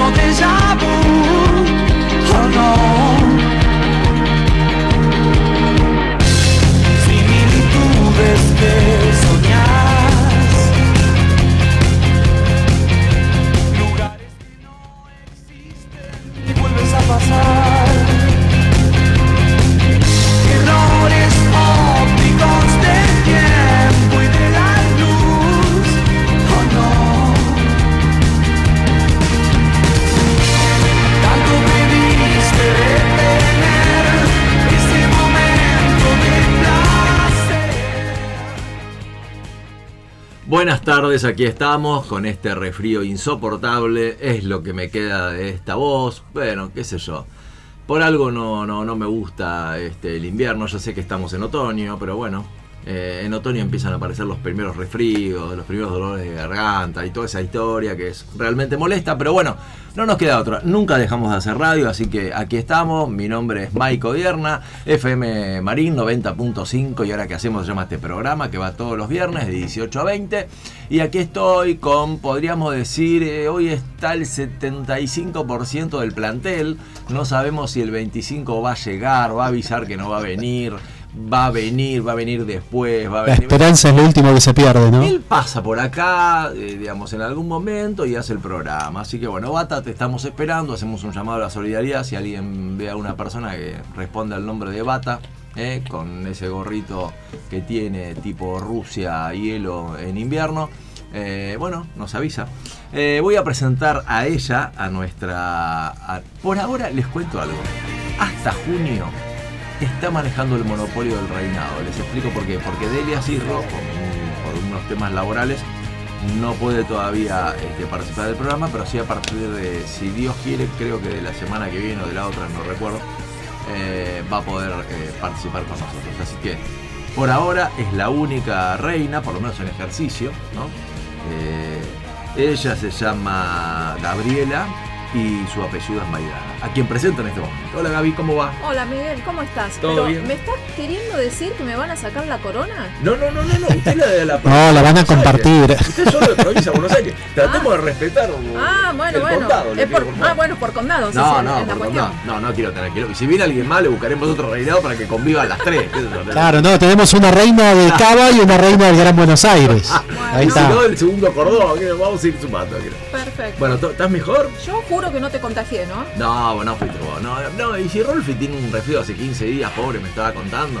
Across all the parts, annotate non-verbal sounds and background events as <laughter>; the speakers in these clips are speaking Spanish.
otro tardes, aquí estamos con este resfrío insoportable. Es lo que me queda de esta voz. Bueno, qué sé yo. Por algo no, no, no me gusta este, el invierno. Ya sé que estamos en otoño, pero bueno. Eh, en otoño empiezan a aparecer los primeros resfríos, los primeros dolores de garganta y toda esa historia que es realmente molesta. Pero bueno, no nos queda otra. Nunca dejamos de hacer radio, así que aquí estamos. Mi nombre es Mike Odierna, FM Marín 90.5 y ahora que hacemos se llama este programa que va todos los viernes de 18 a 20. Y aquí estoy con, podríamos decir, eh, hoy está el 75% del plantel. No sabemos si el 25 va a llegar, va a avisar que no va a venir. Va a venir, va a venir después, va a La venir. esperanza es lo último que se pierde, ¿no? Él pasa por acá, eh, digamos, en algún momento y hace el programa. Así que bueno, Bata, te estamos esperando. Hacemos un llamado a la solidaridad. Si alguien ve a una persona que responde al nombre de Bata, eh, con ese gorrito que tiene tipo Rusia, hielo en invierno, eh, bueno, nos avisa. Eh, voy a presentar a ella, a nuestra... a- por ahora les cuento algo. Hasta junio está manejando el monopolio del reinado. Les explico por qué. Porque Delia Cirro, por, unos temas laborales, no puede todavía este, participar del programa, pero sí a partir de, si Dios quiere, creo que de la semana que viene o de la otra, no recuerdo, eh, va a poder eh, participar con nosotros. Así que por ahora es la única reina, por lo menos en ejercicio, ¿no? Eh, ella se llama Gabriela y su apellido es Maidana, a quien presento en este momento. Hola Gaby, ¿cómo va? Hola Miguel, ¿cómo estás? ¿Todo Pero, bien? ¿Me estás queriendo decir que me van a sacar la corona? No, no, no, no, no, usted la de la <laughs> No, la van a provincia compartir. Usted es solo de provincia de Buenos Aires. <laughs> Tratemos de respetar un- Ah, bueno, el bueno. condado, le Es por- ah, bueno, por condado, sí, No, sí, no, es la por condado. no, no quiero tener quiero. Y si viene alguien más, le buscaremos otro reinado para que convivan las tres. Claro, no, tenemos una reina de <laughs> Cava y una reina del Gran Buenos Aires. Ahí Y si está. no, el segundo cordón, vamos a ir sumando. creo. Perfecto. Bueno, ¿to- ¿estás mejor? Yo que no te contagié, ¿no? No, bueno, no vos. No, no, y si Rolfi tiene un resfrío hace 15 días, pobre, me estaba contando.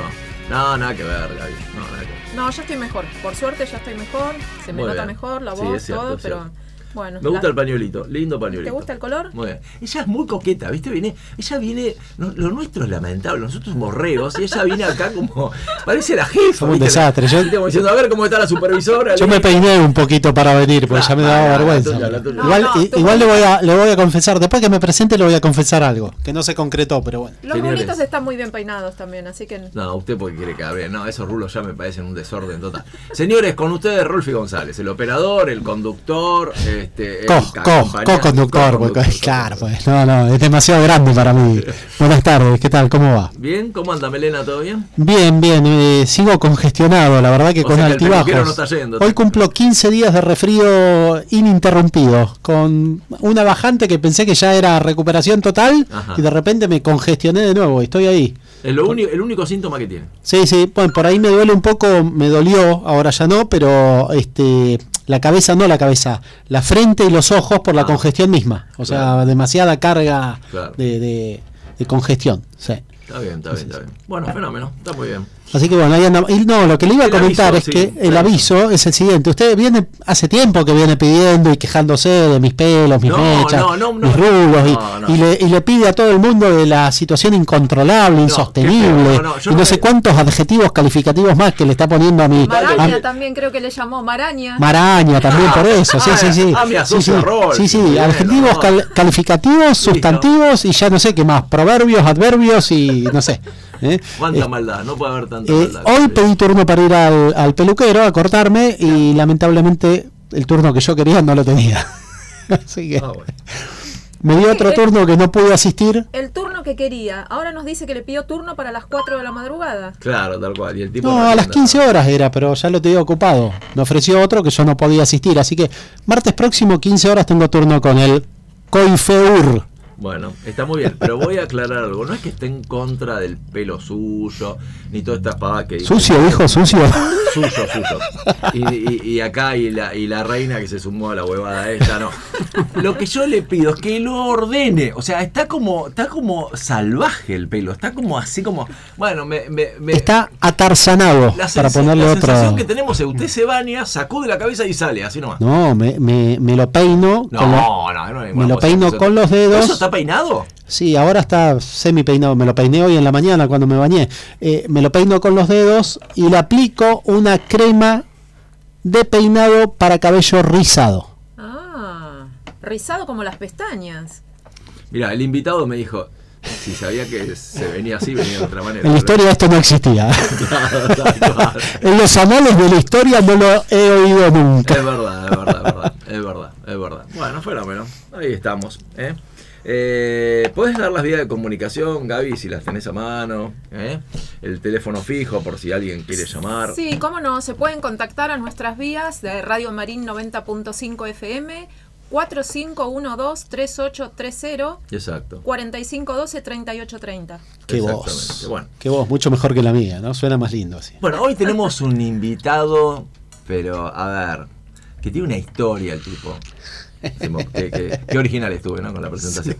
No, nada que ver, Gaby. No, nada que ver. No, ya estoy mejor. Por suerte ya estoy mejor. Se me Muy nota bien. mejor la Sí, voz, cierto, todo, pero cierto. Bueno. Me gusta la- el pañuelito, lindo pañuelito. ¿Te gusta el color? Muy bien. Ella es muy coqueta, ¿viste? Viene, ella viene, no- lo nuestro es lamentable, nosotros somos reos y ella viene acá como, parece la jefa. Un desastre, yo- ¿Viste? Como diciendo, a ver cómo está la supervisora. Yo le- me peiné un poquito para venir, porque ya me daba la vergüenza. la tuya. Igual, No, no, i- tú- igual le voy a le voy a confesar, después que me presente le voy a confesar algo, que no se concretó, pero bueno. Los Señores. rulitos están muy bien peinados también, así que. No, usted porque quiere que hable. No, esos rulos ya me parecen un desorden total. Señores, con ustedes Rolfi González, el operador, el conductor, este, el Co, co, co-conductor, co-conductor, claro, co-conductor. pues, no, no, es demasiado grande para mí. <laughs> Buenas tardes, ¿qué tal? ¿Cómo va? Bien, ¿cómo anda Melena? ¿Todo bien? Bien, bien, eh, sigo congestionado, la verdad que O con sea que el no está yendo. Hoy cumplo 15 días de resfrío ininterrumpido, con una bajante que pensé que ya era recuperación total Ajá. y de repente me congestioné de nuevo, estoy ahí. Es lo único, el único síntoma que tiene. Sí, sí, bueno, por ahí me duele un poco, me dolió, ahora ya no, pero este la cabeza no la cabeza, la frente y los ojos por la Ah. congestión misma, o sea, demasiada carga Claro. de, de- de congestión, sí. Está bien, está bien, está bien. Bueno, fenómeno, está muy bien. Así que bueno, ahí andamos. Y no, lo que le iba a El comentar aviso, es sí, que el claro. aviso es el siguiente. Usted viene, hace tiempo que viene pidiendo y quejándose de mis pelos, mis No, mechas, no, no, no. mis rulos, y, No, no. y le, y le pide a todo el mundo de la situación incontrolable, insostenible, no, no, yo y no no sé le- cuántos adjetivos calificativos más que le está poniendo a mi... Maraña también creo que le llamó Maraña. Maraña también por eso, sí, sí, sí. Ah, me sí, sí, a Rolf, sí, sí, adjetivos no. cal- calificativos, sustantivos y ya no sé qué más, proverbios, adverbios y no sé. ¿Eh? Cuánta Eh, maldad, no puede haber tanta eh, maldad. hoy pedí turno para ir al, al peluquero a cortarme y lamentablemente el turno que yo quería no lo tenía. <laughs> Así que Ah, bueno. me dio otro turno que no pude asistir. El turno que quería. Ahora nos dice que le pidió turno para las 4 de la madrugada. Claro, tal cual. Y el tipo No, no a las atiende 15 nada. horas era, pero ya lo tenía ocupado. Me ofreció otro que yo no podía asistir. Así que martes próximo, 15 horas, tengo turno con el Coifeur. Bueno, está muy bien, pero voy a aclarar algo. No es que esté en contra del pelo suyo, ni toda esta pavada que dice. Sucio, dijo, sucio. Suyo, suyo. Y, y- y acá y la, y la reina que se sumó a la huevada esta, no. Lo que yo le pido es que lo ordene. O sea, está como, está como salvaje el pelo. Está como así como. Bueno, me. me- me- Está atarzanado, la para ponerle la otro. sensación que tenemos es usted se baña, sacude la cabeza y sale, así nomás. No, me, me, me lo peino. No, lo- no, no, no me lo peino con los dedos. ¿Eso está peinado? Sí, ahora está semi peinado. Me lo peiné hoy en la mañana cuando me bañé. Eh, me lo peino con los dedos y le aplico una crema de peinado para cabello rizado. Ah, rizado como las pestañas. Mira, el invitado me dijo, si sabía que se venía así, venía de otra manera. En la historia esto no existía. <laughs> Claro, <laughs> en los anales de la historia no lo he oído nunca. Es verdad, es verdad, es verdad, es verdad, es verdad. Bueno, fenómeno. Ahí estamos. ¿eh? Eh, ¿Puedes dar las vías de comunicación, Gaby, si las tenés a mano? ¿eh? El teléfono fijo, por si alguien quiere llamar. Sí, cómo no, se pueden contactar a nuestras vías de Radio Marín 90.5 FM, 4512-3830, Exacto. 4512-3830. Qué voz. Bueno. Qué voz, mucho mejor que la mía, ¿no? Suena más lindo así. Bueno, hoy tenemos un invitado, pero a ver, que tiene una historia el tipo. Qué, original estuve, ¿no? Con la presentación.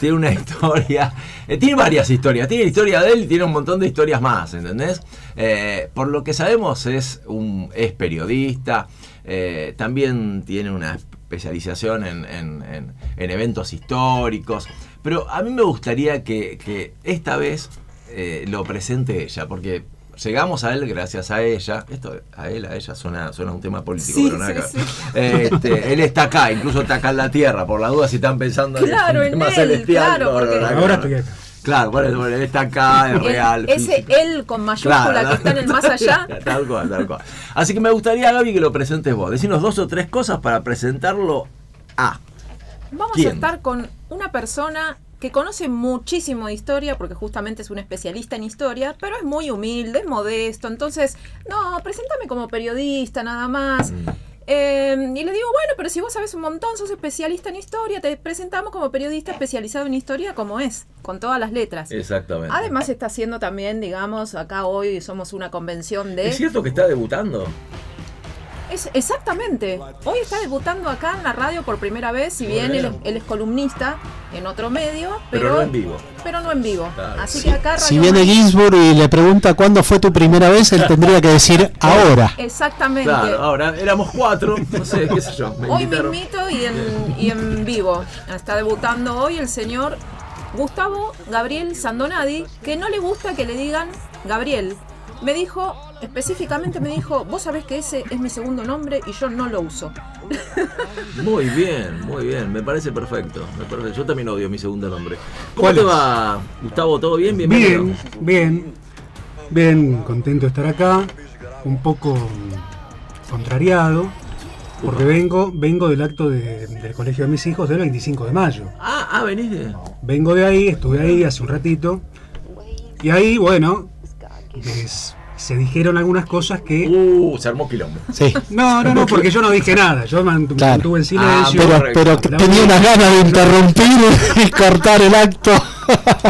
Tiene una historia, eh, tiene varias historias. Tiene la historia de él y tiene un montón de historias más, ¿entendés? Eh, por lo que sabemos es un es periodista, eh, también tiene una especialización en, en- en- en eventos históricos. Pero a mí me gustaría que, que esta vez lo presente ella, porque llegamos a él gracias a ella. Esto a él, a ella suena, suena un tema político, Sí, pero nada sí, que ver. sí. Este, él está acá, incluso está acá en la tierra, por la duda si están pensando Claro, un en tema él, celestial. claro, no, no, porque- nada que Ahora ver. estoy acá. Claro, bueno, él está acá, es real. ese físico. él con mayúscula Claro, que está en el más allá. <laughs> Tal cual, tal cual. Así que me gustaría, Gaby, que lo presentes vos. Decinos dos o tres cosas para presentarlo a. Vamos ¿Quién? a estar con una persona que conoce muchísimo de historia, porque justamente es un especialista en historia, pero es muy humilde, es modesto. Entonces, no, preséntame como periodista nada más. Mm. Eh, y le digo, bueno, pero si vos sabes un montón, sos especialista en historia, te presentamos como periodista especializado en historia como es, con todas las letras. Exactamente. Además está haciendo también, digamos, acá hoy somos una convención de... ¿Es cierto que está debutando? Es, exactamente. Hoy está debutando acá en la radio por primera vez, si bien él, es- él es columnista en otro medio, Pero pero, no en vivo. Pero no en vivo. Claro. Así que acá Si viene Ginsburg y le pregunta cuándo fue tu primera vez, él tendría que decir <laughs> ahora. Exactamente. Claro, ahora éramos cuatro, no sé, qué sé yo. Me Hoy mismito y en, y en vivo. Está debutando hoy el señor Gustavo Gabriel Sandonadi, que no le gusta que le digan Gabriel. Me dijo, específicamente me dijo, vos sabés que ese es mi segundo nombre y yo no lo uso. <laughs> Muy bien, muy bien, me parece perfecto. me parece- Yo también odio mi segundo nombre. ¿Cómo ¿Cuál te es? va, Gustavo? ¿Todo bien? Bienvenido. Bien, bien, bien, contento de estar acá, un poco contrariado, porque vengo, vengo del acto de- del colegio de mis hijos del 25 de mayo. Ah, ah, venís de. Vengo de ahí, estuve ahí hace un ratito, y ahí, bueno, les- se dijeron algunas cosas que... Uh, se armó quilombo. Sí. No, no, no, porque yo no dije nada, yo mantu- Claro. mantuve en Ah, silencio. Pero, correcto. pero La tenía unas ganas de interrumpir y <laughs> cortar el acto.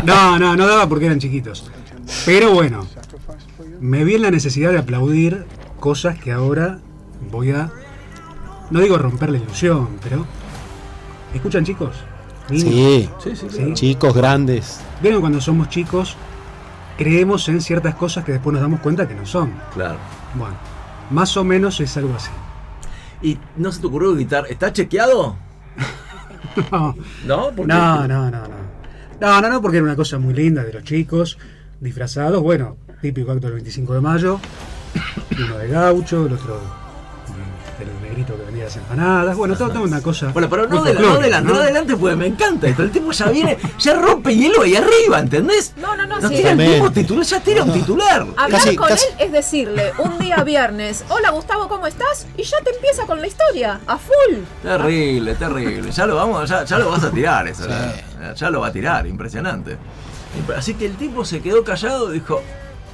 No, no, no daba porque eran chiquitos. Pero bueno, me vi en la necesidad de aplaudir cosas que ahora voy a. No digo romper la ilusión, pero. ¿Escuchan, chicos? Sí, Sí, sí, Sí. chicos grandes. Vieron cuando somos chicos, creemos en ciertas cosas que después nos damos cuenta que no son. Claro. Bueno, más o menos es algo así. ¿Y no se te ocurrió gritar? ¿Está chequeado? <laughs> No, ¿No? No, no, no, no. No, no, no, porque era una cosa muy linda de los chicos, disfrazados, bueno, típico acto del 25 de mayo, <coughs> uno de gaucho, el otro del negrito que las empanadas, bueno, todo, toda una cosa. Bueno, pero no, de, no adelante, no adelante, porque me encanta esto. El tipo ya viene, ya rompe hielo ahí arriba, ¿entendés? No, no, no, No sí. tira el mismo titular, ya tira un titular. Hablar Casi- con casi- él es decirle un día viernes, hola Gustavo, ¿cómo estás? Y ya te empieza con la historia, a full. Terrible, terrible. Ya lo vamos, ya, ya lo vas a tirar eso. Ya, ya lo va a tirar, impresionante. Impre- Así que el tipo se quedó callado y dijo,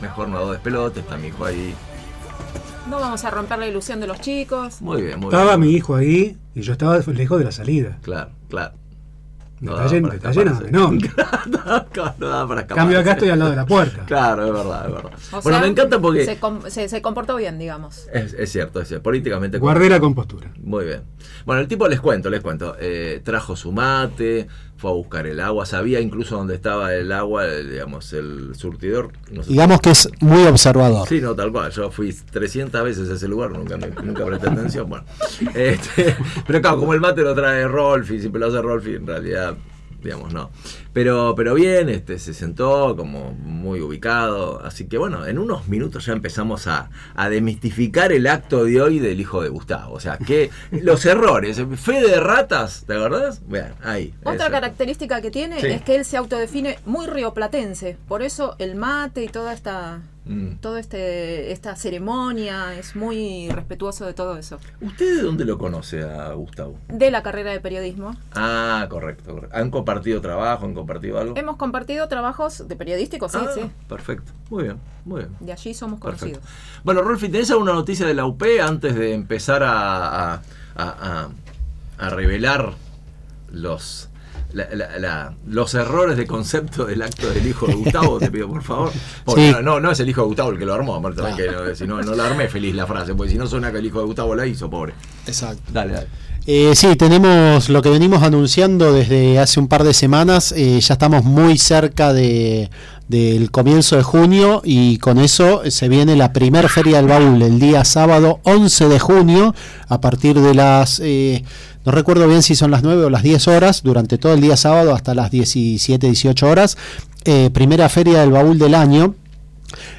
mejor no hago despelote, está mi hijo ahí. No vamos a romper la ilusión de los chicos. Muy bien, muy Estaba bien. mi hijo ahí y yo estaba lejos de la salida. Claro, claro. No está daba lleno, para está lleno, escaparse. <laughs> no. no daba para escaparse. Cambio acá estoy al lado de la puerta. Claro, es verdad, es verdad. O bueno, sea, me encanta porque. Se, com- se- se comportó bien, digamos. Es, es cierto, es cierto. Políticamente. Guardé la compostura. Muy bien. Bueno, el tipo les cuento, les cuento. Eh, trajo su mate, fue a buscar el agua, sabía incluso dónde estaba el agua, digamos, el surtidor. No sé Digamos que es muy observador. Sí, no, tal cual. Yo fui 300 veces a ese lugar, nunca, me- nunca presté atención. Bueno, <laughs> este, pero claro, como el mate lo trae Rolfi, siempre lo hace Rolfi, en realidad, digamos, no. Pero, pero bien, este, se sentó como muy ubicado. Así que bueno, en unos minutos ya empezamos a, a demistificar el acto de hoy del hijo de Gustavo. O sea, que <laughs> los errores, fe de ratas, ¿te acordás? Vean, ahí. Otra eso. característica que tiene Sí. es que él se autodefine muy rioplatense. Por eso el mate y toda esta, Mm. toda este, esta ceremonia es muy respetuoso de todo eso. ¿Usted de dónde lo conoce a Gustavo? De la carrera de periodismo. Ah, correcto. correcto. ¿Han compartido trabajo? ¿Han compartido algo? Hemos compartido trabajos de periodísticos, sí, Ah, sí. Perfecto. Muy bien, muy bien. De allí somos Perfecto. conocidos. Bueno, Rolfi, ¿tenés alguna noticia de la UP antes de empezar a- a- a revelar los la- la- la- los errores de concepto del acto del hijo de Gustavo? Te pido, por favor. Porque Sí. no, no, no es el hijo de Gustavo el que lo armó, aparte, Claro. que no, si no, no la armé feliz la frase, porque si no suena que el hijo de Gustavo la hizo, pobre. Exacto. Dale, dale. Eh, sí, tenemos lo que venimos anunciando desde hace un par de semanas. eh, ya estamos muy cerca de, del comienzo de junio y con eso se viene la primer feria del baúl el día sábado 11 de junio a partir de las... eh, no recuerdo bien si son las 9 o las 10 horas, durante todo el día sábado hasta las 17, 18 horas. eh, primera feria del baúl del año.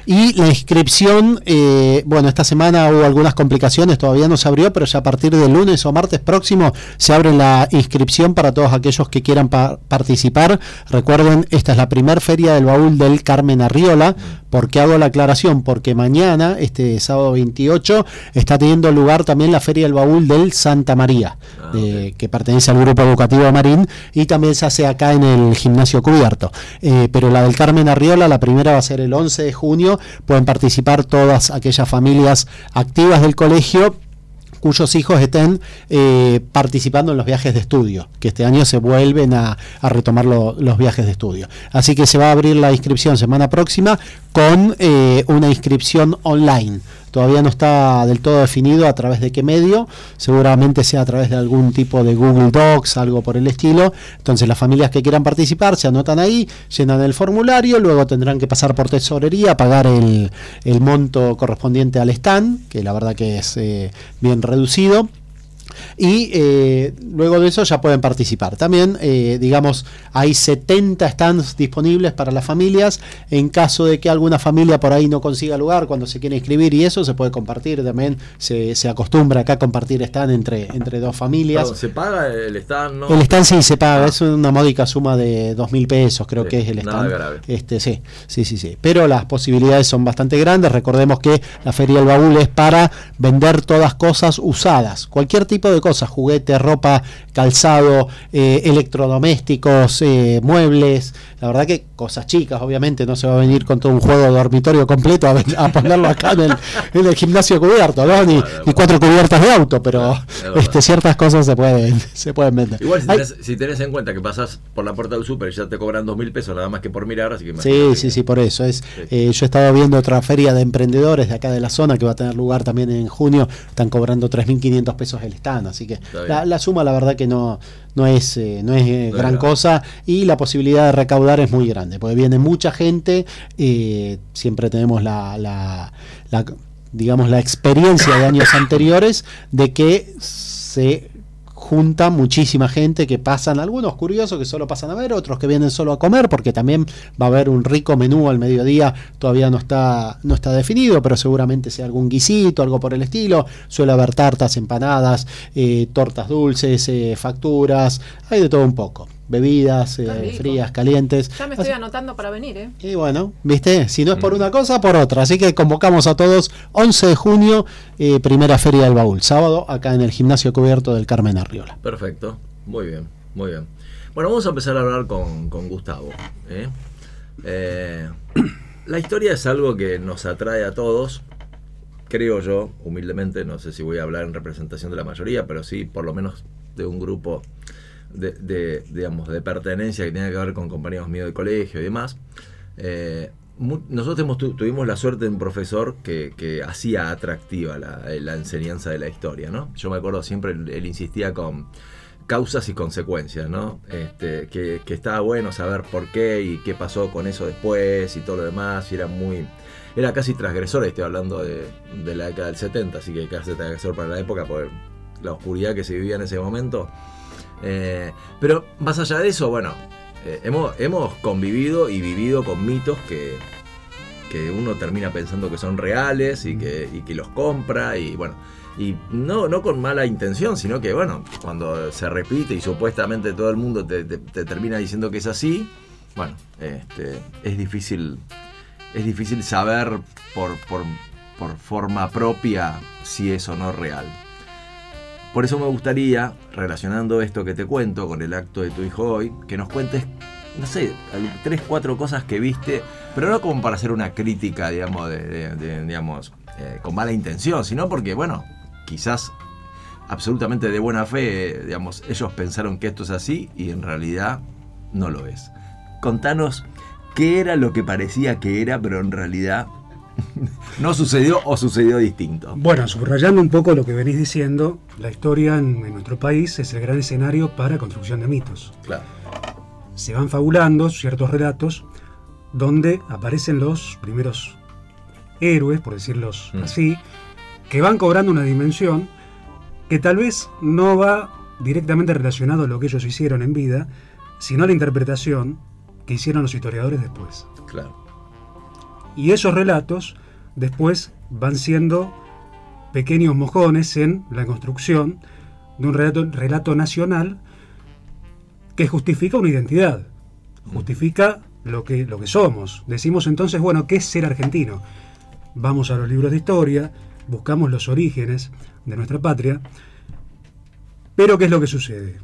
Y la inscripción, eh, bueno, esta semana hubo algunas complicaciones, todavía no se abrió, pero ya a partir del lunes o martes próximo se abre la inscripción para todos aquellos que quieran pa- participar. Recuerden, esta es la primera feria del baúl del Carmen Arriola. ¿Por qué hago la aclaración? Porque mañana, este sábado 28, está teniendo lugar también la feria del baúl del Santa María, Ah, de- que pertenece al grupo educativo Marín, y también se hace acá en el gimnasio cubierto. Eh, pero la del Carmen Arriola, la primera va a ser el 11 de junio. Pueden participar todas aquellas familias activas del colegio cuyos hijos estén eh, participando en los viajes de estudio, que este año se vuelven a, a retomar lo- los viajes de estudio. Así que se va a abrir la inscripción semana próxima con eh, una inscripción online. Todavía no está del todo definido a través de qué medio, seguramente sea a través de algún tipo de Google Docs, algo por el estilo. Entonces las familias que quieran participar se anotan ahí, llenan el formulario, luego tendrán que pasar por tesorería, pagar el, el monto correspondiente al stand, que la verdad que es eh, bien reducido. Y eh, luego de eso ya pueden participar. También, eh, digamos, hay 70 stands disponibles para las familias. En caso de que alguna familia por ahí no consiga lugar cuando se quiere inscribir y eso, se puede compartir también. Se, se acostumbra acá a compartir stand entre, entre dos familias. ¿Se paga el stand? No? El stand sí se paga, Ah. es una módica suma de dos mil pesos, creo Sí, que es el nada stand. grave. Este, sí, sí, sí, sí. Pero las posibilidades son bastante grandes. Recordemos que la Feria del Baúl es para vender todas cosas usadas, cualquier tipo de cosas, juguete, ropa, calzado, eh, electrodomésticos, eh, muebles. La verdad que cosas chicas, obviamente, no se va a venir con todo un juego de dormitorio completo a, a ponerlo acá en el, en el gimnasio cubierto, ¿no? Ni, ni cuatro cubiertas de auto, pero Es este, ciertas cosas se pueden, <laughs> se pueden vender. Igual si tenés, si tenés en cuenta que pasás por la puerta del súper y ya te cobran dos mil pesos nada más que por mirar, así que Sí, sí, que- sí, por eso. Es, Sí. eh, yo he estado viendo otra feria de emprendedores de acá de la zona que va a tener lugar también en junio. Están cobrando 3.500 pesos el stand, así que la suma la verdad que no, no es, eh, no es eh, gran cosa y la posibilidad de recaudar es muy grande, porque viene mucha gente, eh, siempre tenemos la, la, la, digamos, la experiencia de años anteriores de que se junta muchísima gente que pasan, algunos curiosos que solo pasan a ver, otros que vienen solo a comer, porque también va a haber un rico menú al mediodía, todavía no está, no está definido, pero seguramente sea algún guisito, algo por el estilo, suele haber tartas, empanadas, eh, tortas dulces, eh, facturas, hay de todo un poco, bebidas eh, frías, calientes. Ya me Así- estoy anotando para venir, ¿eh? y bueno, viste, si no es por Mm. una cosa, por otra. Así que convocamos a todos 11 de junio, eh, primera feria del baúl, sábado, acá en el gimnasio cubierto del Carmen Arriola. Perfecto, muy bien, muy bien. Bueno, vamos a empezar a hablar con, con Gustavo. ¿eh? Eh, la historia es algo que nos atrae a todos, creo yo, humildemente, no sé si voy a hablar en representación de la mayoría, pero sí por lo menos de un grupo de, de, digamos, de pertenencia que tenía que ver con compañeros míos de colegio y demás. Eh, nosotros tu- tuvimos la suerte de un profesor que, que hacía atractiva la, la enseñanza de la historia, ¿no? Yo me acuerdo siempre, él, insistía con causas y consecuencias, ¿no? Este, que, que estaba bueno saber por qué y qué pasó con eso después y todo lo demás, y era muy... Era casi transgresor, estoy hablando de, de la década del 70, así que casi transgresor para la época por la oscuridad que se vivía en ese momento. Eh, pero más allá de eso, bueno, eh, hemos, hemos convivido y vivido con mitos que, que uno termina pensando que son reales y que, que los compra y bueno. Y no, no con mala intención, sino que bueno, cuando se repite y supuestamente todo el mundo te termina diciendo que es así, bueno, este, es difícil es difícil saber por, por, por forma propia si es o no real. Por eso me gustaría, relacionando esto que te cuento con el acto de tu hijo hoy, que nos cuentes, no sé, tres, cuatro cosas que viste, pero no como para hacer una crítica, digamos, de, digamos eh, con mala intención, sino porque, bueno, quizás absolutamente de buena fe, digamos, ellos pensaron que esto es así y en realidad no lo es. Contanos qué era lo que parecía que era, pero en realidad <laughs> no sucedió o sucedió distinto. Bueno, subrayando un poco lo que venís diciendo, la historia en, en nuestro país es el gran escenario para construcción de mitos. Claro. Se van fabulando ciertos relatos donde aparecen los primeros héroes, por decirlos Mm. así, que van cobrando una dimensión que tal vez no va directamente relacionado a lo que ellos hicieron en vida, sino a la interpretación que hicieron los historiadores después. Claro. Y esos relatos después van siendo pequeños mojones en la construcción de un relato, relato nacional que justifica una identidad, justifica lo que, lo que somos. Decimos entonces, bueno, ¿qué es ser argentino? Vamos a los libros de historia, buscamos los orígenes de nuestra patria, pero ¿qué es lo que sucede?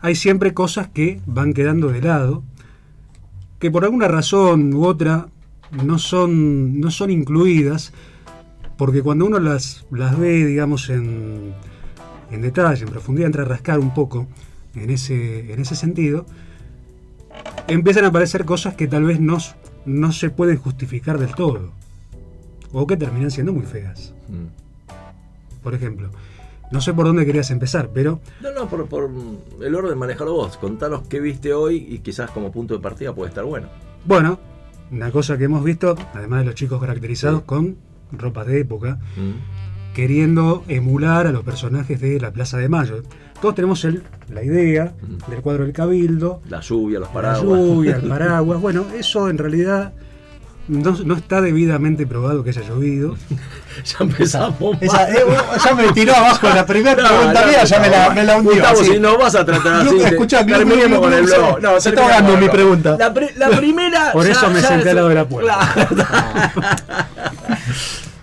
Hay siempre cosas que van quedando de lado, que por alguna razón u otra no son, no son incluidas, porque cuando uno las, las ve, digamos, en, en detalle, en profundidad, entra a rascar un poco en ese, en ese sentido, empiezan a aparecer cosas que tal vez no, no se pueden justificar del todo, o que terminan siendo muy feas. Mm. Por ejemplo, no sé por dónde querías empezar, pero No, no, por, por el orden manejarlo vos. Contanos qué viste hoy y quizás como punto de partida puede estar bueno. bueno, una cosa que hemos visto, además de los chicos caracterizados Sí. con ropa de época, Mm. queriendo emular a los personajes de la Plaza de Mayo. Todos tenemos el- la idea Ujú. del cuadro del Cabildo, La lluvia, los la paraguas. lluvia, el <laughs> paraguas. Bueno, eso en realidad no, no está debidamente probado que haya llovido. <laughs> ya empezamos. Esa- eh, ya me tiró <laughs> abajo la primera No, pregunta no, mía, ya me la, me la hundió. Gustavo, así. si no vas a tratar así. escuchá, terminemos con el se- blog. No, se está ahogando mi pregunta. La, pri- la primera. <laughs> Por eso me senté al lado de la puerta. Claro.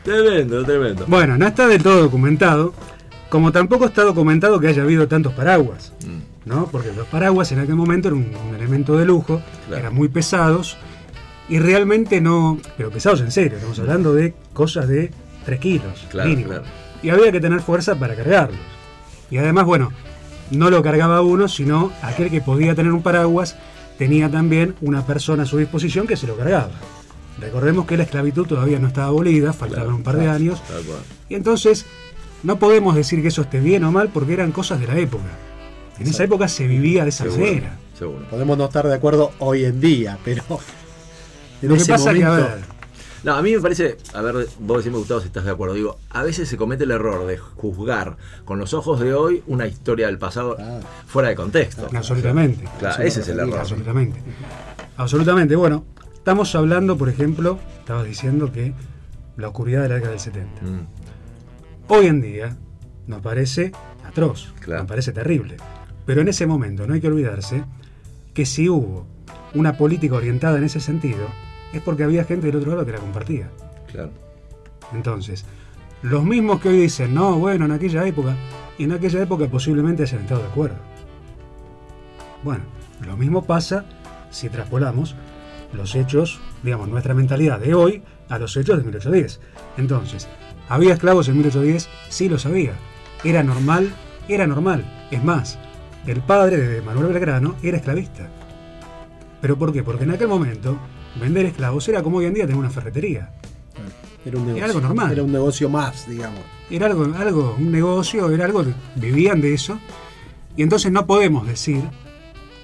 tremendo, tremendo. Bueno, no está del todo documentado, como tampoco está documentado que haya habido tantos paraguas. Mm, ¿no? Porque los paraguas en aquel momento eran un, un elemento de lujo, Claro. eran muy pesados y realmente no, pero pesados en serio, estamos hablando de cosas de 3 kilos, Claro, mínimo. claro. Y había que tener fuerza para cargarlos. Y además, bueno, no lo cargaba uno, sino aquel que podía tener un paraguas tenía también una persona a su disposición que se lo cargaba. Recordemos que la esclavitud todavía no estaba abolida, faltaban Claro, un par de años, y entonces no podemos decir que eso esté bien o mal porque eran cosas de la época. En esa época se vivía de esa Seguro, manera. seguro. Podemos no estar de acuerdo hoy en día, pero en Lo que ese pasa es que, a momento- ver, No, a mí me parece, a ver, vos decime Gustavo si estás de acuerdo, digo, a veces se comete el error de juzgar con los ojos de hoy una historia del pasado Ah. fuera de contexto. absolutamente. Claro, ese es el error. Absolutamente. Absolutamente. Bueno, estamos hablando, por ejemplo, estabas diciendo que la oscuridad de la década del 70. Mm, Hoy en día nos parece atroz, Claro. nos parece terrible. Pero en ese momento no hay que olvidarse que si hubo una política orientada en ese sentido, es porque había gente del otro lado que la compartía. claro. Entonces, los mismos que hoy dicen, no, bueno, en aquella época, y en aquella época posiblemente hayan estado de acuerdo. Bueno, lo mismo pasa si traspolamos los hechos, digamos, nuestra mentalidad de hoy a los hechos de 1810. Entonces, ¿había esclavos en 1810? Sí lo sabía. ¿Era normal? Era normal. Es más, el padre de Manuel Belgrano era esclavista. ¿Pero por qué? Porque en aquel momento vender esclavos era como hoy en día tener una ferretería. Era un negocio. algo normal. Era un negocio más, digamos. Era algo, algo, un negocio, era algo, vivían de eso. Y entonces no podemos decir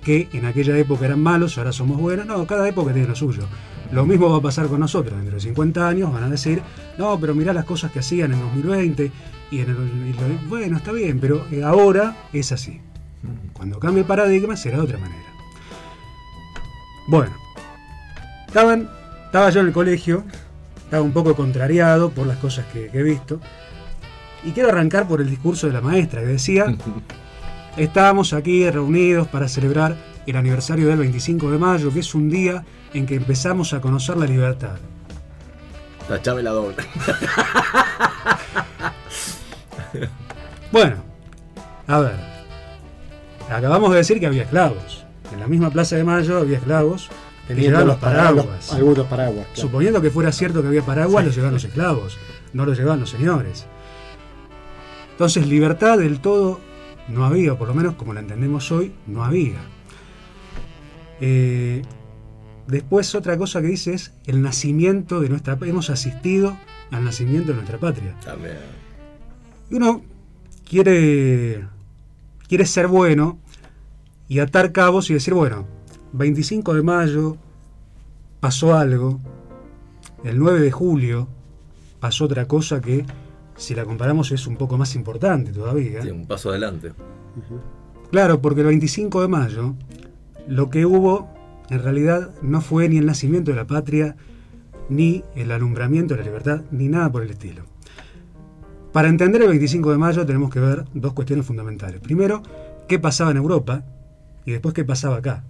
que en aquella época eran malos, ahora somos buenos. No, cada época tiene lo suyo. Lo mismo va a pasar con nosotros. Dentro de 50 años van a decir, no, pero mirá las cosas que hacían en 2020 y en el... y lo- bueno, está bien, pero eh, ahora es así. Cuando cambie el paradigma será de otra manera. Bueno, estaban, estaba yo en el colegio, estaba un poco contrariado por las cosas que, que he visto. Y quiero arrancar por el discurso de la maestra que decía, <laughs> estábamos aquí reunidos para celebrar el aniversario del 25 de mayo, que es un día en que empezamos a conocer la libertad. Tachame la doble. <laughs> Bueno, a ver, acabamos de decir que había esclavos. En la misma Plaza de Mayo había esclavos Teniendo los paraguas. Algunos paraguas. claro. Suponiendo que fuera cierto que había paraguas, los llevaban los esclavos, no los llevaban los señores. Entonces, libertad del todo no había, por lo menos como la entendemos hoy, no había. Eh, después, otra cosa que dice es el nacimiento de nuestra Hemos asistido al nacimiento de nuestra patria. También. Y uno quiere, quiere ser bueno y atar cabos y decir, bueno, 25 de mayo pasó algo, el 9 de julio pasó otra cosa que, si la comparamos, es un poco más importante todavía. Sí, un paso adelante. Claro, porque el 25 de mayo lo que hubo en realidad no fue ni el nacimiento de la patria, ni el alumbramiento de la libertad, ni nada por el estilo. Para entender el 25 de mayo tenemos que ver dos cuestiones fundamentales. Primero, qué pasaba en Europa y después qué pasaba acá.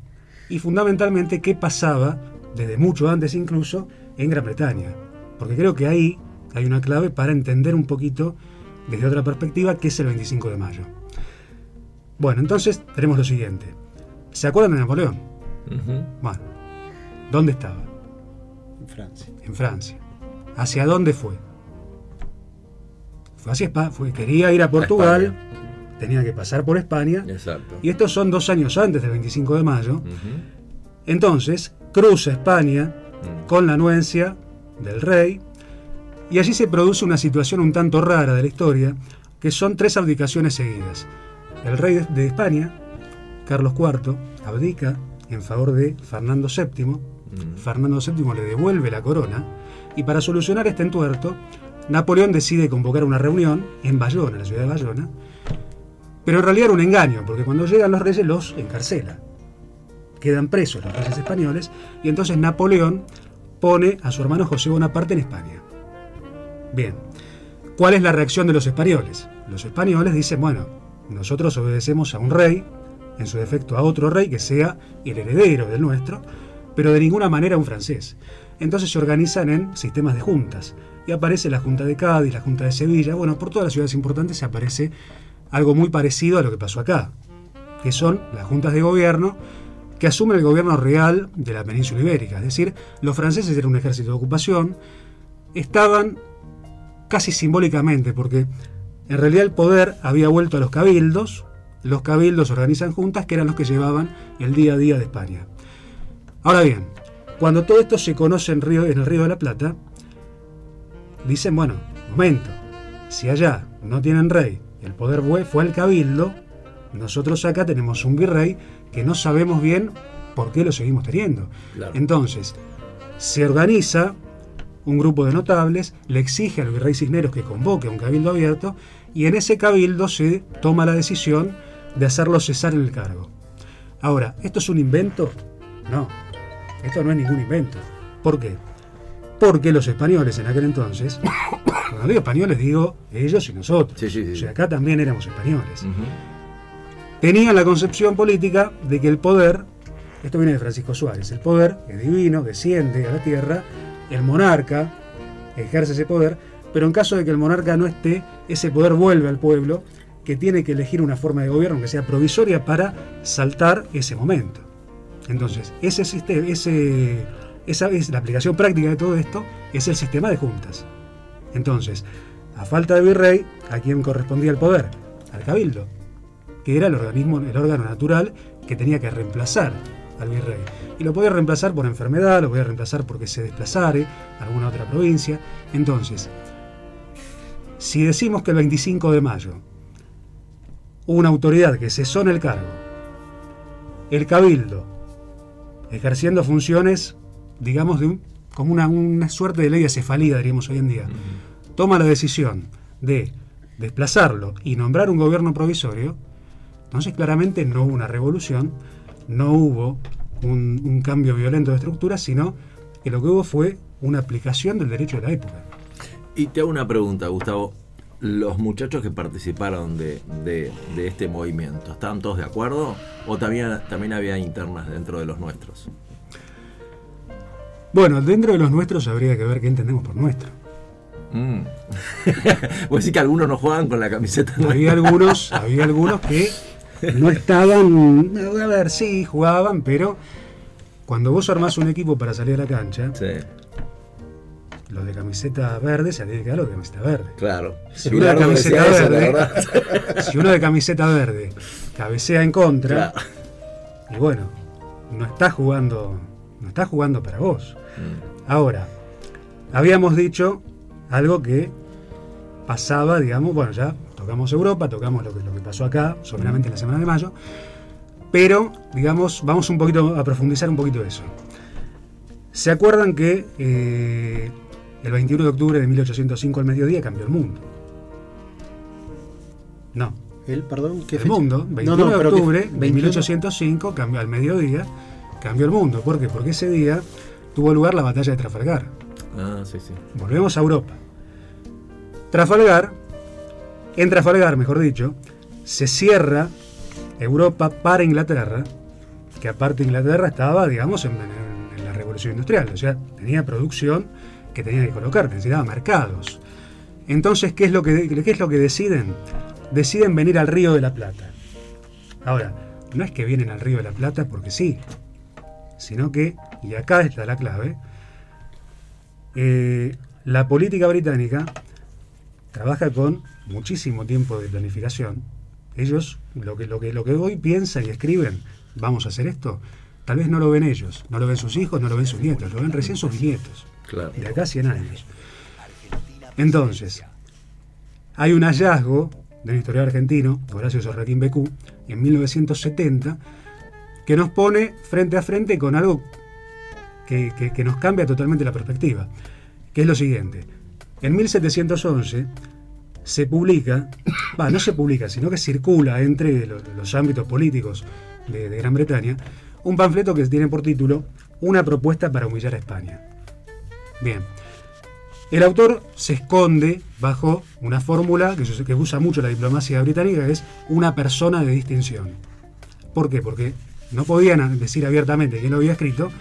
Y fundamentalmente qué pasaba, desde mucho antes incluso, en Gran Bretaña. Porque creo que ahí hay una clave para entender un poquito desde otra perspectiva qué es el 25 de mayo. Bueno, entonces tenemos lo siguiente. ¿Se acuerdan de Napoleón? Bueno, ¿dónde estaba? En Francia. En Francia. ¿Hacia dónde fue? Fue hacia España, fue, quería ir a Portugal, tenía que pasar por España, Exacto. y estos son dos años antes del 25 de mayo. Entonces, cruza España Mm. con la anuencia del rey, y allí se produce una situación un tanto rara de la historia, que son tres abdicaciones seguidas. El rey de- de España, Carlos IV, abdica en favor de Fernando VII, Mm. Fernando VII le devuelve la corona, y para solucionar este entuerto, Napoleón decide convocar una reunión en Bayona, en la ciudad de Bayona, pero en realidad era un engaño, porque cuando llegan los reyes los encarcela. Quedan presos los reyes españoles, y entonces Napoleón pone a su hermano José Bonaparte en España. Bien, ¿cuál es la reacción de los españoles? Los españoles dicen, bueno, nosotros obedecemos a un rey, en su defecto a otro rey que sea el heredero del nuestro, pero de ninguna manera un francés. Entonces se organizan en sistemas de juntas. Y aparece la Junta de Cádiz, la Junta de Sevilla. Bueno, por todas las ciudades importantes se aparece algo muy parecido a lo que pasó acá, que son las juntas de gobierno que asumen el gobierno real de la península ibérica. Es decir, los franceses eran un ejército de ocupación, estaban casi simbólicamente, porque en realidad el poder había vuelto a los cabildos, los cabildos organizan juntas que eran los que llevaban el día a día de España. Ahora bien, cuando todo esto se conoce en, en el Río de la Plata, dicen, bueno, momento, si allá no tienen rey, el poder fue, fue al cabildo, nosotros acá tenemos un virrey que no sabemos bien por qué lo seguimos teniendo. Claro. Entonces, se organiza un grupo de notables, le exige al virrey Cisneros que convoque a un cabildo abierto y en ese cabildo se toma la decisión de hacerlo cesar en el cargo. Ahora, ¿esto es un invento? No, esto no es ningún invento. ¿Por qué? Porque los españoles en aquel entonces, cuando digo españoles digo ellos y nosotros, Sí, sí, sí. o sea, acá también éramos españoles tenían la concepción política de que el poder, esto viene de Francisco Suárez, el poder es divino, desciende a la tierra, el monarca ejerce ese poder, pero en caso de que el monarca no esté, ese poder vuelve al pueblo, que tiene que elegir una forma de gobierno que sea provisoria para saltar ese momento. Entonces, ese sistema, ese, esa es la aplicación práctica de todo esto, es el sistema de juntas. Entonces, a falta de virrey, ¿a quién correspondía el poder? Al cabildo. que era el organismo, el órgano natural que tenía que reemplazar al virrey. Y lo podía reemplazar por enfermedad, lo podía reemplazar porque se desplazare a alguna otra provincia. Entonces, si decimos que el 25 de mayo hubo una autoridad que cesó en el cargo, el cabildo, ejerciendo funciones, digamos, de un- como una, una suerte de ley de cefalía, diríamos hoy en día, toma la decisión de desplazarlo y nombrar un gobierno provisorio, entonces claramente no hubo una revolución, no hubo un, un cambio violento de estructura, sino que lo que hubo fue una aplicación del derecho de la época. Y te hago una pregunta, Gustavo. ¿Los muchachos que participaron de, de- de este movimiento, ¿estaban todos de acuerdo? ¿O también, también había internas dentro de los nuestros? Bueno, dentro de los nuestros habría que ver qué entendemos por nuestro. Mm. <laughs> Vos decís que algunos no juegan con la camiseta Había algunos, <laughs> había algunos que no estaban, a ver, sí, jugaban, pero cuando vos armás un equipo para salir a la cancha, Sí, los de camiseta verde se tienen que los de camiseta verde. claro. Si uno de camiseta verde, <laughs> si uno de camiseta verde cabecea en contra, Claro. y bueno, no está jugando, no está jugando para vos. Mm. Ahora, habíamos dicho algo que pasaba, digamos, bueno, ya tocamos Europa, tocamos lo que, lo que pasó acá, someramente en la semana de mayo, pero, digamos, vamos un poquito a profundizar un poquito eso. ¿Se acuerdan que eh, el 21 de octubre de 1805 al mediodía cambió el mundo? No, El, perdón, ¿qué el fecha? mundo, 21 No, no, de octubre de 21. 1805, cambió al mediodía, cambió el mundo. ¿Por qué? Porque ese día tuvo lugar la batalla de Trafalgar. Ah, sí, sí. Volvemos a Europa. Trafalgar, en Trafalgar, mejor dicho, se cierra Europa para Inglaterra, que aparte Inglaterra estaba, digamos, en, en- en la revolución industrial, o sea, tenía producción que tenía que colocar, necesitaba mercados. Entonces, ¿qué es lo que, qué es lo que deciden? Deciden venir al Río de la Plata. Ahora, no es que vienen al Río de la Plata porque sí, sino que, y acá está la clave, eh, la política británica trabaja con muchísimo tiempo de planificación. Ellos, lo que, lo, que, lo que hoy piensan y escriben, vamos a hacer esto, tal vez no lo ven ellos, no lo ven sus hijos, no lo ven sus nietos, lo ven recién sus nietos, Claro. de acá a 100 años. Entonces, hay un hallazgo de un historiador argentino, Horacio Sorraquín Becú, en 1970, que nos pone frente a frente con algo que, que- nos cambia totalmente la perspectiva, que es lo siguiente. En 1711 se publica, <coughs> va, no se publica, sino que circula entre lo- los, ámbitos políticos de, Gran Bretaña, un panfleto que tiene por título Una propuesta para humillar a España. Bien. El autor se esconde bajo una fórmula que, que usa mucho la diplomacia británica, que es una persona de distinción. ¿Por qué? Porque no podían decir abiertamente quién lo había escrito,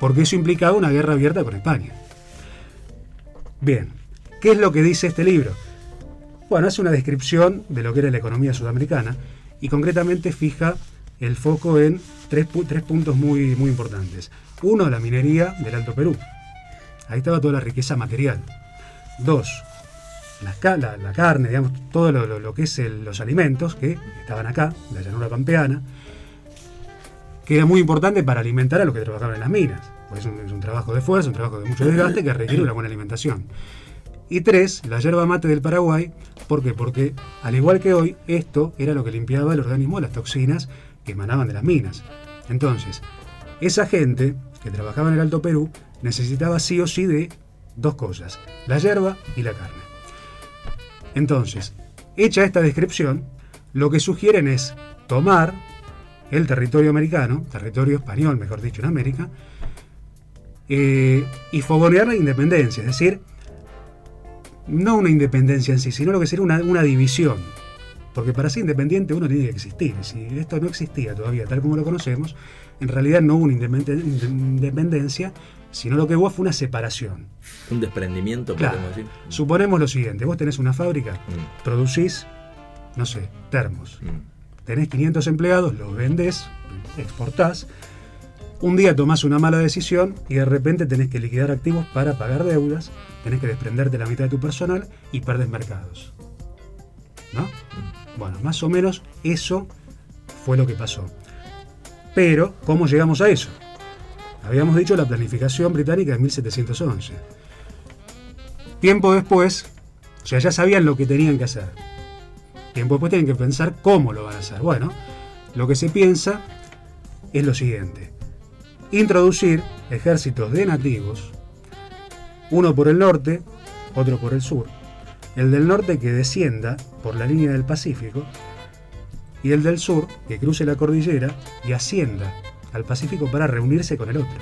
porque eso implicaba una guerra abierta con España. Bien, ¿qué es lo que dice este libro? Bueno, hace una descripción de lo que era la economía sudamericana y concretamente fija el foco en tres, tres puntos muy, muy importantes. Uno, la minería del Alto Perú. Ahí estaba toda la riqueza material. Dos, ca- la, la carne, digamos, todo lo, lo- que es los alimentos que estaban acá, la llanura pampeana, que era muy importante para alimentar a los que trabajaban en las minas. Pues es, un, trabajo de fuerza, un trabajo de mucho desgaste que requiere una buena alimentación. Y tres, la yerba mate del Paraguay. ¿Por qué? Porque al igual que hoy, esto era lo que limpiaba el organismo de las toxinas que emanaban de las minas. Entonces, esa gente que trabajaba en el Alto Perú necesitaba sí o sí de dos cosas, la yerba y la carne. Entonces, hecha esta descripción, lo que sugieren es tomar el territorio americano, territorio español, mejor dicho, en América, eh, y fogonear la independencia, es decir, no una independencia en sí, sino lo que sería una, una división. Porque para ser independiente uno tiene que existir. Si esto no existía todavía tal como lo conocemos, en realidad no hubo una independe- inde- independencia, sino lo que hubo fue una separación. Un desprendimiento, Claro. podemos decir. Suponemos lo siguiente, vos tenés una fábrica, Mm, producís, no sé, termos. mm. Tenés 500 empleados, los vendés, exportás. Un día tomás una mala decisión y de repente tenés que liquidar activos para pagar deudas, tenés que desprenderte la mitad de tu personal y perdes mercados. ¿No? Bueno, más o menos eso fue lo que pasó. Pero, ¿cómo llegamos a eso? Habíamos dicho la planificación británica de 1711. Tiempo después, o sea, ya sabían lo que tenían que hacer. Tiempo después tienen que pensar cómo lo van a hacer. Bueno, lo que se piensa es lo siguiente. Introducir ejércitos de nativos, uno por el norte, otro por el sur. El del norte que descienda por la línea del Pacífico y el del sur que cruce la cordillera y ascienda al Pacífico para reunirse con el otro.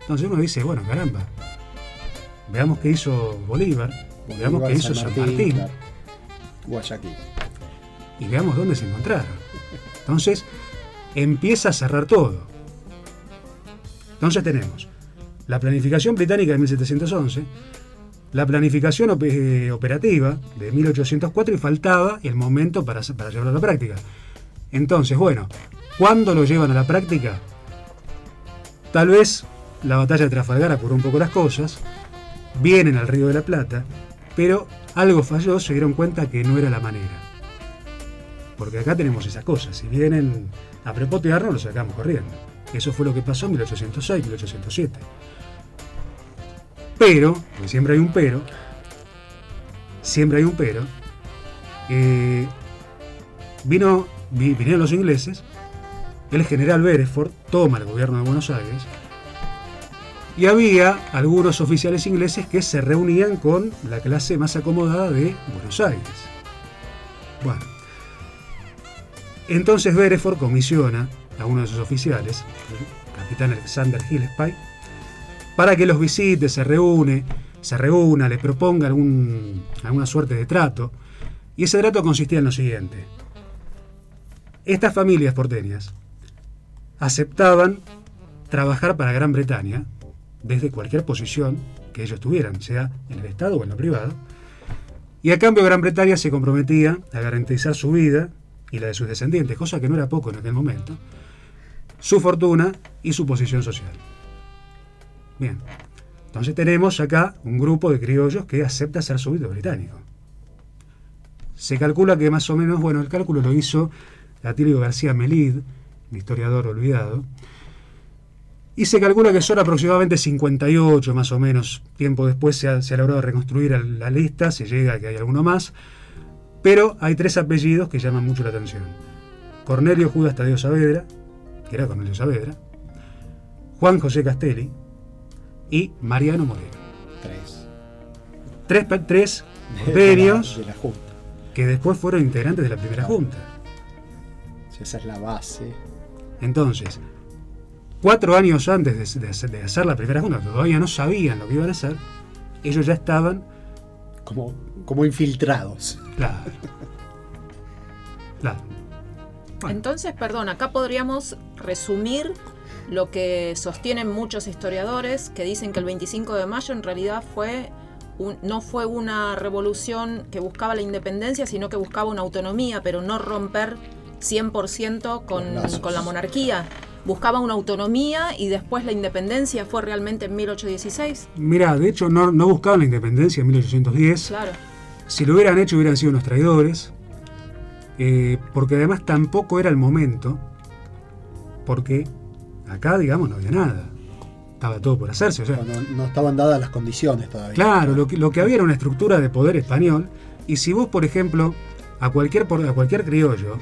Entonces uno dice, bueno, caramba, veamos qué hizo Bolívar, veamos qué hizo San Martín claro. Guayaquil. y veamos dónde se encontraron. Entonces, empieza a cerrar todo. Entonces tenemos la planificación británica de 1711, la planificación eh, operativa de 1804 y faltaba el momento para, para llevarlo a la práctica. Entonces, bueno, ¿cuándo lo llevan a la práctica? Tal vez la batalla de Trafalgar apuró un poco las cosas, vienen al Río de la Plata, pero algo falló, se dieron cuenta que no era la manera. Porque acá tenemos esa cosa, si vienen a prepotearnos, lo sacamos corriendo. Eso fue lo que pasó en 1806, 1807. Pero, porque siempre hay un pero, siempre hay un pero, eh, vino, vi- vinieron los ingleses, el general Beresford toma el gobierno de Buenos Aires, y había algunos oficiales ingleses que se reunían con la clase más acomodada de Buenos Aires. Bueno, entonces Beresford comisiona a uno de sus oficiales, el capitán Alexander Gillespie, para que los visite, se reúne, se reúna, le proponga algún, alguna suerte de trato. Y ese trato consistía en lo siguiente. Estas familias porteñas aceptaban trabajar para Gran Bretaña desde cualquier posición que ellos tuvieran, sea en el Estado o en lo privado, y a cambio Gran Bretaña se comprometía a garantizar su vida y la de sus descendientes, cosa que no era poco en aquel momento, su fortuna y su posición social. Bien, entonces tenemos acá un grupo de criollos que acepta ser súbdito británico. Se calcula que más o menos, bueno, el cálculo lo hizo Atilio García Melid, un historiador olvidado, y se calcula que son aproximadamente 58 más o menos. Tiempo después se ha, se ha logrado reconstruir la lista, se llega a que hay alguno más, pero hay tres apellidos que llaman mucho la atención. Cornelio Judas Tadeo Saavedra, que era Cornelio Saavedra, Juan José Castelli y Mariano Moreno. Tres. Tres, tres De la, de la Junta. que después fueron integrantes de la primera junta. Esa es la base. Entonces, cuatro años antes de, de hacer- de hacer la primera junta, todavía no sabían lo que iban a hacer, ellos ya estaban, Como, como infiltrados. claro, claro. Bueno. Entonces, perdón, acá podríamos resumir lo que sostienen muchos historiadores que dicen que el 25 de mayo en realidad fue un- no fue una revolución que buscaba la independencia, sino que buscaba una autonomía, pero no romper 100% con, con la monarquía. Buscaba una autonomía y después la independencia fue realmente en 1816. Mirá, de hecho no, no buscaban la independencia en 1810. Claro. Si lo hubieran hecho hubieran sido unos traidores, eh, porque además tampoco era el momento, porque acá, digamos, no había nada. Estaba todo por hacerse. O sea, no estaban dadas las condiciones todavía. Claro, lo que, lo que había era una estructura de poder español. Y si vos, por ejemplo, a cualquier, a cualquier criollo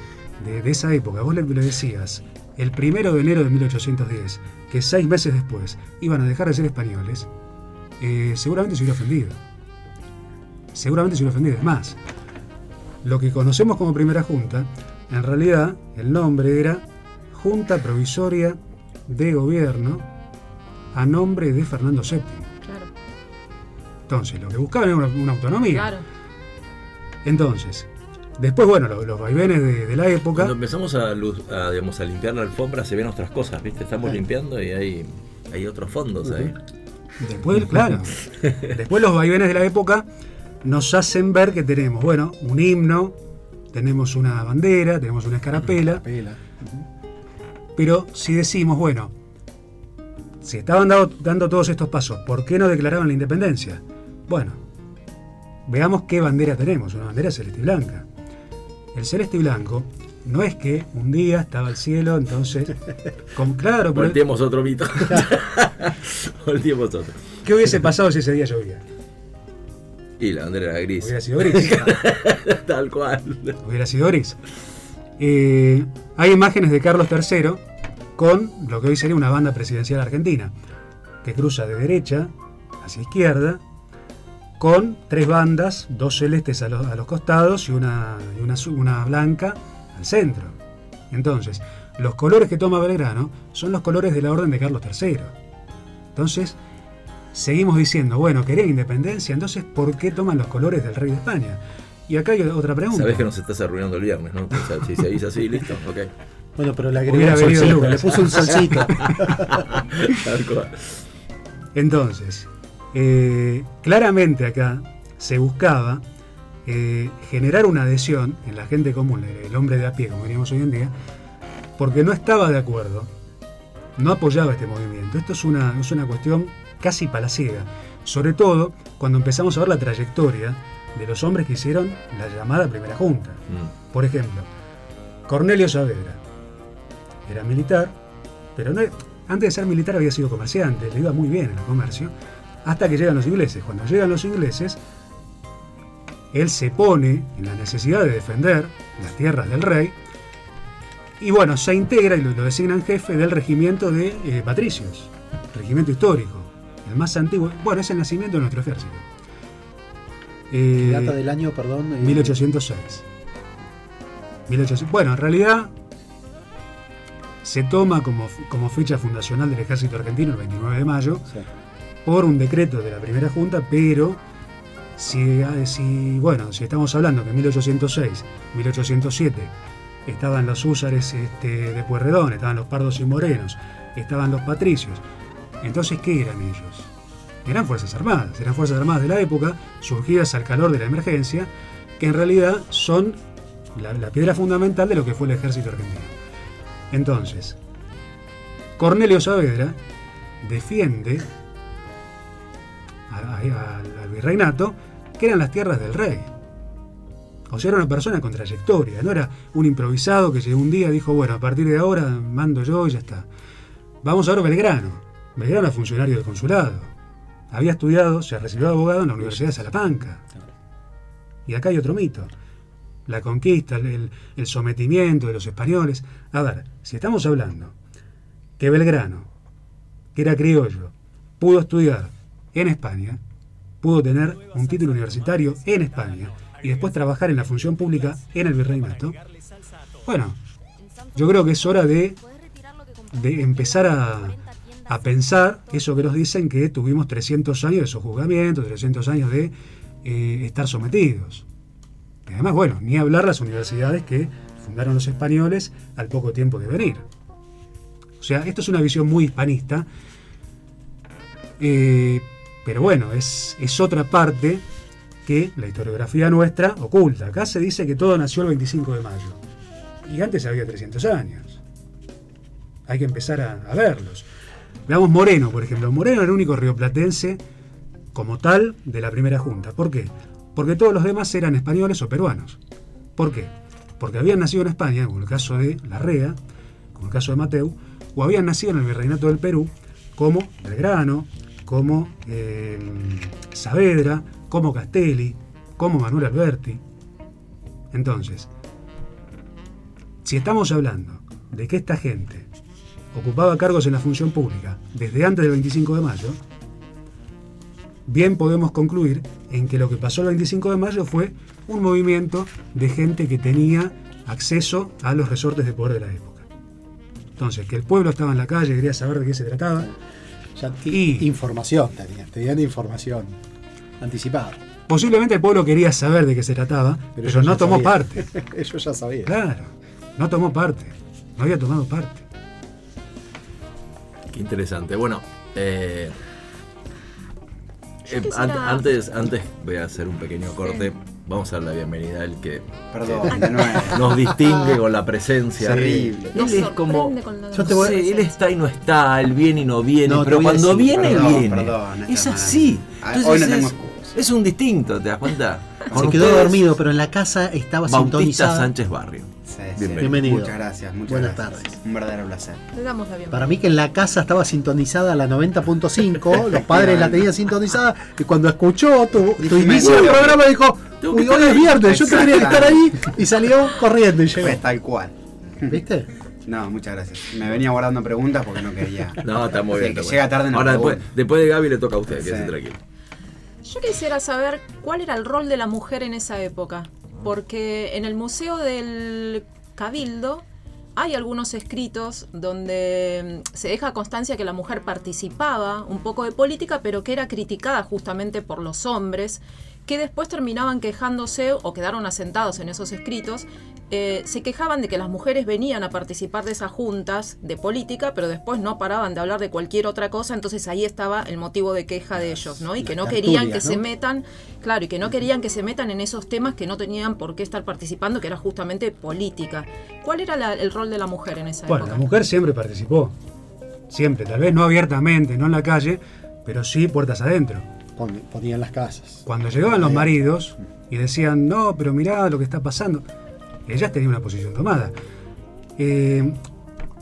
de, de esa época, vos le, le decías el primero de enero de 1810, que seis meses después iban a dejar de ser españoles, eh, seguramente se hubiera ofendido. Seguramente se hubiera ofendido. Es más, lo que conocemos como primera junta, en realidad el nombre era Junta Provisoria de Gobierno a nombre de Fernando VII. Claro, Entonces, lo que buscaban era una, una autonomía. claro. Entonces, después, bueno, lo- los, vaivenes de, de la época. Cuando empezamos a, luz- a, digamos, a limpiar la alfombra se ven otras cosas, ¿viste? Estamos Sí. limpiando y hay, hay otros fondos ahí. Después, claro. <laughs> después los vaivenes de la época nos hacen ver que tenemos, bueno, un himno, tenemos una bandera, tenemos una escarapela, Pela. pero si decimos, bueno, si estaban dado- dando todos estos pasos, ¿por qué no declaraban la independencia? Bueno, veamos qué bandera tenemos, una bandera celeste y blanca. El celeste y blanco no es que un día estaba el cielo, entonces. Con, claro. Volteemos otro mito. <laughs> Volteemos otro. ¿Qué hubiese pasado si ese día llovía? Y la bandera era gris. Hubiera sido gris. <laughs> Tal cual. hubiera sido gris. Eh, hay imágenes de Carlos III con lo que hoy sería una banda presidencial argentina, que cruza de derecha hacia izquierda, con tres bandas, dos celestes a los, a los costados y, una, y una, una blanca al centro. Entonces, los colores que toma Belgrano son los colores de la orden de Carlos III. Entonces, seguimos diciendo, bueno, querían independencia, entonces, ¿por qué toman los colores del rey de España? Y acá hay otra pregunta. Sabés que nos estás arruinando el viernes, ¿no? O sea, si seguís así, <laughs> listo, ok. Bueno, pero le Hubiera agregó un solcito, le puso un solcito. <laughs> Entonces, eh, claramente acá se buscaba eh, generar una adhesión en la gente común, el hombre de a pie, como diríamos hoy en día, porque no estaba de acuerdo, no apoyaba este movimiento. Esto es una, es una cuestión casi palaciega, sobre todo cuando empezamos a ver la trayectoria de los hombres que hicieron la llamada primera junta. Mm. Por ejemplo, Cornelio Saavedra era militar, pero no, antes de ser militar había sido comerciante, le iba muy bien en el comercio, hasta que llegan los ingleses. Cuando llegan los ingleses, él se pone en la necesidad de defender las tierras del rey y bueno, se integra y lo, lo designan jefe del regimiento de eh, patricios, regimiento histórico, el más antiguo, bueno, es el nacimiento de nuestro ejército. Eh, Data del año, perdón. eh, 1806. 1800 Bueno, en realidad se toma como, como fecha fundacional del ejército argentino el 29 de mayo sí. Por un decreto de la primera junta, pero si, ah, bueno, si estamos hablando que en 1806, 1807 estaban los húsares este, de Pueyrredón, estaban los pardos y morenos, estaban los patricios, entonces ¿qué eran ellos? Eran fuerzas armadas, eran fuerzas armadas de la época, surgidas al calor de la emergencia, que en realidad son la piedra fundamental de lo que fue el ejército argentino. Entonces, Cornelio Saavedra defiende al, virreinato que eran las tierras del rey. O sea, era una persona con trayectoria, no era un improvisado que un día dijo, bueno, a partir de ahora mando yo y ya está. Vamos ahora a Belgrano. Belgrano era funcionario del consulado. Había estudiado, se recibió de abogado en la Universidad de Salamanca. Y acá hay otro mito. La conquista, el, el sometimiento de los españoles. A ver, si estamos hablando que Belgrano, que era criollo, pudo estudiar en España, pudo tener un título universitario en España y después trabajar en la función pública en el virreinato, bueno, yo creo que es hora de, empezar a, pensar eso que nos dicen que tuvimos 300 años de sojuzgamiento, 300 años de eh, estar sometidos. Además, bueno, ni hablar las universidades que fundaron los españoles al poco tiempo de venir. O sea, esto es una visión muy hispanista, eh, pero bueno, es, es otra parte que la historiografía nuestra oculta. Acá se dice que todo nació el 25 de mayo. Y antes había 300 años. Hay que empezar a, verlos. Veamos Moreno, por ejemplo. Moreno era el único rioplatense como tal de la primera junta. ¿Por qué? Porque todos los demás eran españoles o peruanos. ¿Por qué? Porque habían nacido en España, como el caso de Larrea, como el caso de Mateu, o habían nacido en el Virreinato del Perú, como Belgrano, como eh, Saavedra, como Castelli, como Manuel Alberti. Entonces, si estamos hablando de que esta gente ocupaba cargos en la función pública desde antes del 25 de mayo, bien podemos concluir en que lo que pasó el 25 de mayo fue un movimiento de gente que tenía acceso a los resortes de poder de la época. Entonces, que el pueblo estaba en la calle, quería saber de qué se trataba. Ya- Y- información tenían, tenían información anticipada. Posiblemente el pueblo quería saber de qué se trataba, pero, ellos no tomó parte. <laughs> Ellos ya sabían. Claro, no tomó parte. No había tomado parte. Qué interesante. Bueno, eh, eh, an- antes, antes voy a hacer un pequeño corte. Vamos a dar la bienvenida al que Perdón, <laughs> nos distingue con la presencia. Terrible. Él es como. Yo te voy- Sí, él está y no está, él viene y no viene, No, pero a cuando decir, viene, perdón, viene. perdón, es así. Ah, Entonces hoy no tengo es, un distinto, ¿te das cuenta? Se quedó ustedes, dormido, pero en la casa estaba Bautista. Sánchez Barrio. Sí. Bienvenido. Bienvenido. Muchas gracias, muchas Buenas gracias. tardes. Un verdadero placer. Le damos la bienvenida. Para mí que en la casa estaba sintonizada la 90.5, <laughs> los padres la tenían sintonizada y cuando escuchó tu, tu inicio del programa dijo, uy, hoy es ahí". viernes, yo tendría que estar ahí y salió corriendo y llegó. Fue tal cual. ¿Viste? <laughs> No, muchas gracias. Me venía guardando preguntas porque no quería. <laughs> No, está muy bien. que está llega tarde no Ahora, después, después de Gaby le toca a usted, Sí. quédese tranquilo. Yo quisiera saber cuál era el rol de la mujer en esa época, porque en el Museo del Cabildo hay algunos escritos donde mm, se deja constancia que la mujer participaba un poco de política, pero que era criticada justamente por los hombres, que después terminaban quejándose o quedaron asentados en esos escritos, eh, se quejaban de que las mujeres venían a participar de esas juntas de política, pero después no paraban de hablar de cualquier otra cosa, entonces ahí estaba el motivo de queja de ellos, ¿no? Y que no querían que se metan, claro, y que no querían que se metan en esos temas que no tenían por qué estar participando, que era justamente política. ¿Cuál era la- el rol de la mujer en esa Bueno, la época? mujer siempre participó. Siempre, tal vez no abiertamente, no en la calle, pero sí puertas adentro. Pon- Ponían las casas. Cuando llegaban los maridos y decían, no, pero mirá lo que está pasando, ellas tenían una posición tomada. Eh,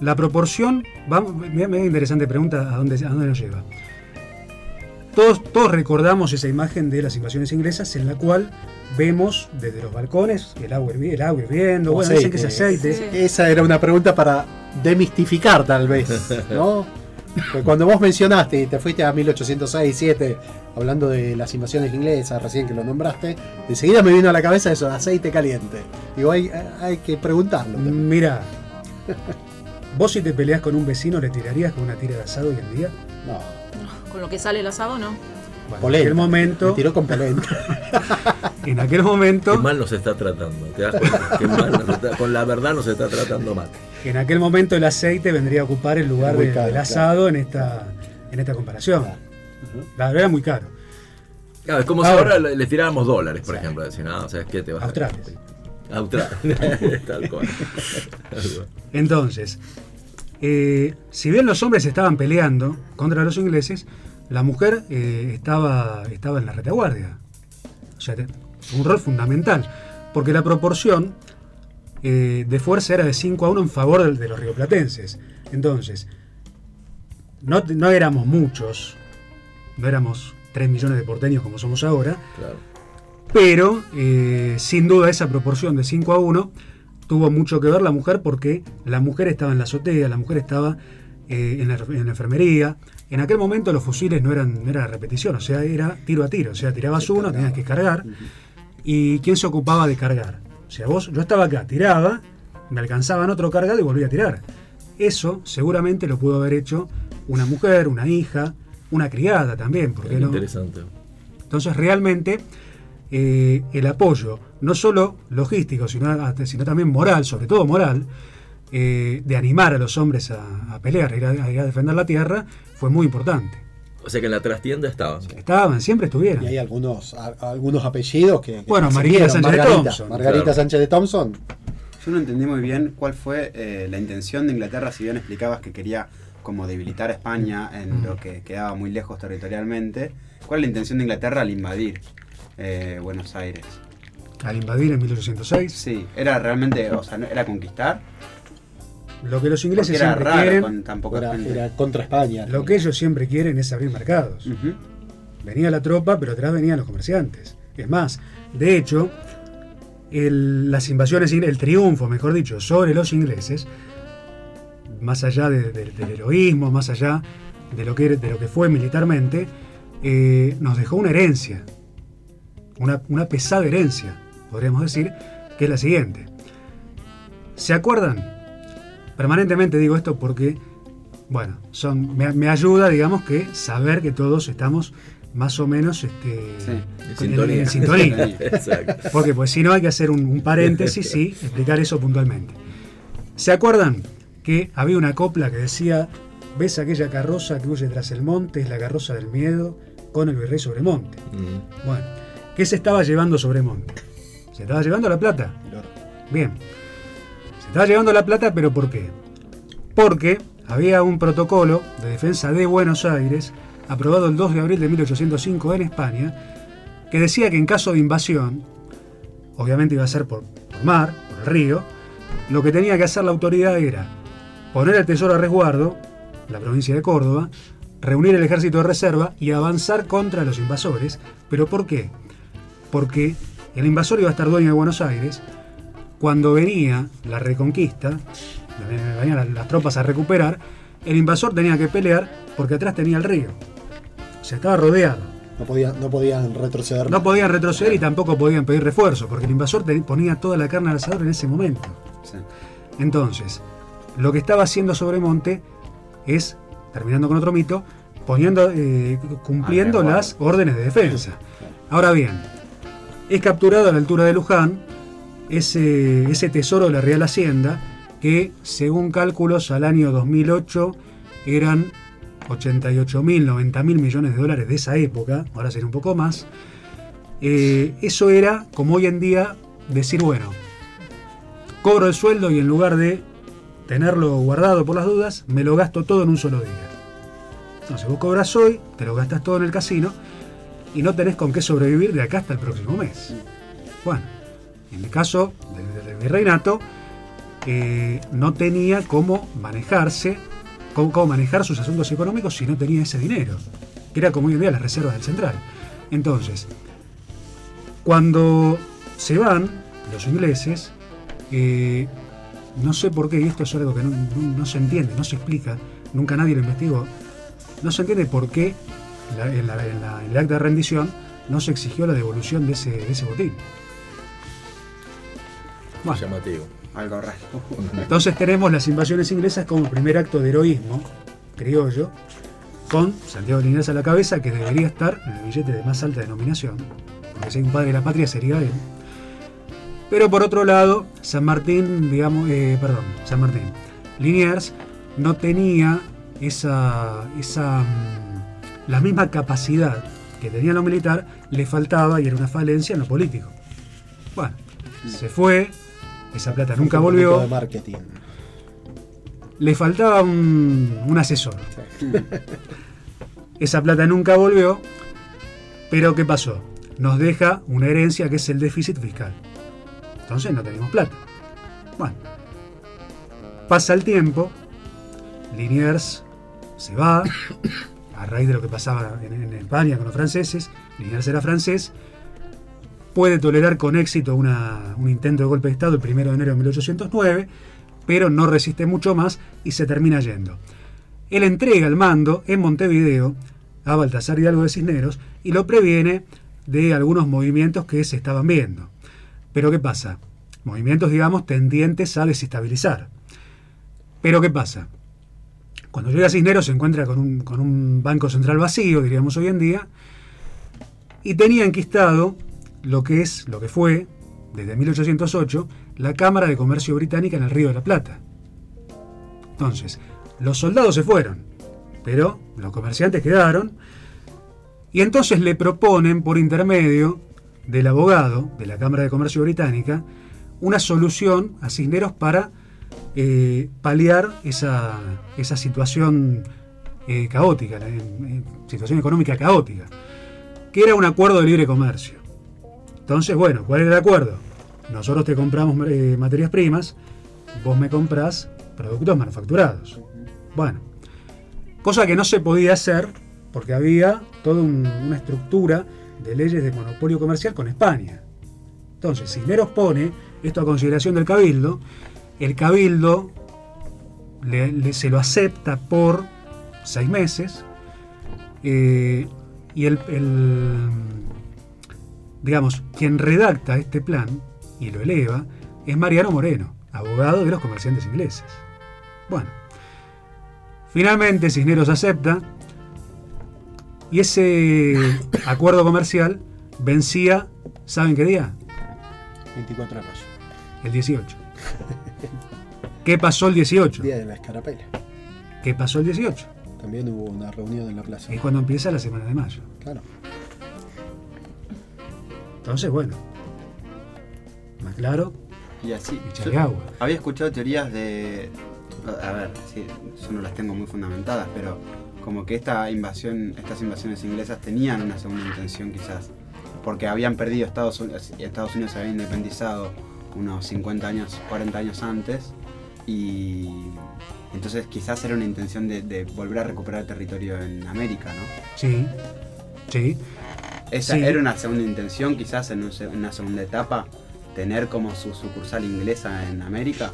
la proporción, vamos, mira, mira qué interesante pregunta a dónde, a dónde nos lleva. Todos, todos recordamos esa imagen de las invasiones inglesas en la cual vemos desde los balcones el agua, el agua hirviendo, bueno, dicen que es aceite. Sí. Esa era una pregunta para demistificar tal vez, ¿no? <laughs> Porque cuando vos mencionaste y te fuiste a 1806, 7, hablando de las invasiones inglesas, recién que lo nombraste, enseguida me vino a la cabeza eso, aceite caliente. Digo, hay, hay que preguntarlo. también. Mira, vos si te peleás con un vecino le tirarías con una tira de asado hoy en día. No, Con lo que sale el asado, ¿no? Bueno, en aquel momento, Me tiró con polenta. <laughs> en aquel Qué momento, mal nos está tratando, ¿te das cuenta? Qué mal nos está- con la verdad nos está tratando mal. en aquel momento el aceite vendría a ocupar el lugar Muy de- caro, del asado en esta en esta comparación. La verdad era muy caro. Claro, es como si Ahora. ahora le le tiráramos dólares, por ejemplo. Decir, no, ¿sabes qué te vas a- Australes. Tal cual. <laughs> Tal cual. Entonces, eh, si bien los hombres estaban peleando contra los ingleses, la mujer eh, estaba, estaba en la retaguardia. O sea, un rol fundamental. Porque la proporción eh, de fuerza era de 5 a 1 en favor de, de los rioplatenses. Entonces, no, no éramos muchos, no éramos 3 millones de porteños como somos ahora, Claro. pero eh, sin duda esa proporción de 5 a 1 tuvo mucho que ver la mujer porque la mujer estaba en la azotea, la mujer estaba eh, en, la, en la enfermería. En aquel momento los fusiles no eran, no era repetición, o sea, era tiro a tiro. O sea, tirabas uno, tenías que cargar. ¿Y quién se ocupaba de cargar? O sea, vos, yo estaba acá, tiraba, me alcanzaban otro cargado y volvía a tirar. Eso seguramente lo pudo haber hecho una mujer, una hija, una criada también, ¿por qué no? Interesante. Entonces realmente eh, el apoyo, no solo logístico, sino, sino también moral, sobre todo moral, eh, de animar a los hombres a, a pelear, a ir a, a ir a defender la tierra, fue muy importante. O sea que en la trastienda estaban. Estaban, siempre estuvieron. Y hay algunos, a- algunos apellidos que. que Bueno, María. Sánchez de Margarita, Thompson. Margarita Claro. Sánchez de Thompson. Yo no entendí muy bien cuál fue eh, la intención de Inglaterra, si bien explicabas que quería como debilitar a España en lo que quedaba muy lejos territorialmente. ¿Cuál es la intención de Inglaterra al invadir eh, Buenos Aires? Al invadir en 1806, Sí, era realmente, o sea, ¿no- era conquistar. lo que los ingleses era siempre raro quieren, con tan poca Era, gente. era contra España. lo que ellos siempre quieren es abrir mercados. Venía la tropa, pero atrás venían los comerciantes. Es más, de hecho, el- las invasiones, el triunfo, mejor dicho, sobre los ingleses, más allá de- de- del heroísmo, más allá de lo que, de lo que fue militarmente, eh, nos dejó una herencia, una, una pesada herencia, podríamos decir, que es la siguiente. ¿Se acuerdan? Permanentemente digo esto porque, bueno, son, me, me ayuda, digamos, que saber que todos estamos más o menos este, Sí, En sintonía. en sintonía. <laughs> Exacto. Porque pues si no hay que hacer un, un paréntesis y explicar eso puntualmente. ¿Se acuerdan que había una copla que decía, ves aquella carroza que huye tras el monte, es la carroza del miedo, con el virrey sobre monte? Mm. Bueno, ¿qué se estaba llevando sobre monte? Se estaba llevando la plata. Bien. Se estaba llevando la plata, pero ¿por qué? Porque había un protocolo de defensa de Buenos Aires, aprobado el 2 de abril de 1805 en España, que decía que en caso de invasión, obviamente iba a ser por, por mar, por el río, lo que tenía que hacer la autoridad era poner el tesoro a resguardo, la provincia de Córdoba, reunir el ejército de reserva y avanzar contra los invasores. ¿Pero por qué? Porque el invasor iba a estar dueño de Buenos Aires. Cuando venía la reconquista, venían las, tropas a recuperar, el invasor tenía que pelear porque atrás tenía el río. O sea, estaba rodeado. No, podía, no podían retroceder. No podían retroceder y tampoco podían pedir refuerzo, porque el invasor ponía toda la carne al asador en ese momento. Sí. Entonces, lo que estaba haciendo Sobremonte es, terminando con otro mito, poniendo, eh, cumpliendo las órdenes de defensa. Ahora bien, es capturado a la altura de Luján ese, ese tesoro de la Real Hacienda, que según cálculos al año 2008 eran 88 mil, 90 mil millones de dólares de esa época, ahora sería un poco más. Eh, eso era, como hoy en día, decir, bueno, cobro el sueldo y en lugar de tenerlo guardado por las dudas, me lo gasto todo en un solo día. Entonces vos cobras hoy, te lo gastas todo en el casino y no tenés con qué sobrevivir de acá hasta el próximo mes. Bueno, en el caso del, del virreinato, eh, no tenía cómo manejarse, cómo, manejar sus asuntos económicos si no tenía ese dinero, que era como hoy en día las reservas del central. Entonces, cuando se van los ingleses, eh, no sé por qué, y esto es algo que no, no- no se entiende, no se explica, nunca nadie lo investigó, no se entiende por qué la- en, la- en la- en el acta de rendición no se exigió la devolución de ese, de ese botín. Bueno, Llamativo. Algo raro. <laughs> entonces tenemos las invasiones inglesas como primer acto de heroísmo criollo, con Santiago de Liniers a la cabeza, que debería estar en el billete de más alta denominación, porque si hay un padre de la patria sería él. Pero por otro lado, San Martín, digamos, eh, perdón, San Martín, Liniers no tenía esa, esa mm, la misma capacidad que tenía en lo militar, le faltaba y era una falencia en lo político. Bueno, se fue, esa plata nunca volvió. de marketing. Le faltaba un, un asesor. Esa plata nunca volvió, pero ¿qué pasó? Nos deja una herencia que es el déficit fiscal. Entonces no tenemos plata. Bueno, pasa el tiempo, Liniers se va, a raíz de lo que pasaba en, España con los franceses, Liniers era francés, puede tolerar con éxito un intento de golpe de Estado el 1 de enero de 1809, pero no resiste mucho más y se termina yendo. Él entrega el mando en Montevideo a Baltasar Hidalgo de Cisneros y lo previene de algunos movimientos que se estaban viendo. Pero ¿qué pasa? Movimientos, digamos, tendientes a desestabilizar. Pero ¿qué pasa? Cuando llega Cisneros se encuentra con un, con un banco central vacío, diríamos hoy en día, y tenía enquistado lo que es, lo que fue, desde 1808, la Cámara de Comercio Británica en el Río de la Plata. Entonces, los soldados se fueron, pero los comerciantes quedaron, y entonces le proponen, por intermedio del abogado de la Cámara de Comercio Británica, una solución a Cisneros para eh, paliar esa, esa situación eh, caótica, situación económica caótica, que era un acuerdo de libre comercio. Entonces, bueno, ¿cuál era el acuerdo? Nosotros te compramos eh, materias primas, vos me comprás productos manufacturados. Bueno, cosa que no se podía hacer porque había toda un- una estructura de leyes de monopolio comercial con España. Entonces, Cisneros pone esto a consideración del Cabildo, el Cabildo le- se lo acepta por seis meses eh, y el, el- digamos, quien redacta este plan y lo eleva es Mariano Moreno, abogado de los comerciantes ingleses. Bueno, finalmente Cisneros acepta y ese acuerdo comercial vencía, ¿saben qué día? 24 de mayo. El 18. ¿Qué pasó el 18? Día de la escarapela. ¿Qué pasó el 18? También hubo una reunión en la plaza. Es cuando empieza la semana de mayo. Claro. Entonces, bueno. Más claro, Y así. echarle agua. había escuchado teorías de. A ver, sí, yo no las tengo muy fundamentadas, pero como que esta invasión, estas invasiones inglesas tenían una segunda intención quizás. Porque habían perdido Estados Unidos, Estados Unidos se había independizado unos 50 años, 40 años antes. Y entonces quizás era una intención de, de volver a recuperar territorio en América, ¿no? Sí, sí. Esa Sí. era una segunda intención, quizás en un una segunda etapa, tener como su sucursal inglesa en América.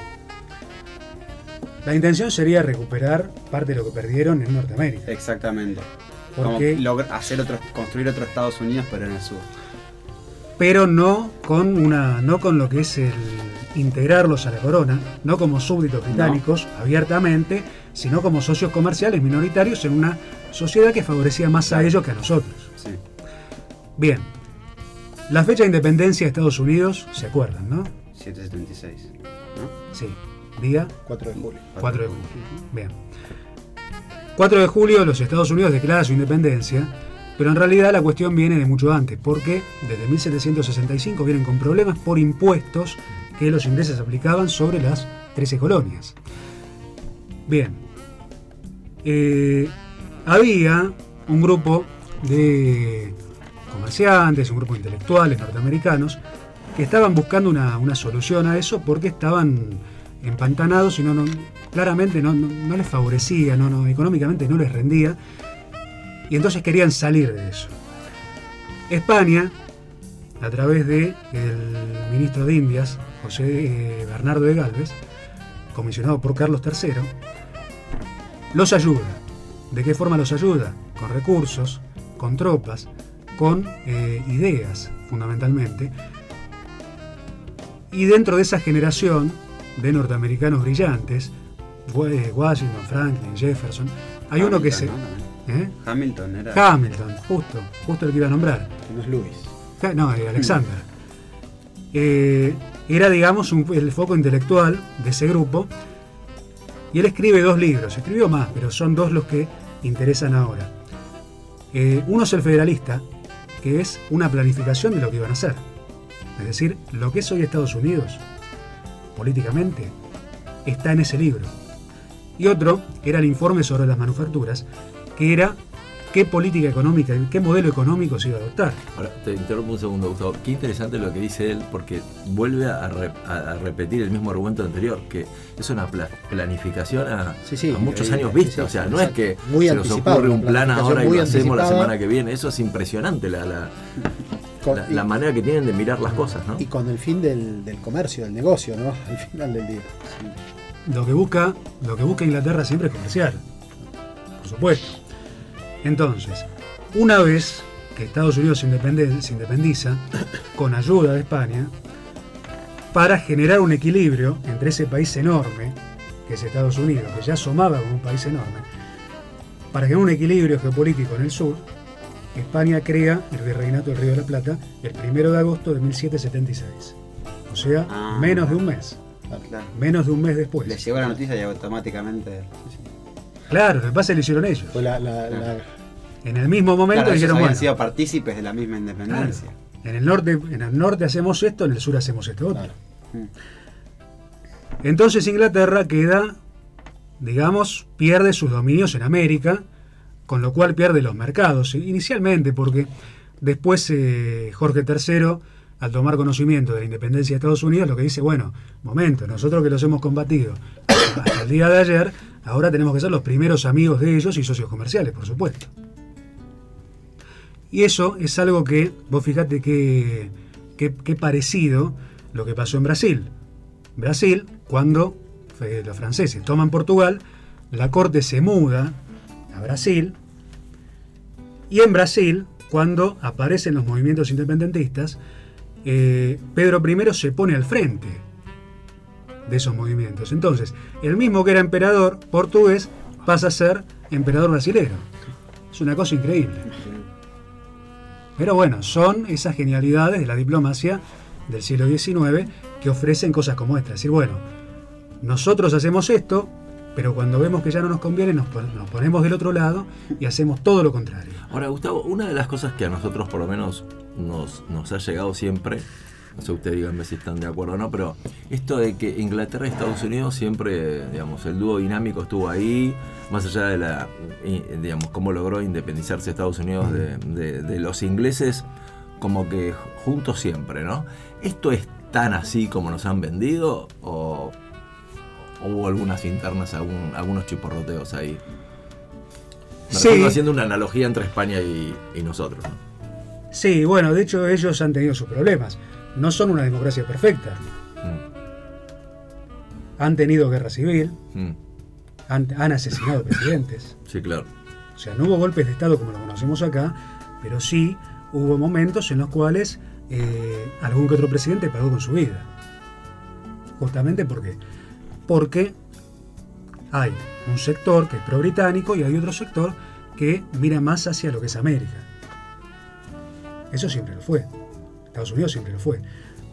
La intención sería recuperar parte de lo que perdieron en Norteamérica. Exactamente. Porque, hacer otro, construir otro Estados Unidos, pero en el sur. pero no con una, no con lo que es el integrarlos a la corona, no como súbditos británicos abiertamente, sino como socios comerciales minoritarios en una sociedad que favorecía más a ellos que a nosotros. Sí. Bien. La fecha de independencia de Estados Unidos, ¿se acuerdan, no? 776. ¿no? Sí. Día 4 de julio. 4 de julio. Bien. 4 de julio los Estados Unidos declaran su independencia, pero en realidad la cuestión viene de mucho antes, porque desde 1765 vienen con problemas por impuestos que los ingleses aplicaban sobre las 13 colonias. Bien. Eh, había un grupo de comerciantes, un grupo de intelectuales norteamericanos, que estaban buscando una, una solución a eso porque estaban empantanados y no, claramente no, les favorecía, no, no, económicamente no les rendía, y entonces querían salir de eso. España, a través de el ministro de Indias, José eh, Bernardo de Galvez, comisionado por Carlos III, los ayuda. ¿De qué forma los ayuda? Con recursos, con tropas, con eh, ideas, fundamentalmente. Y dentro de esa generación de norteamericanos brillantes, eh, Washington, Franklin, Jefferson, hay uno que se... ¿eh? Hamilton era. Hamilton, justo, justo el que iba a nombrar. No es Luis. No, Alexander. Eh, era, digamos, un- el foco intelectual de ese grupo. Y él escribe dos libros, escribió más, pero son dos los que interesan ahora. Eh, uno es el federalista, que es una planificación de lo que iban a hacer. Es decir, lo que es hoy Estados Unidos, políticamente, está en ese libro. Y otro era el informe sobre las manufacturas, que era qué política económica, qué modelo económico se iba a adoptar. Ahora, te interrumpo un segundo, Gustavo. Qué interesante lo que dice él, porque vuelve a, re- a- a repetir el mismo argumento anterior, que es una pla- planificación a, Sí, sí, a muchos increíble. años vista. Sí, o sea, no es que Muy se nos ocurre un plan ahora y lo hacemos la semana que viene. Eso es impresionante, la, la, Con- la- y- la manera que tienen de mirar las cosas, ¿no? Y con el fin del, del comercio, del negocio, ¿no? Al final del día. Lo que busca, lo que busca Inglaterra siempre es comercial. Por supuesto. Entonces, una vez que Estados Unidos se, independe- se independiza, <coughs> con ayuda de España, para generar un equilibrio entre ese país enorme, que es Estados Unidos, que ya asomaba como un país enorme, para generar un equilibrio geopolítico en el sur, España crea el Virreinato del Río de la Plata el 1 de agosto de 1776. O sea, Ah. menos de un mes. Claro. Menos de un mes después. Les llegó la noticia y automáticamente. sí, sí. Claro, lo que pasa es que lo hicieron ellos. Fue la, la- la- En el mismo momento Claro, ellos dijeron, habían bueno, sido partícipes de la misma claro, independencia. en el norte, en el norte hacemos esto, en el sur hacemos esto otro. claro. Entonces Inglaterra queda, digamos, pierde sus dominios en América, con lo cual pierde los mercados, inicialmente porque después eh, Jorge III, al tomar conocimiento de la independencia de Estados Unidos, lo que dice, bueno, momento, nosotros que los hemos combatido hasta el día de ayer, ahora tenemos que ser los primeros amigos de ellos y socios comerciales, por supuesto. Y eso es algo que, vos fijate que, que, que parecido lo que pasó en Brasil. Brasil, cuando eh, los franceses toman Portugal, la corte se muda a Brasil, y en Brasil, cuando aparecen los movimientos independentistas, eh, Pedro I se pone al frente de esos movimientos. Entonces, el mismo que era emperador portugués pasa a ser emperador brasilero. Es una cosa increíble. Pero bueno, son esas genialidades de la diplomacia del siglo XIX que ofrecen cosas como esta. Es decir, bueno, nosotros hacemos esto, pero cuando vemos que ya no nos conviene, nos, pon- nos ponemos del otro lado y hacemos todo lo contrario. Ahora, Gustavo, una de las cosas que a nosotros por lo menos nos, nos ha llegado siempre, no sé ustedes díganme si están de acuerdo o no, pero esto de que Inglaterra y Estados Unidos siempre, digamos, el dúo dinámico estuvo ahí, más allá de la, digamos, cómo logró independizarse Estados Unidos de, de- de los ingleses, como que juntos siempre, ¿no? Esto es tan así como nos han vendido? ¿O, o hubo algunas internas, algún- algunos chiporroteos ahí? Me Sí. haciendo una analogía entre España y, y nosotros. ¿no? Sí, bueno, de hecho ellos han tenido sus problemas. No son una democracia perfecta. Han tenido guerra civil, Mm, mm. han, han asesinado <laughs> presidentes. Sí, claro. O sea, no hubo golpes de Estado como lo conocemos acá, pero sí hubo momentos en los cuales eh, algún que otro presidente pagó con su vida. Justamente porque, porque hay un sector que es pro-británico y hay otro sector que mira más hacia lo que es América. Eso siempre lo fue. Estados Unidos siempre lo fue.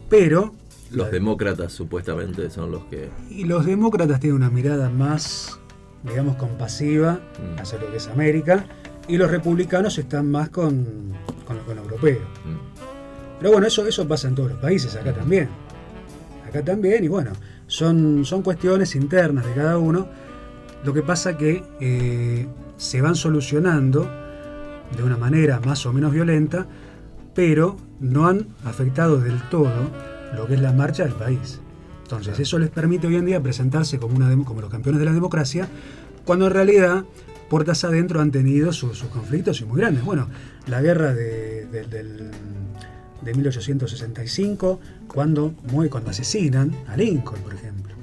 Pero Los demócratas supuestamente son los que... y los demócratas tienen una mirada más, digamos, compasiva Mm. hacia lo que es América, y los republicanos están más con, con lo, con lo europeo. mm, Pero bueno, eso, eso pasa en todos los países, acá también. Acá también, y bueno, son, son cuestiones internas de cada uno. Lo que pasa que eh, se van solucionando de una manera más o menos violenta, pero no han afectado del todo lo que es la marcha del país. Entonces, eso les permite hoy en día presentarse como, una como los campeones de la democracia, cuando en realidad, puertas adentro, han tenido sus, sus conflictos y muy grandes. Bueno, la guerra de, de- del- de 1865, cuando, mue- cuando asesinan a Lincoln, por ejemplo.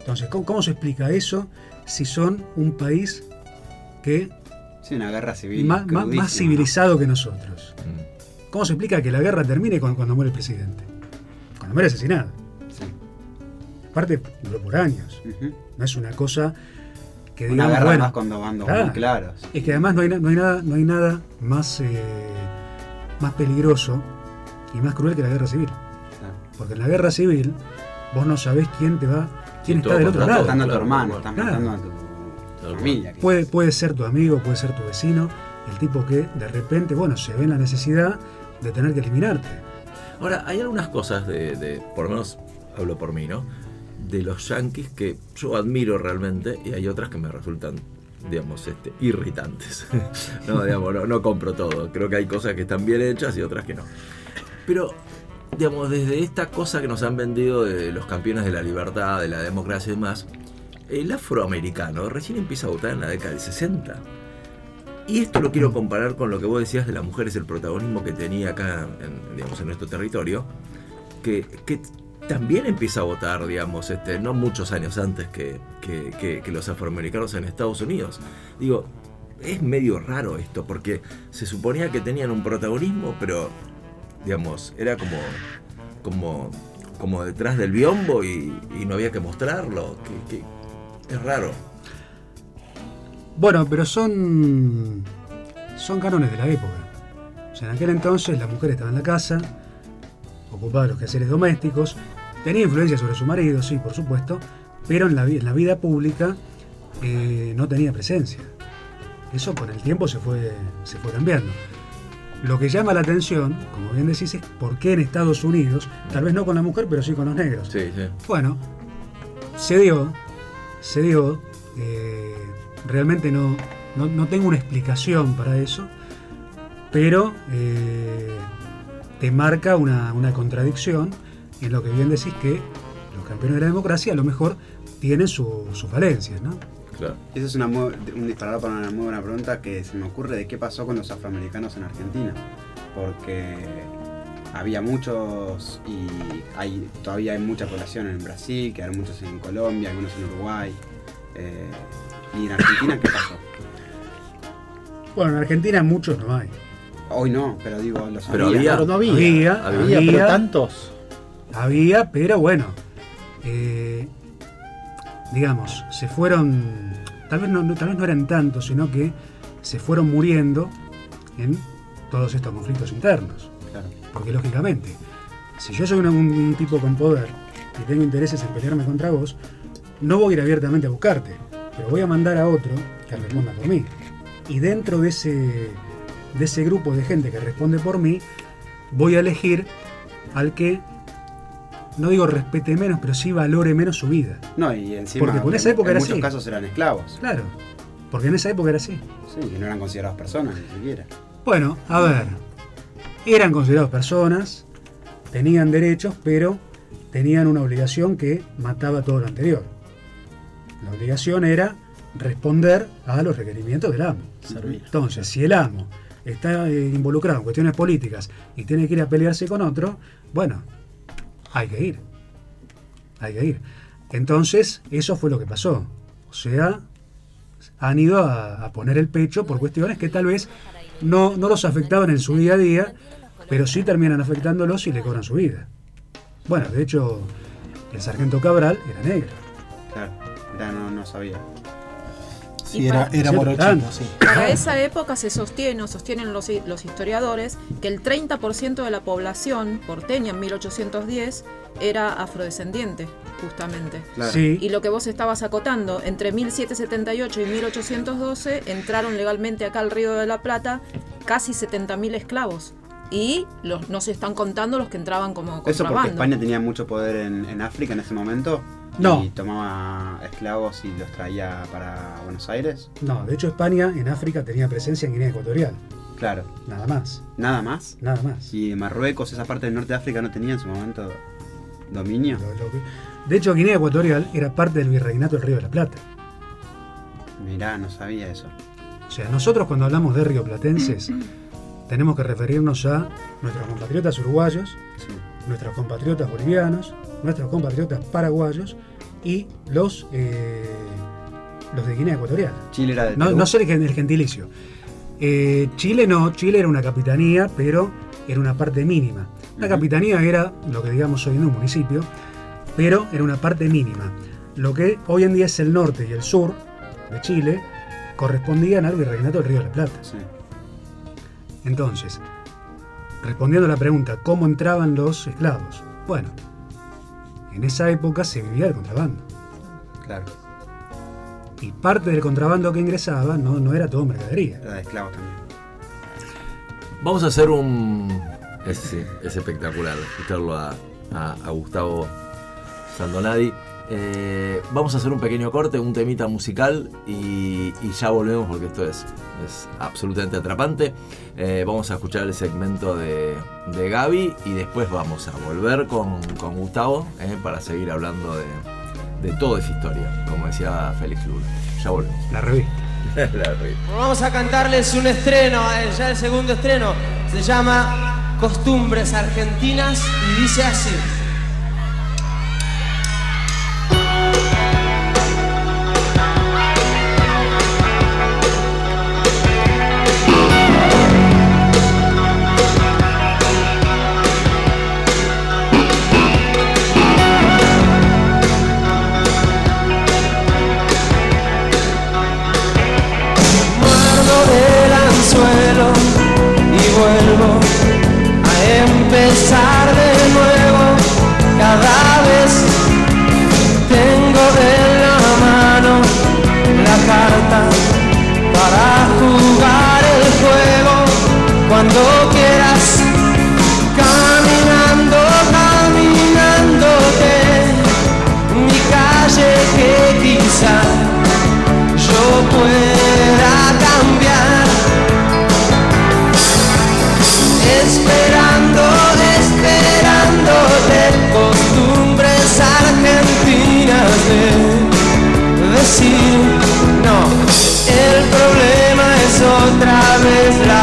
Entonces, ¿cómo, cómo se explica eso si son un país que Sí, una guerra civil. más, más- civilizado que nosotros? mm. ¿Cómo se explica que la guerra termine cuando, cuando muere el presidente? Cuando muere asesinado. Sí. Aparte, duró por años. No es una cosa que Una digamos, guerra bueno, más con dos bandos claro. muy claros. Es que además no hay, no hay nada, no hay nada más, eh, más peligroso y más cruel que la guerra civil. Claro. Porque en la guerra civil vos no sabés quién te va, quién está todo del otro lado. matando a tu hermano, Claro. matando a tu familia. Puede, puede ser tu amigo, puede ser tu vecino, el tipo que de repente, bueno, se ve en la necesidad de tener que eliminarte. Ahora, hay algunas cosas de, de- por lo menos hablo por mí, ¿no? De los yankees que yo admiro realmente y hay otras que me resultan, digamos, este, irritantes. <laughs> no, digamos, no, no compro todo. Creo que hay cosas que están bien hechas y otras que no. Pero, digamos, desde esta cosa que nos han vendido de los campeones de la libertad, de la democracia y demás, el afroamericano recién empieza a votar en la década del 60. Y esto lo quiero comparar con lo que vos decías de las mujeres, el protagonismo que tenía acá en, digamos, en nuestro territorio, que, también empieza a votar, digamos, este, no muchos años antes que, que- los afroamericanos en Estados Unidos. Digo, es medio raro esto, porque se suponía que tenían un protagonismo, pero, digamos, era como, como, como detrás del biombo y, no había que mostrarlo. Es raro. Bueno, pero son, son cánones de la época. O sea, en aquel entonces la mujer estaba en la casa, ocupaba los quehaceres domésticos, tenía influencia sobre su marido, sí, por supuesto, pero en la, vi- en la vida pública eh, no tenía presencia. Eso con el tiempo se fue, se fue cambiando. Lo que llama la atención, como bien decís, es por qué en Estados Unidos, tal vez no con la mujer, pero sí con los negros. Sí, sí. Bueno, se dio, se dio. eh, realmente no, no, no tengo una explicación para eso, pero eh, te marca una, una contradicción en lo que bien decís que los campeones de la democracia a lo mejor tienen su- sus falencias, ¿no? Claro. Eso es una muy- un disparador para una muy buena pregunta que se me ocurre de qué pasó con los afroamericanos en Argentina. Porque había muchos y hay, todavía hay mucha población en Brasil, quedaron muchos en Colombia, algunos en Uruguay. eh, ¿Y en Argentina qué pasó? Bueno, en Argentina muchos no hay. Hoy no, pero digo, los Pero había. había- Pero no había. Había, Había, había. pero tantos. Había, pero bueno, eh, digamos, se fueron, tal vez no, no- tal vez no eran tantos, sino que se fueron muriendo en todos estos conflictos internos. Claro. Porque lógicamente, si yo soy un, un tipo con poder y tengo intereses en pelearme contra vos, no voy a ir abiertamente a buscarte, pero voy a mandar a otro que responda por mí. Y dentro de ese, de ese grupo de gente que responde por mí, voy a elegir al que, no digo respete menos, pero sí valore menos su vida. No, y encima Porque por esa en- época en era muchos así. casos eran esclavos. Claro, porque en esa época era así. Sí, y no eran considerados personas ni siquiera. Bueno, a ver, eran considerados personas, tenían derechos, pero tenían una obligación que mataba todo lo anterior. La obligación era responder a los requerimientos del amo. Servir. Entonces, si el amo está eh, involucrado en cuestiones políticas y tiene que ir a pelearse con otro, bueno, hay que ir. Hay que ir. Entonces, eso fue lo que pasó. O sea, han ido a, poner el pecho por cuestiones que tal vez no, no los afectaban en su día a día, pero sí terminan afectándolos y le cobran su vida. Bueno, de hecho, el sargento Cabral era negro. Claro, ya no, no sabía. Sí, Y era, para- era Sí, morochito, tanto. sí. Para esa época se sostiene, o sostienen los, los historiadores, que el 30% de la población porteña en 1810 era afrodescendiente, justamente. Claro. Sí, Y lo que vos estabas acotando, entre 1778 y 1812 entraron legalmente acá al Río de la Plata casi 70.000 esclavos. Y los, no se están contando los que entraban como Eso porque contrabando. España tenía mucho poder en, en África en ese momento. No. Y tomaba esclavos y los traía para Buenos Aires. no, de hecho España en África tenía presencia en Guinea Ecuatorial, Claro. nada más, Nada más. nada más. Y Marruecos, esa parte del norte de África, no tenía en su momento dominio. De hecho, Guinea Ecuatorial era parte del virreinato del Río de la Plata. Mirá, no sabía eso. O sea, nosotros cuando hablamos de rioplatenses <clears throat> tenemos que referirnos a nuestros compatriotas uruguayos, Sí. nuestros compatriotas bolivianos, nuestros compatriotas paraguayos y los, eh, los de Guinea Ecuatorial. Chile era de No, no sé el, gen- el gentilicio. Eh, Chile no, Chile era una capitanía, pero era una parte mínima. La capitanía era lo que digamos hoy en un municipio, pero era una parte mínima. Lo que hoy en día es el norte y el sur de Chile correspondían al virreinato del Río de la Plata. Sí. Entonces, respondiendo a la pregunta, ¿cómo entraban los esclavos? Bueno, en esa época se vivía el contrabando. Claro. Y parte del contrabando que ingresaba no, no era todo mercadería. Era de esclavos también. Vamos a hacer un. Es, sí, es espectacular escucharlo a, a- a Gustavo Sandonadi. Eh, vamos a hacer un pequeño corte, un temita musical y, y ya volvemos porque esto es, es absolutamente atrapante. Eh, vamos a escuchar el segmento de, de Gaby y después vamos a volver con, con Gustavo eh, para seguir hablando de, de toda esa historia, como decía Félix Luna. Ya volvemos. La revista. <laughs> La revista. Vamos a cantarles un estreno, eh, ya el segundo estreno. Se llama Costumbres Argentinas y dice así. No. El problema es otra vez la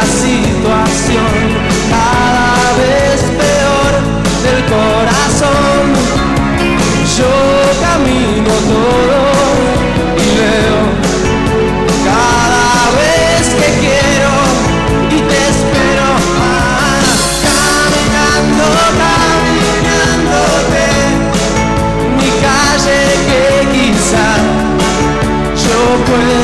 yo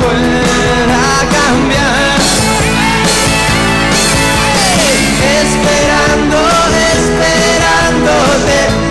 pueda cambiar. Esperando, esperándote.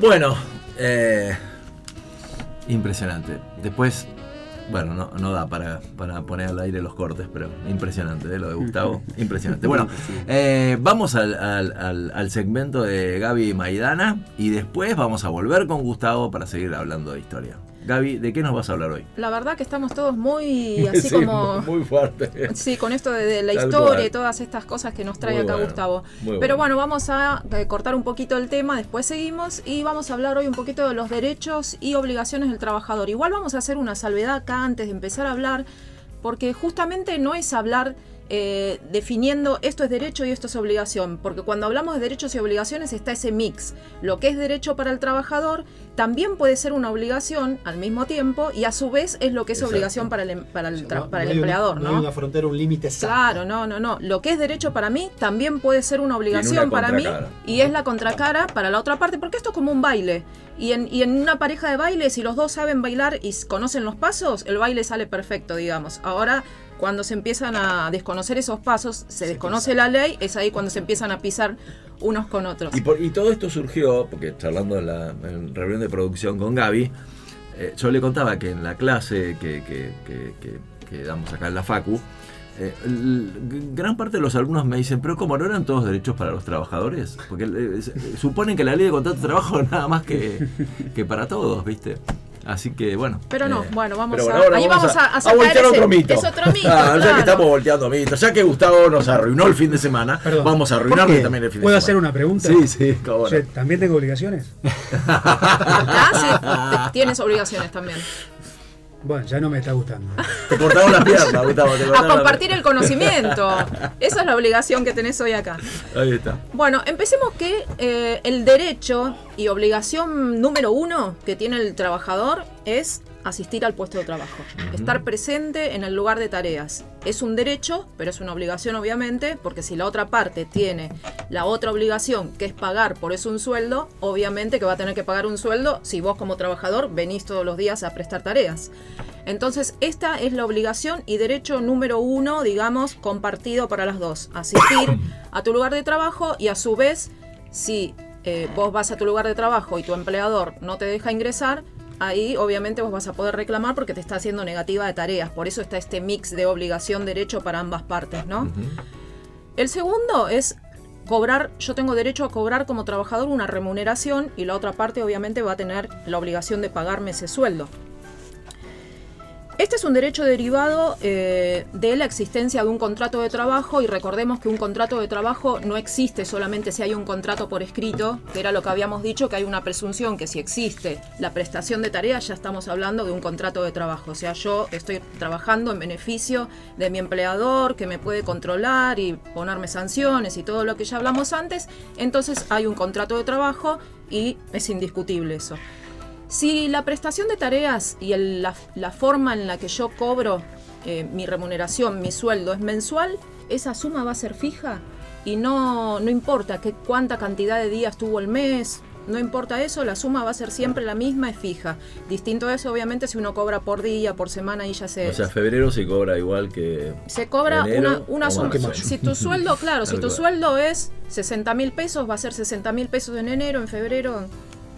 Bueno, eh, impresionante. Después, bueno, no, no da para, para poner al aire los cortes, pero impresionante, ¿eh? lo de Gustavo. <laughs> Impresionante. Bueno, eh, vamos al, al- al- al segmento de Gaby Maidana y después vamos a volver con Gustavo para seguir hablando de historia. Gaby, ¿de qué nos vas a hablar hoy? La verdad que estamos todos muy <laughs> así Sí, como... Muy fuerte. Sí, con esto de, de la Tal historia cual. y todas estas cosas que nos trae Muy acá bueno, Gustavo. Pero bueno. bueno, vamos a eh, cortar un poquito el tema, después seguimos y vamos a hablar hoy un poquito de los derechos y obligaciones del trabajador. Igual vamos a hacer una salvedad acá antes de empezar a hablar, porque justamente no es hablar eh, definiendo esto es derecho y esto es obligación, porque cuando hablamos de derechos y obligaciones está ese mix. Lo que es derecho para el trabajador también puede ser una obligación al mismo tiempo y a su vez es lo que es Exacto. obligación para el, em- para el, tra- No- para no el un- empleador, no ¿no? hay una frontera, un límite. Claro, no, no, no. Lo que es derecho para mí también puede ser una obligación una para mí y es la contracara para la otra parte, porque esto es como un baile. Y en, y en una pareja de baile, si los dos saben bailar y conocen los pasos, el baile sale perfecto, digamos. Ahora, cuando se empiezan a desconocer esos pasos, se desconoce la ley, es ahí cuando se empiezan a pisar unos con otros. Y, por- y todo esto surgió, porque charlando en la en reunión de producción con Gaby, eh, yo le contaba que en la clase que, que- que- que- que damos acá en la Facu, eh, gran parte de los alumnos me dicen, pero ¿cómo no eran todos derechos para los trabajadores? Porque eh, suponen que la ley de contrato de trabajo <laughs> nada más que, que para todos, ¿viste? Así que bueno. Pero no, eh, bueno, vamos pero a- ahora ahí vamos a- a sacar voltear ese- otro mito. es otro mito, <laughs> Ah, Ya claro. que estamos volteando mitos, ya que Gustavo nos arruinó el fin de semana, Perdón, vamos a ¿por arruinarle también el fin de ¿Puedo semana. hacer una pregunta? Sí, sí, no. Che, ¿También tengo obligaciones? <laughs> Ah, sí, tienes obligaciones también. Bueno, ya no me está gustando. <laughs> Te cortaron la pierna, <laughs> Gustavo. te A compartir el conocimiento. <laughs> Esa es la obligación que tenés hoy acá. Ahí está. Bueno, empecemos que eh, el derecho y obligación número uno que tiene el trabajador es asistir al puesto de trabajo, estar presente en el lugar de tareas. Es un derecho, pero es una obligación obviamente, porque si la otra parte tiene la otra obligación, que es pagar por eso un sueldo, obviamente que va a tener que pagar un sueldo si vos como trabajador venís todos los días a prestar tareas. Entonces, esta es la obligación y derecho número uno, digamos, compartido para las dos. Asistir a tu lugar de trabajo y a su vez, si eh, vos vas a tu lugar de trabajo y tu empleador no te deja ingresar, ahí obviamente vos vas a poder reclamar porque te está haciendo negativa de tareas. Por eso está este mix de obligación-derecho para ambas partes, ¿no? El segundo es cobrar, yo tengo derecho a cobrar como trabajador una remuneración y la otra parte obviamente va a tener la obligación de pagarme ese sueldo. Este es un derecho derivado eh, de la existencia de un contrato de trabajo y recordemos que un contrato de trabajo no existe solamente si hay un contrato por escrito, que era lo que habíamos dicho, que hay una presunción que si existe la prestación de tareas ya estamos hablando de un contrato de trabajo. O sea, yo estoy trabajando en beneficio de mi empleador, que me puede controlar y ponerme sanciones y todo lo que ya hablamos antes, entonces hay un contrato de trabajo y es indiscutible eso. Si la prestación de tareas y el- la, la forma en la que yo cobro eh, mi remuneración, mi sueldo es mensual, esa suma va a ser fija y no, no importa que, cuánta cantidad de días tuvo el mes, no importa eso, la suma va a ser siempre la misma, es fija. Distinto a eso, obviamente, si uno cobra por día, por semana y ya se... O sea, febrero se cobra igual que. Se cobra enero una, una suma. Si tu sueldo, claro, si tu sueldo es 60 mil pesos, va a ser 60 mil pesos en enero, en febrero,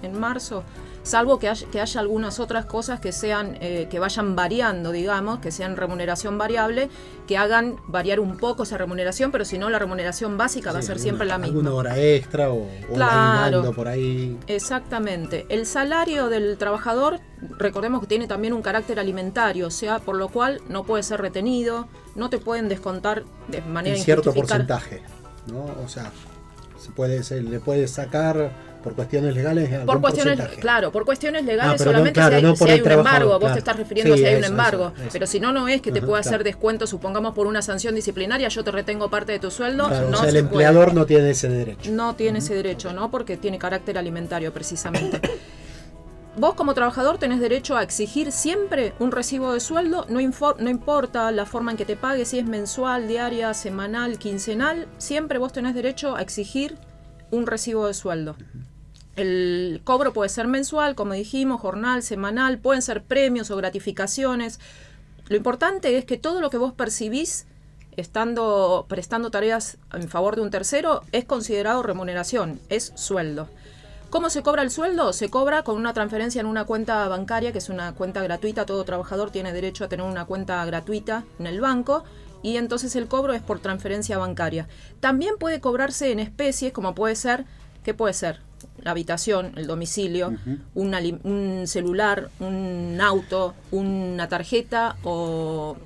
en marzo. Salvo que haya, que haya algunas otras cosas que sean, eh, que vayan variando, digamos, que sean remuneración variable, que hagan variar un poco esa remuneración, pero si no, la remuneración básica va a ser alguna- siempre la misma. Alguna hora extra o, o Claro. por ahí. Exactamente. El salario del trabajador, recordemos que tiene también un carácter alimentario, o sea, por lo cual no puede ser retenido, no te pueden descontar de manera En cierto porcentaje. ¿no? O sea, se puede, se le puede sacar por cuestiones legales Por cuestiones, porcentaje. claro, por cuestiones legales Ah, no, solamente claro, si hay, no si hay un embargo, vos te estás refiriendo Sí, si hay un embargo, eso, eso. pero si no, no es que te Ajá, pueda claro. hacer descuento, supongamos por una sanción disciplinaria, yo te retengo parte de tu sueldo, no o sea, el se empleador puede. no tiene ese derecho. no tiene ese derecho, ¿no? Porque tiene carácter alimentario precisamente. <coughs> Vos como trabajador tenés derecho a exigir siempre un recibo de sueldo, no, no importa la forma en que te pague, si es mensual, diaria, semanal, quincenal, siempre vos tenés derecho a exigir un recibo de sueldo. El cobro puede ser mensual, como dijimos, jornal, semanal, pueden ser premios o gratificaciones. Lo importante es que todo lo que vos percibís estando prestando tareas en favor de un tercero es considerado remuneración, es sueldo. ¿Cómo se cobra el sueldo? Se cobra con una transferencia en una cuenta bancaria, que es una cuenta gratuita. Todo trabajador tiene derecho a tener una cuenta gratuita en el banco y entonces el cobro es por transferencia bancaria. También puede cobrarse en especies, como puede ser, ¿qué puede ser? La habitación, el domicilio, un, celular, un auto, una tarjeta o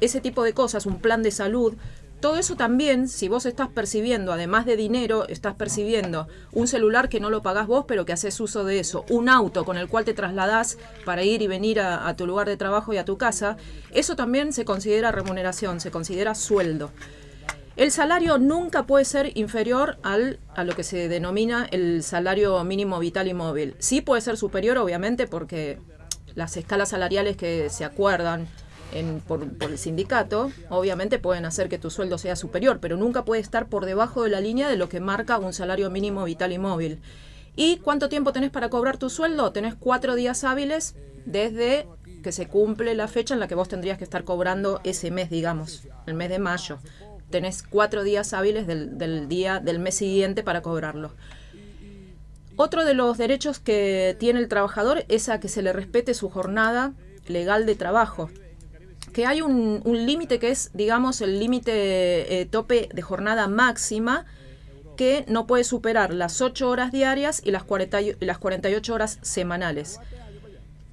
ese tipo de cosas, un plan de salud. Todo eso también, si vos estás percibiendo, además de dinero, estás percibiendo un celular que no lo pagás vos, pero que haces uso de eso, un auto con el cual te trasladás para ir y venir a, a tu lugar de trabajo y a tu casa, eso también se considera remuneración, se considera sueldo. El salario nunca puede ser inferior al, a lo que se denomina el salario mínimo vital y móvil. Sí puede ser superior, obviamente, porque las escalas salariales que se acuerdan en- por, por el sindicato, obviamente pueden hacer que tu sueldo sea superior, pero nunca puede estar por debajo de la línea de lo que marca un salario mínimo vital y móvil. ¿Y cuánto tiempo tenés para cobrar tu sueldo? Tenés cuatro días hábiles desde que se cumple la fecha en la que vos tendrías que estar cobrando ese mes, digamos, el mes de mayo. Tenés cuatro días hábiles del, día del mes siguiente para cobrarlo. Otro de los derechos que tiene el trabajador es a que se le respete su jornada legal de trabajo. Que hay un, límite que es, digamos, el límite eh, tope de jornada máxima que no puede superar las 8 horas diarias y las, 40 y- y las 48 horas semanales.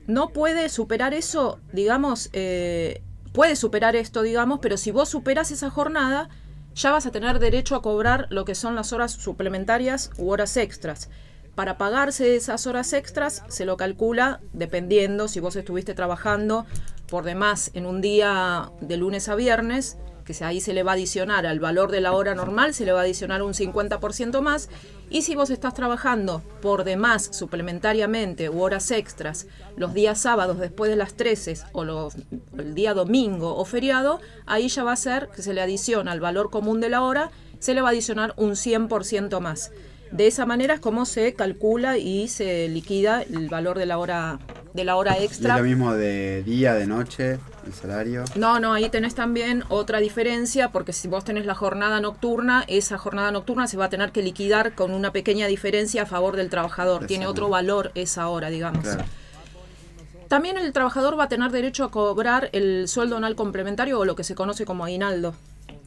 No puede superar eso, digamos, eh, puede superar esto, digamos, pero si vos superas esa jornada, ya vas a tener derecho a cobrar lo que son las horas suplementarias u horas extras. Para pagarse esas horas extras se lo calcula dependiendo si vos estuviste trabajando por demás en un día de lunes a viernes, que ahí se le va a adicionar al valor de la hora normal, se le va a adicionar un 50% más. Y si vos estás trabajando por demás suplementariamente u horas extras los días sábados después de las 13 o los, el día domingo o feriado, ahí ya va a ser que se le adiciona al valor común de la hora, se le va a adicionar un 100% más. De esa manera es como se calcula y se liquida el valor de la hora de la hora Y es extra. lo mismo de día, de noche, el salario. No, no, ahí tenés también otra diferencia, porque si vos tenés la jornada nocturna, esa jornada nocturna se va a tener que liquidar con una pequeña diferencia a favor del trabajador. Tiene otro valor esa hora, digamos. Claro. También el trabajador va a tener derecho a cobrar el sueldo anual complementario o lo que se conoce como aguinaldo.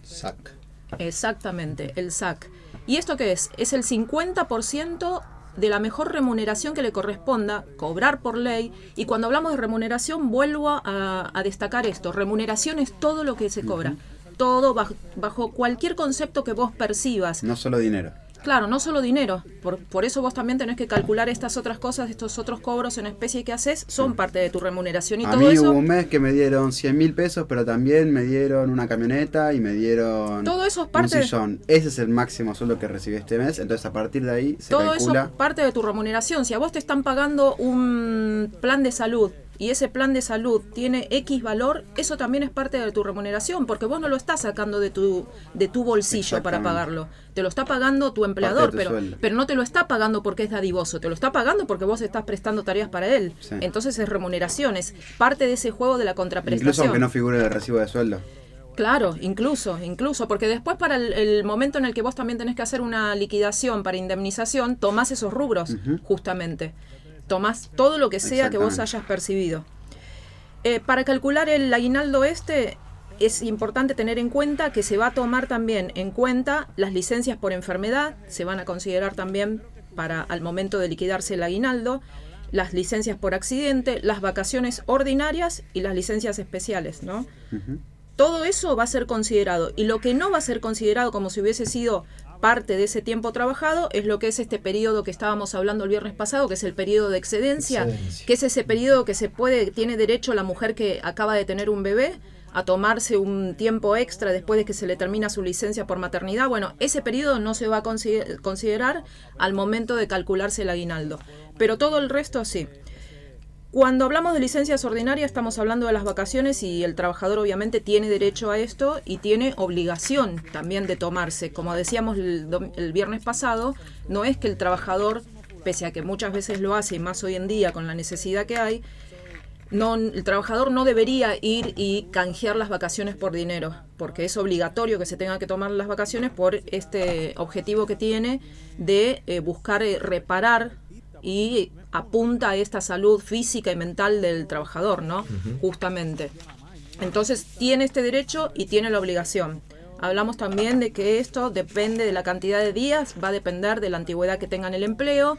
Sac. Exactamente, el SAC. ¿Y esto qué es? Es el 50% de la mejor remuneración que le corresponda cobrar por ley. Y cuando hablamos de remuneración, vuelvo a, a destacar esto. Remuneración es todo lo que se cobra. Todo bajo, bajo cualquier concepto que vos percibas. No solo dinero. Claro, no solo dinero. Por, por eso vos también tenés que calcular estas otras cosas, estos otros cobros en especie que haces, son parte de tu remuneración. Y A todo mí eso... hubo un mes que me dieron 100 mil pesos, pero también me dieron una camioneta y me dieron Todo eso es parte un de- sillón. Ese es el máximo sueldo que recibí este mes. Entonces a partir de ahí se Todo calcula. eso parte de tu remuneración. Si a vos te están pagando un plan de salud y ese plan de salud tiene X valor, eso también es parte de tu remuneración, porque vos no lo estás sacando de tu, de tu bolsillo para pagarlo. Te lo está pagando tu empleador, tu pero, sueldo. pero no te lo está pagando porque es dadivoso, te lo está pagando porque vos estás prestando tareas para él. Sí. Entonces es remuneración, es parte de ese juego de la Incluso contraprestación. aunque no figure el recibo de sueldo. Claro, incluso, incluso, porque después para el, el momento en el que vos también tenés que hacer una liquidación para indemnización, tomás esos rubros, justamente. Tomás todo lo que sea que vos hayas percibido. Eh, para calcular el aguinaldo este, es importante tener en cuenta que se va a tomar también en cuenta las licencias por enfermedad, se van a considerar también para al momento de liquidarse el aguinaldo, las licencias por accidente, las vacaciones ordinarias y las licencias especiales, ¿no? Todo eso va a ser considerado. Y lo que no va a ser considerado como si hubiese sido parte de ese tiempo trabajado es lo que es este periodo que estábamos hablando el viernes pasado, que es el periodo de excedencia, Excedencia. que es ese periodo que se puede, tiene derecho la mujer que acaba de tener un bebé a tomarse un tiempo extra después de que se le termina su licencia por maternidad. Bueno, ese periodo no se va a consider- considerar al momento de calcularse el aguinaldo, pero todo el resto sí. Cuando hablamos de licencias ordinarias estamos hablando de las vacaciones y el trabajador obviamente tiene derecho a esto y tiene obligación también de tomarse. Como decíamos el, viernes pasado, no es que el trabajador, pese a que muchas veces lo hace y más hoy en día con la necesidad que hay, el trabajador no debería ir y canjear las vacaciones por dinero, porque es obligatorio que se tenga que tomar las vacaciones por este objetivo que tiene de eh, buscar eh, reparar y apunta a esta salud física y mental del trabajador, ¿no? Justamente. Entonces tiene este derecho y tiene la obligación. Hablamos también de que esto depende de la cantidad de días, va a depender de la antigüedad que tengan el empleo.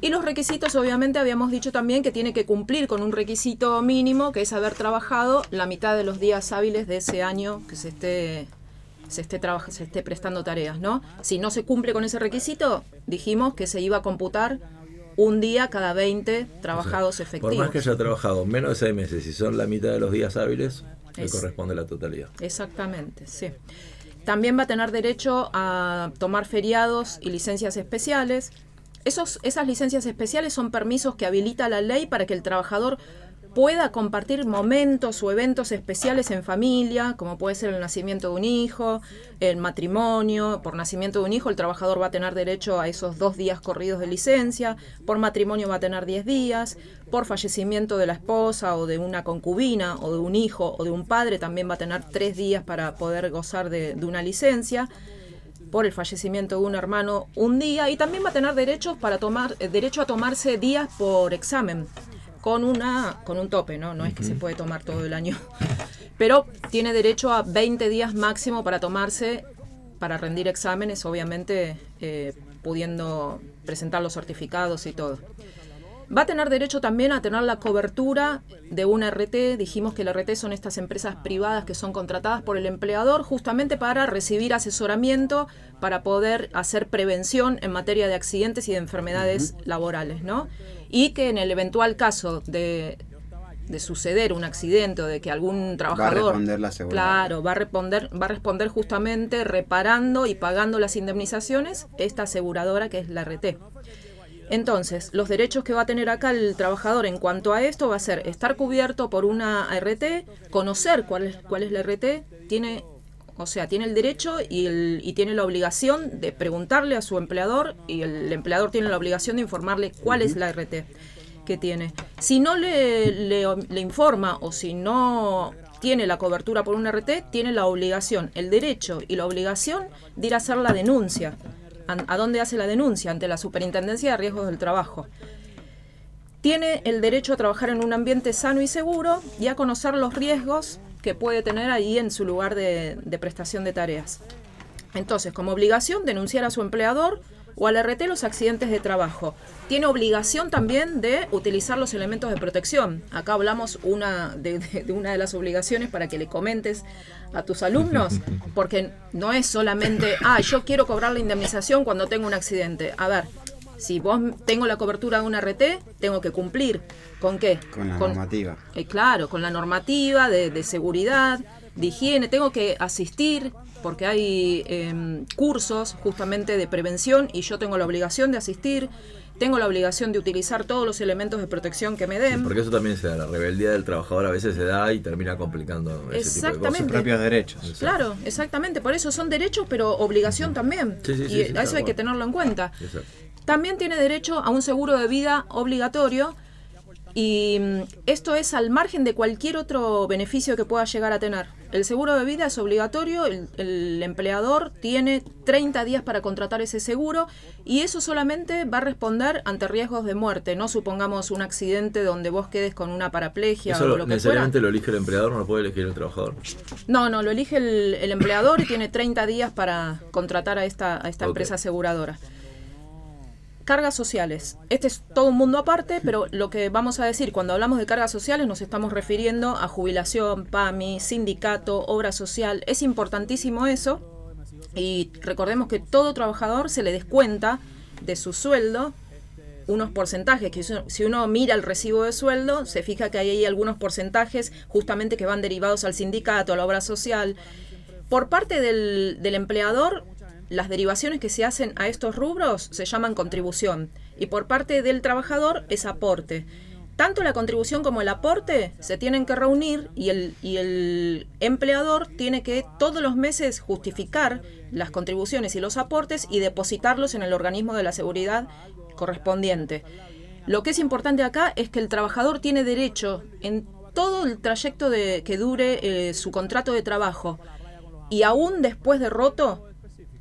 Y los requisitos, obviamente, habíamos dicho también que tiene que cumplir con un requisito mínimo, que es haber trabajado la mitad de los días hábiles de ese año que se esté, se esté, se esté prestando tareas, ¿no? Si no se cumple con ese requisito, dijimos que se iba a computar un día cada 20 trabajados Por efectivos. más que haya trabajado menos de seis meses, si son la mitad de los días hábiles, le Es- corresponde la totalidad. Exactamente, sí. También va a tener derecho a tomar feriados y licencias especiales. Esos, esas licencias especiales son permisos que habilita la ley para que el trabajador pueda compartir momentos o eventos especiales en familia, como puede ser el nacimiento de un hijo, el matrimonio. Por nacimiento de un hijo, el trabajador va a tener derecho a esos dos días corridos de licencia. Por matrimonio va a tener 10 días. Por fallecimiento de la esposa o de una concubina o de un hijo o de un padre, también va a tener tres días para poder gozar de, una licencia por el fallecimiento de un hermano un día y también va a tener derechos para tomar eh, derecho a tomarse días por examen con una con un tope, ¿no? No es que se puede tomar todo el año. <laughs> Pero tiene derecho a 20 días máximo para tomarse para rendir exámenes, obviamente eh, pudiendo presentar los certificados y todo. Va a tener derecho también a tener la cobertura de una RT. Dijimos que la RT son estas empresas privadas que son contratadas por el empleador justamente para recibir asesoramiento, para poder hacer prevención en materia de accidentes y de enfermedades laborales, ¿no? Y que en el eventual caso de, de suceder un accidente o de que algún trabajador responder la aseguradora. claro va a responder va a responder justamente reparando y pagando las indemnizaciones esta aseguradora que es la RT entonces, los derechos que va a tener acá el trabajador en cuanto a esto va a ser estar cubierto por una RT, conocer cuál es, cuál es la RT, tiene, o sea, tiene el derecho y, el- y tiene la obligación de preguntarle a su empleador y el empleador tiene la obligación de informarle cuál es la RT que tiene. Si no le, le, le informa o si no tiene la cobertura por una RT, tiene la obligación, el derecho y la obligación de ir a hacer la denuncia. ¿A dónde hace la denuncia? Ante la Superintendencia de Riesgos del Trabajo. Tiene el derecho a trabajar en un ambiente sano y seguro y a conocer los riesgos que puede tener ahí en su lugar de, de prestación de tareas. Entonces, como obligación, denunciar a su empleador o al RT los accidentes de trabajo. Tiene obligación también de utilizar los elementos de protección. Acá hablamos una de, de- de una de las obligaciones para que le comentes a tus alumnos, <laughs> porque no es solamente, ah, yo quiero cobrar la indemnización cuando tengo un accidente. A ver, si vos tengo la cobertura de una RT, tengo que cumplir. ¿Con qué? Con la normativa. Eh, claro, con la normativa de, de seguridad, de higiene, tengo que asistir porque hay em, cursos justamente de prevención y yo tengo la obligación de asistir, tengo la obligación de utilizar todos los elementos de protección que me den. Porque eso también se da, la rebeldía del trabajador a veces se da y termina complicando ese tipo de Exactamente. Sus propios derechos. Claro, exactamente, por eso son derechos pero obligación también. Sí, sí, sí, y sí, a eso hay que tenerlo en cuenta. Exacto. También tiene derecho a un seguro de vida obligatorio y mm, esto es al margen de cualquier otro beneficio que pueda llegar a tener. El seguro de vida es obligatorio, el, el empleador tiene 30 días para contratar ese seguro y eso solamente va a responder ante riesgos de muerte. No supongamos un accidente donde vos quedes con una paraplegia Eso o lo- lo que fuera. necesariamente lo elige el empleador, no lo puede elegir el trabajador. No, no, lo elige el, el empleador y tiene 30 días para contratar a esta, a esta Ok. empresa aseguradora. Cargas sociales. Este es todo un mundo aparte, <laughs> pero lo que vamos a decir cuando hablamos de cargas sociales nos estamos refiriendo a jubilación, PAMI, sindicato, obra social. Es importantísimo eso. Y recordemos que todo trabajador se le descuenta de su sueldo unos porcentajes, que si uno- mira el recibo de sueldo, se fija que hay ahí algunos porcentajes justamente que van derivados al sindicato, a la obra social. Por parte del, del empleador, las derivaciones que se hacen a estos rubros se llaman contribución y por parte del trabajador es aporte. Tanto la contribución como el aporte se tienen que reunir y el, y el empleador tiene que todos los meses justificar las contribuciones y los aportes y depositarlos en el organismo de la seguridad correspondiente. Lo que es importante acá es que el trabajador tiene derecho en todo el trayecto de, que dure eh, su contrato de trabajo y aún después de roto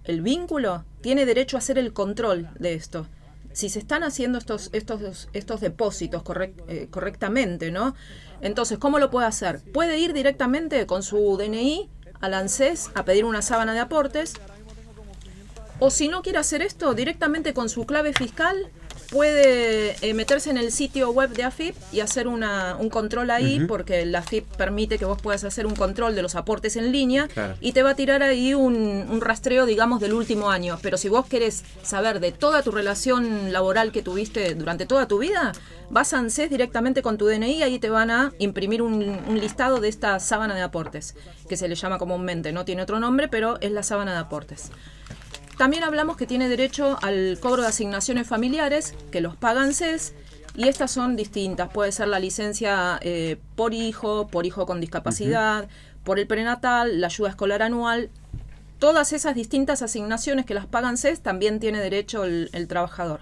el vínculo, tiene derecho a hacer el control de esto. Si se están haciendo estos, estos, estos depósitos eh, correctamente, ¿no? Entonces, ¿cómo lo puede hacer? Puede ir directamente con su DNI al ANSES a pedir una sábana de aportes o si no quiere hacer esto, directamente con su clave fiscal puede eh, meterse en el sitio web de AFIP y hacer una, un control ahí, porque la AFIP permite que vos puedas hacer un control de los aportes en línea Claro. y te va a tirar ahí un, un rastreo, digamos, del último año. Pero si vos querés saber de toda tu relación laboral que tuviste durante toda tu vida, vas a ANSES directamente con tu DNI y ahí te van a imprimir un, un listado de esta sábana de aportes, que se le llama comúnmente, no tiene otro nombre, pero es la sábana de aportes. También hablamos que tiene derecho al cobro de asignaciones familiares, que los pagan CES, y estas son distintas. Puede ser la licencia eh, por hijo, por hijo con discapacidad, por el prenatal, la ayuda escolar anual. Todas esas distintas asignaciones que las pagan CES también tiene derecho el, el trabajador.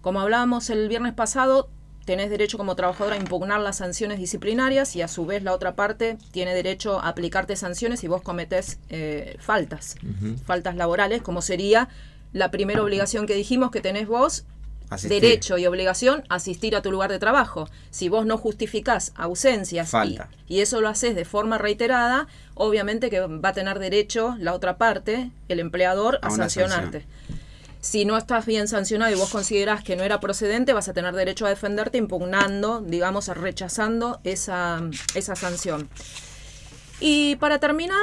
Como hablábamos el viernes pasado, tenés derecho como trabajador a impugnar las sanciones disciplinarias y a su vez la otra parte tiene derecho a aplicarte sanciones si vos cometés eh, faltas, faltas laborales, como sería la primera obligación que dijimos que tenés vos. Asistir. Derecho y obligación a asistir a tu lugar de trabajo. Si vos no justificás ausencias y- eso lo haces de forma reiterada, obviamente que va a tener derecho la otra parte, el empleador, a, sancionarte. Si no estás bien sancionado y vos considerás que no era procedente, vas a tener derecho a defenderte impugnando, digamos, rechazando esa, esa sanción. Y para terminar,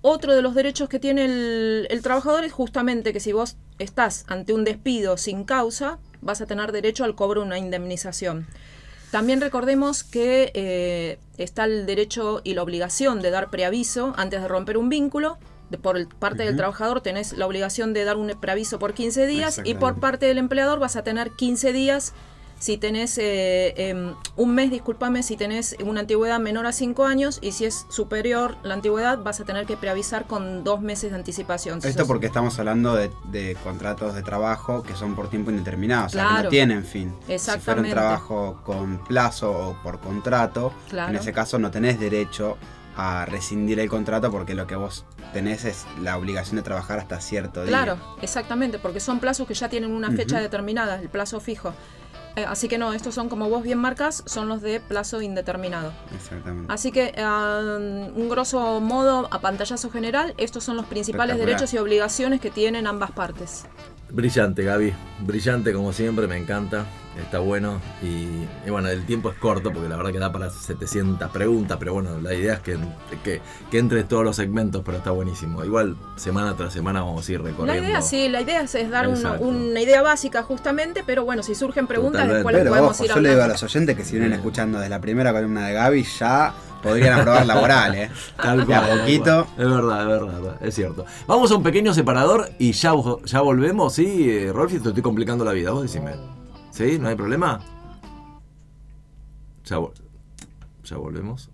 otro de los derechos que tiene el, el trabajador es justamente que si vos estás ante un despido sin causa, vas a tener derecho al cobro de una indemnización. También recordemos que eh, está el derecho y la obligación de dar preaviso antes de romper un vínculo. De- por el- parte del trabajador tenés la obligación de dar un preaviso por 15 días y por Exactamente. parte del empleador vas a tener 15 días si tenés eh, em, un mes, discúlpame, si tenés una antigüedad menor a 5 años y si es superior la antigüedad vas a tener que preavisar con dos meses de anticipación. Si Esto sos- porque estamos hablando de, de contratos de trabajo que son por tiempo indeterminado, o sea, que no tienen fin. Si fuera un Exactamente. trabajo con plazo o por contrato, Claro. en ese caso no tenés derecho a rescindir el contrato porque lo que vos tenés es la obligación de trabajar hasta cierto día. Claro, exactamente, porque son plazos que ya tienen una fecha determinada, el plazo fijo. Eh, así que no, estos son como vos bien marcas, son los de plazo indeterminado. Exactamente. Así que, ah, un grosso modo, a pantallazo general, estos son los principales derechos y obligaciones que tienen ambas partes. Brillante, Gaby. Brillante como siempre, me encanta. Está bueno. Y, y bueno, el tiempo es corto porque la verdad que da para 700 preguntas. Pero bueno, la idea es que, que, que entre todos los segmentos, pero está buenísimo. Igual, semana tras semana vamos a ir recorriendo. La idea, sí, la idea es, es dar una idea básica justamente, pero bueno, si surgen preguntas, Totalmente. después las podemos ojo, ir yo le digo a los oyentes que si vienen escuchando desde la primera columna de Gaby ya podrían aprobar laboral, ¿eh? <laughs> Tal De a cual, poquito. Es verdad, es verdad, es cierto. Vamos a un pequeño separador y ya, ya volvemos. Sí, eh, Rolfi, te estoy complicando la vida. Vos decime. ¿Sí? ¿No hay problema? Ya, vol- ya volvemos.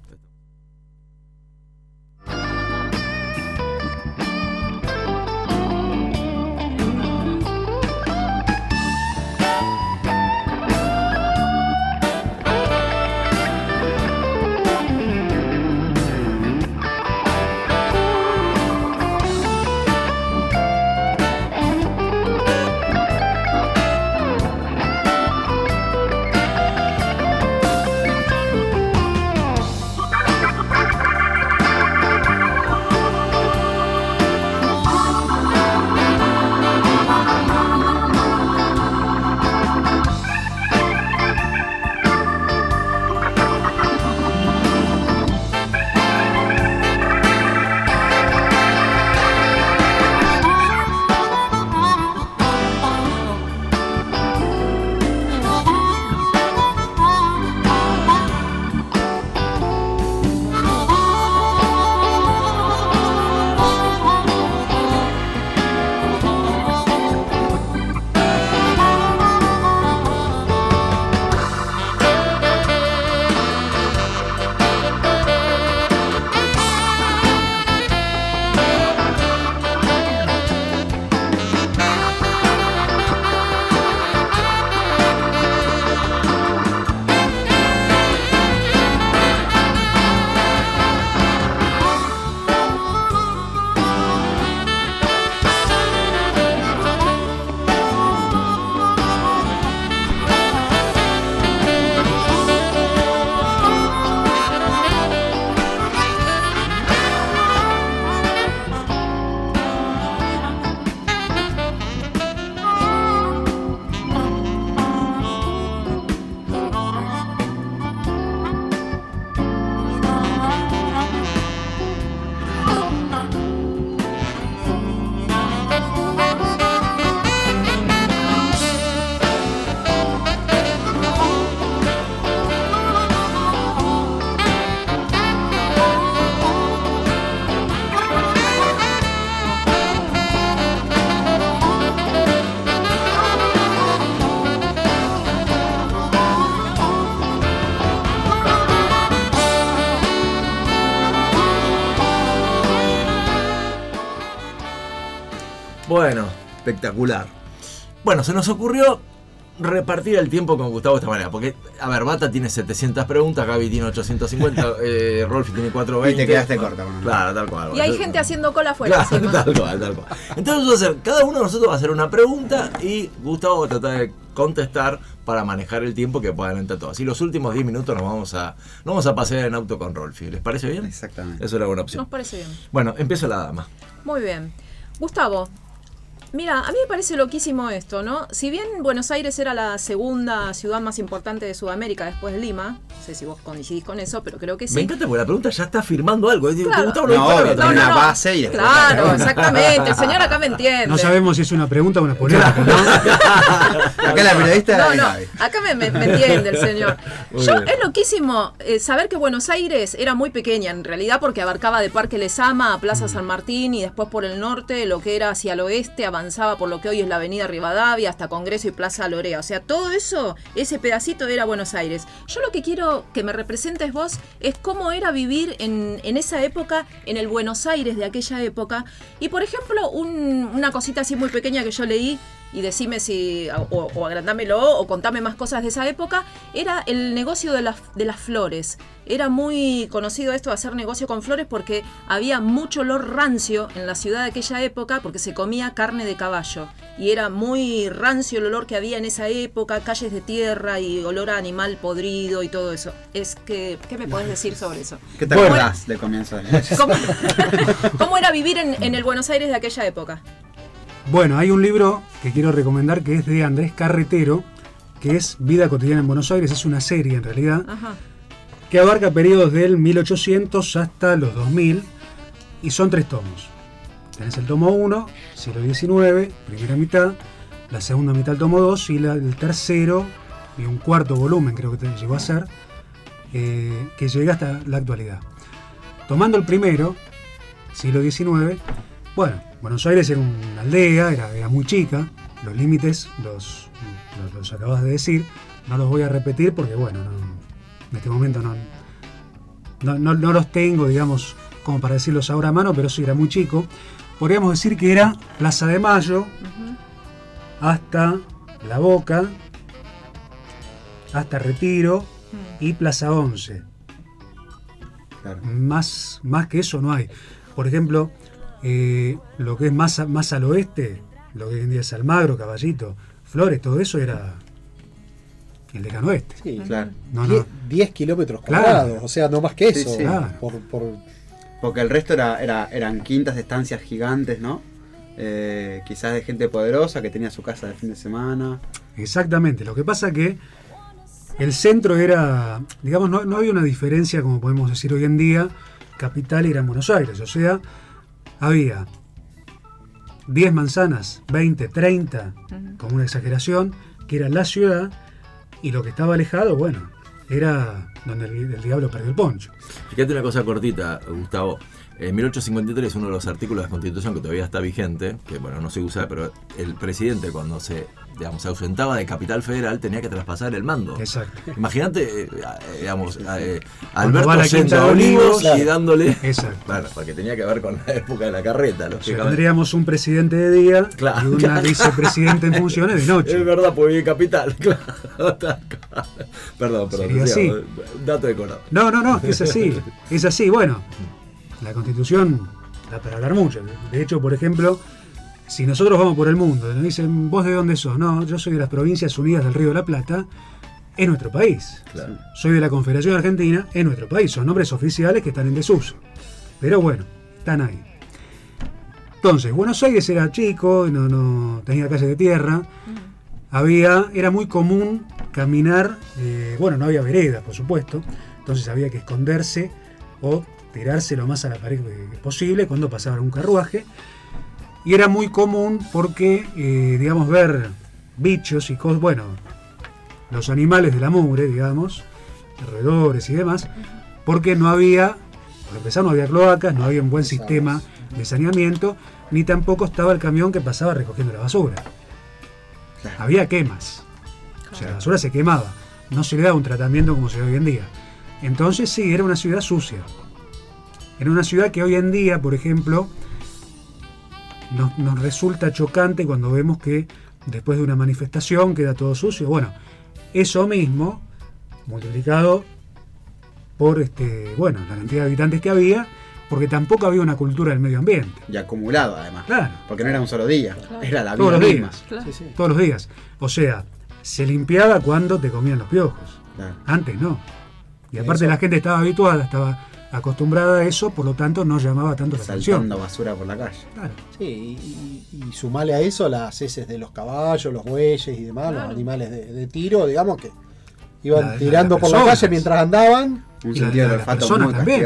Espectacular. Bueno, se nos ocurrió repartir el tiempo con Gustavo de esta manera. Porque, a ver, Bata tiene 700 preguntas, Gaby tiene 850, <laughs> eh, Rolfi tiene 420. Y te quedaste corta, bueno. Claro, tal cual. Y hay gente haciendo cola afuera. Claro, tal cual, tal cual. Entonces, vamos a hacer- cada uno de nosotros va a hacer una pregunta y Gustavo va a tratar de contestar para manejar el tiempo que puedan entre todos. Y los últimos 10 minutos nos vamos a, nos vamos a pasear en auto con Rolfi. ¿Les parece bien? Exactamente. Eso era buena opción. Nos parece bien. Bueno, empieza la dama. Muy bien. Gustavo, mira, a mí me parece loquísimo esto, ¿no? Si bien Buenos Aires era la segunda ciudad más importante de Sudamérica después de Lima, no sé si vos coincidís con eso, pero creo que sí. Me encanta porque la pregunta ya está firmando algo. Decir, Claro. Gustavo No, obvio, pero- tiene una base y Claro, exactamente. El señor acá me entiende. No sabemos si es una pregunta o una polémica, ¿no? <laughs> Acá la periodista No, no, acá me, me- me entiende el señor. <laughs> Yo, es loquísimo eh, saber que Buenos Aires era muy pequeña en realidad porque abarcaba de Parque Lesama a Plaza San Martín y después por el norte, lo que era hacia el oeste, por lo que hoy es la Avenida Rivadavia hasta Congreso y Plaza Lorea. O sea, todo eso, ese pedacito era Buenos Aires. Yo lo que quiero que me representes vos es cómo era vivir en, en esa época, en el Buenos Aires de aquella época. Y por ejemplo, un- una cosita así muy pequeña que yo leí y decime si, o, o agrandámelo, o contame más cosas de esa época, era el negocio de las, de las flores. Era muy conocido esto de hacer negocio con flores porque había mucho olor rancio en la ciudad de aquella época porque se comía carne de caballo. Y era muy rancio el olor que había en esa época, calles de tierra y olor a animal podrido y todo eso. Es que, ¿Qué me podés decir sobre eso? <laughs> ¿Qué te acordás del comienzo de <laughs> ¿Cómo, <laughs> cómo era vivir en, en el Buenos Aires de aquella época? Bueno, hay un libro que quiero recomendar que es de Andrés Carretero, que es Vida cotidiana en Buenos Aires, es una serie en realidad, Ajá. que abarca periodos del 1800 hasta los 2000 y son tres tomos. Tenés el tomo 1, siglo XIX, primera mitad, la segunda mitad el tomo 2 y la- el tercero y un cuarto volumen creo que te llegó a ser, eh, que llega hasta la actualidad. Tomando el primero, siglo XIX, bueno, Buenos Aires era una aldea, era, era muy chica, los límites los, los, los acabas de decir, no los voy a repetir porque bueno, no- en este momento no, no, no- no los tengo, digamos, como para decirlos ahora a mano, pero sí era muy chico. Podríamos decir que era Plaza de Mayo hasta La Boca, hasta Retiro y Plaza 11. Claro. Más, más que eso no hay. Por ejemplo, eh, lo que es más, más al oeste, lo que hoy en día es Almagro, Caballito, Flores, todo eso era el lejano oeste. Sí, Claro. No, Die- no. 10 kilómetros Claro. cuadrados, o sea, no más que Sí, eso. sí. Claro. Por, por- Porque el resto era, era- eran quintas de estancias gigantes, ¿no? Eh, quizás de gente poderosa que tenía su casa de fin de semana. Exactamente. Lo que pasa que el centro era, digamos, no, no había una diferencia, como podemos decir hoy en día, capital y Gran Buenos Aires. O sea, había 10 manzanas, 20, 30, como una exageración, que era la ciudad, y lo que estaba alejado, bueno, era donde el, el diablo perdió el poncho. Fíjate una cosa cortita, Gustavo. En 1853, uno de los artículos de la Constitución que todavía está vigente, que bueno, no se usa, pero el presidente cuando se, digamos, se ausentaba de Capital Federal tenía que traspasar el mando. Exacto. Imagínate, eh, eh, digamos, eh, Alberto de Olivos y dándole... Exacto. Bueno, porque tenía que ver con la época de la carreta, O sea, lógicamente. tendríamos un presidente de día Claro, y una claro. vicepresidente en funciones de noche. Es verdad, porque vive en Capital, <laughs> claro. Perdón, perdón. Sería así. Dato de color. No, no, no, es así. Es así. Bueno, la constitución da para hablar mucho. De hecho, por ejemplo, si nosotros vamos por el mundo y nos dicen, ¿vos de dónde sos? No, yo soy de las Provincias Unidas del Río de la Plata, es nuestro país. Claro. Soy de la Confederación Argentina, es nuestro país. Son nombres oficiales que están en desuso. Pero bueno, están ahí. Entonces, Buenos Aires era chico, no, no tenía calle de tierra. Había, era muy común caminar, eh, bueno, no había veredas, por supuesto, entonces había que esconderse o tirarse lo más a la pared posible cuando pasaba un carruaje. Y era muy común porque, eh, digamos, ver bichos y cosas, bueno, los animales de la mugre, digamos, roedores y demás, porque no había, por empezar, no había cloacas, no había un buen sistema de saneamiento, ni tampoco estaba el camión que pasaba recogiendo la basura. Claro. Había quemas. O sea, la basura se quemaba. No se le daba un tratamiento como se da hoy en día. Entonces sí, era una ciudad sucia. Era una ciudad que hoy en día, por ejemplo, nos, nos resulta chocante cuando vemos que después de una manifestación queda todo sucio. Bueno, eso mismo, multiplicado por este, bueno, la cantidad de habitantes que había, porque tampoco había una cultura del medio ambiente. Y acumulado además. Claro. Porque no era un solo día, era la vida Todos los misma. días. Claro. Sí, sí. Todos los días. O sea, se limpiaba cuando te comían los piojos. Claro. Antes no. Y aparte Eso. la gente estaba habituada, estaba acostumbrada a eso, por lo tanto no llamaba tanto la atención. Saltando basura por la calle. Claro. Sí, y, y- y sumale a eso las heces de los caballos, los bueyes y demás, Claro. los animales de, de tiro, digamos que iban La- tirando por la calle mientras andaban. Un sentido las olfato personas muy también.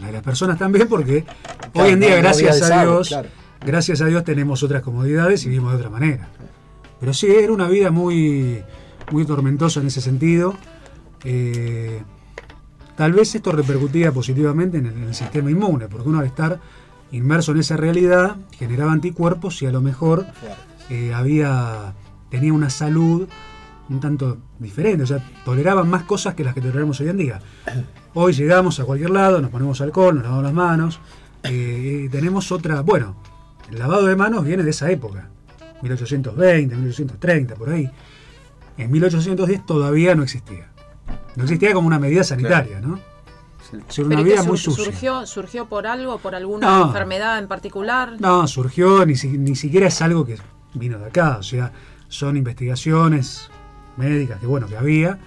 La de las personas también, porque Claro, hoy en día, no gracias a Dios, claro. gracias a Dios tenemos otras comodidades y vivimos de otra manera. Pero sí, era una vida muy, muy tormentosa en ese sentido. Eh, tal vez esto repercutía positivamente en el, en el sistema inmune, porque uno al estar inmerso en esa realidad generaba anticuerpos y a lo mejor eh, había tenía una salud un tanto diferente, o sea, toleraban más cosas que las que toleramos hoy en día. Hoy llegamos a cualquier lado, nos ponemos alcohol, nos lavamos las manos, eh, y tenemos otra, bueno, el lavado de manos viene de esa época, 1820, 1830, por ahí. En 1810 todavía no existía. No existía como una medida sanitaria, ¿no? Sí. Era Pero una ¿y qué vida sur- muy sucia. surgió, surgió por algo, por alguna No. enfermedad en particular? No, surgió, ni, si- ni siquiera es algo que vino de acá, o sea, son investigaciones médicas que bueno, que había,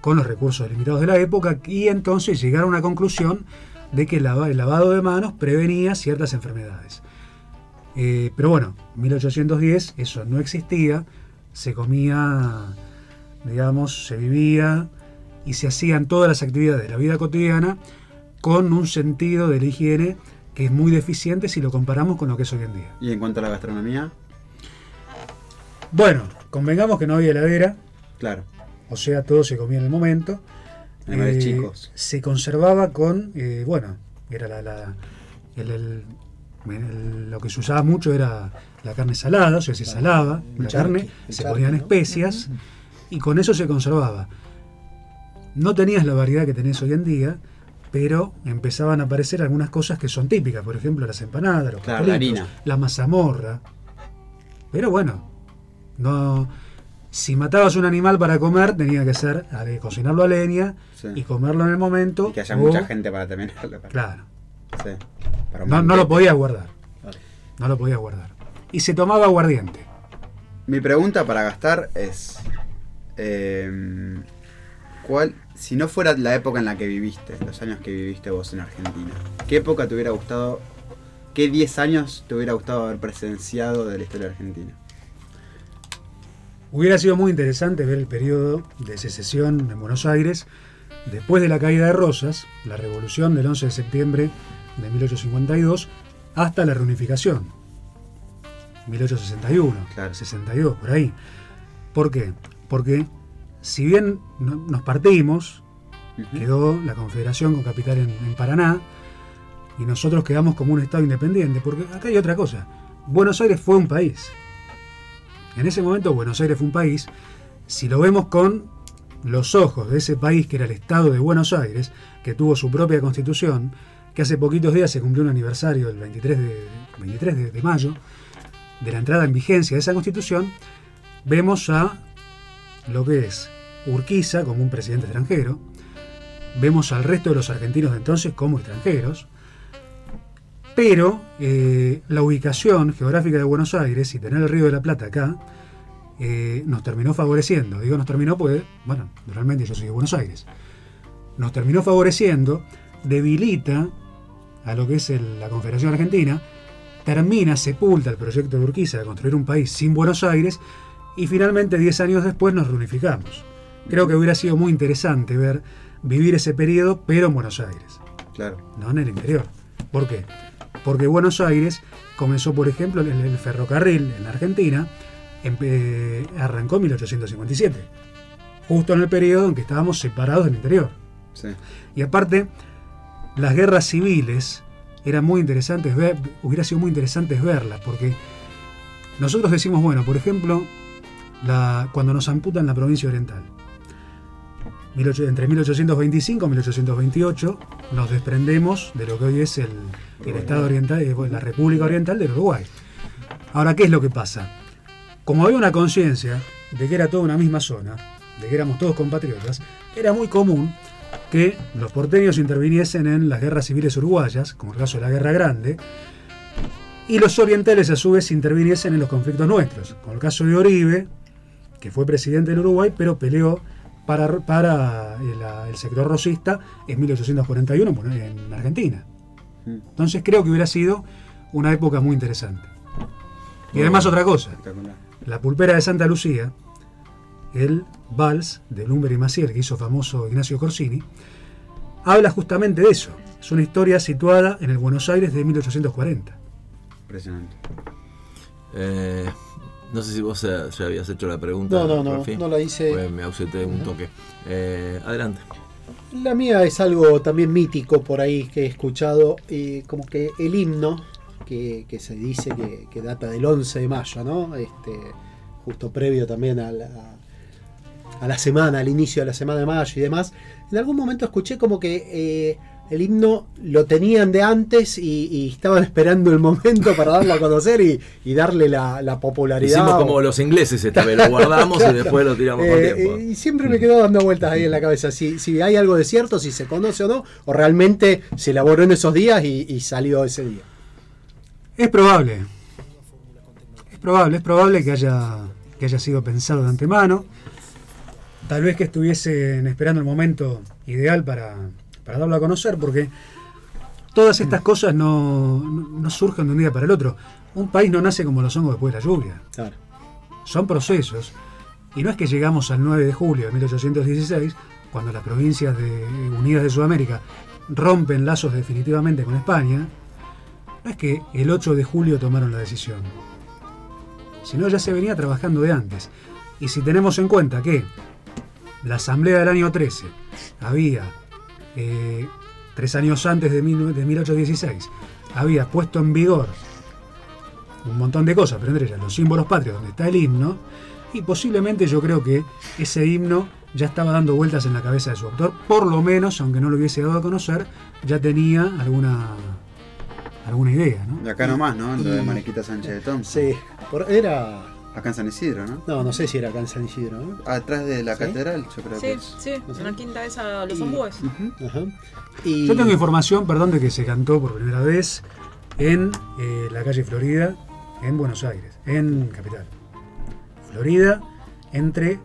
con los recursos limitados de la época, y entonces llegaron a una conclusión de que el, lava- el lavado de manos prevenía ciertas enfermedades. Eh, pero bueno, 1810 eso no existía, se comía, digamos, se vivía y se hacían todas las actividades de la vida cotidiana con un sentido de la higiene que es muy deficiente si lo comparamos con lo que es hoy en día. Y en cuanto a la gastronomía, Bueno, convengamos que no había heladera, claro. o sea, todo se comía en el momento. Animales Eh, chicos. Se conservaba con, eh, bueno, era la, la- el- el- el- lo que se usaba mucho era la carne salada, o sea, se salaba la carne, se ponían especias y con eso se conservaba. No tenías la variedad que tenés hoy en día, pero empezaban a aparecer algunas cosas que son típicas, por ejemplo, las empanadas, los Claro, la pastelitos, harina. la mazamorra. Pero bueno, no si matabas un animal para comer, tenía que ser cocinarlo a leña Sí. y comerlo en el momento. Y que haya o- mucha gente para terminarlo. Claro. Sí. Para No, no lo podías guardar. Vale. No lo podías guardar. Y se tomaba aguardiente. Mi pregunta para gastar es: em, ¿cuál, si no fuera la época en la que viviste, los años que viviste vos en Argentina, qué época te hubiera gustado, qué 10 años te hubiera gustado haber presenciado de la historia argentina? Hubiera sido muy interesante ver el periodo de secesión en Buenos Aires después de la caída de Rosas, la revolución del 11 de septiembre de 1852, hasta la reunificación. 1861, Claro. 62, por ahí. ¿Por qué? Porque si bien no- nos partimos, quedó la Confederación con capital en, en Paraná y nosotros quedamos como un Estado independiente, porque acá hay otra cosa. Buenos Aires fue un país. En ese momento Buenos Aires fue un país. Si lo vemos con los ojos de ese país que era el Estado de Buenos Aires, que tuvo su propia constitución, que hace poquitos días se cumplió un aniversario, el 23 de, 23 de- de mayo, de la entrada en vigencia de esa constitución, vemos a lo que es Urquiza como un presidente extranjero, vemos al resto de los argentinos de entonces como extranjeros, pero eh, la ubicación geográfica de Buenos Aires y tener el Río de la Plata acá eh, nos terminó favoreciendo. Digo nos terminó porque, bueno, realmente yo soy de Buenos Aires. Nos terminó favoreciendo, debilita a lo que es la Confederación Argentina, termina, sepulta el proyecto de Urquiza de construir un país sin Buenos Aires y finalmente 10 años después nos reunificamos. Creo que hubiera sido muy interesante ver vivir ese periodo, pero en Buenos Aires Claro. no en el interior. ¿Por qué? Porque Buenos Aires comenzó, por ejemplo, el, el ferrocarril en la Argentina, empe- arrancó en 1857, justo en el periodo en que estábamos separados del interior. Sí. Y aparte, las guerras civiles eran muy interesantes ver, hubiera sido muy interesantes verlas, porque nosotros decimos, bueno, por ejemplo, la- cuando nos amputan la provincia oriental. 18 entre 1825 y 1828 nos desprendemos de lo que hoy es el, el Estado Oriental, eh, la República Oriental del Uruguay. Ahora, ¿qué es lo que pasa? Como había una conciencia de que era toda una misma zona, de que éramos todos compatriotas, era muy común que los porteños interviniesen en las guerras civiles uruguayas, como el caso de la Guerra Grande, y los orientales a su vez interviniesen en los conflictos nuestros, como el caso de Oribe, que fue presidente del Uruguay, pero peleó para, para el, el sector rosista en 1841 bueno, en Argentina. Entonces creo que hubiera sido una época muy interesante. Y además otra cosa, Espectacular. la pulpera de Santa Lucía, el vals de Lumber y Maciel que hizo famoso Ignacio Corsini, habla justamente de eso. Es una historia situada en el Buenos Aires de 1840. Impresionante. Eh, no sé si vos ya habías hecho la pregunta. No, no, no, no la hice. Pues me ausenté un toque. Eh, adelante. La mía es algo también mítico por ahí que he escuchado, eh, como que el himno, que, que se dice que, que data del 11 de mayo, ¿no? Este, justo previo también a la, a la semana, al inicio de la semana de mayo y demás. En algún momento escuché como que eh, el himno lo tenían de antes y, y estaban <laughs> esperando el momento para darlo a conocer y, y darle la, la popularidad. Hicimos como los ingleses esta vez, lo guardamos y después lo tiramos con eh, tiempo. y siempre me quedó dando vueltas ahí en la cabeza si, si hay algo de cierto, si se conoce o no, o realmente se elaboró en esos días y, y salió ese día. Es probable. Es probable, es probable que haya, que haya sido pensado de antemano. Tal vez que estuviesen esperando el momento ideal para, para darlo a conocer, porque todas estas cosas no, no- no surgen de un día para el otro. Un país no nace como los hongos después de la lluvia. Claro. Son procesos. Y no es que llegamos al 9 de julio de 1816, cuando las provincias de- unidas de Sudamérica rompen lazos definitivamente con España, no es que el 8 de julio tomaron la decisión, sino ya se venía trabajando de antes. Y si tenemos en cuenta que la asamblea del año 13 había, eh, tres años antes de, mil- de 1816, había puesto en vigor un montón de cosas, pero entre ellas los símbolos patrios, donde está el himno, y posiblemente yo creo que ese himno ya estaba dando vueltas en la cabeza de su autor, por lo menos, aunque no lo hubiese dado a conocer, ya tenía alguna alguna idea, ¿no? Y acá nomás, ¿no? Lo de Mariquita Sánchez de Thompson. Sí, por- era. Acá en San Isidro, ¿no? No, no sé si era acá en San Isidro, ¿no? Atrás de la ¿Sí? catedral, yo creo Sí, que es. sí, en la quinta esa los Y- ombúes. Ajá. Y, Yo tengo información, perdón, de que se cantó por primera vez en eh, la calle Florida, en Buenos Aires, en Capital. Florida, entre,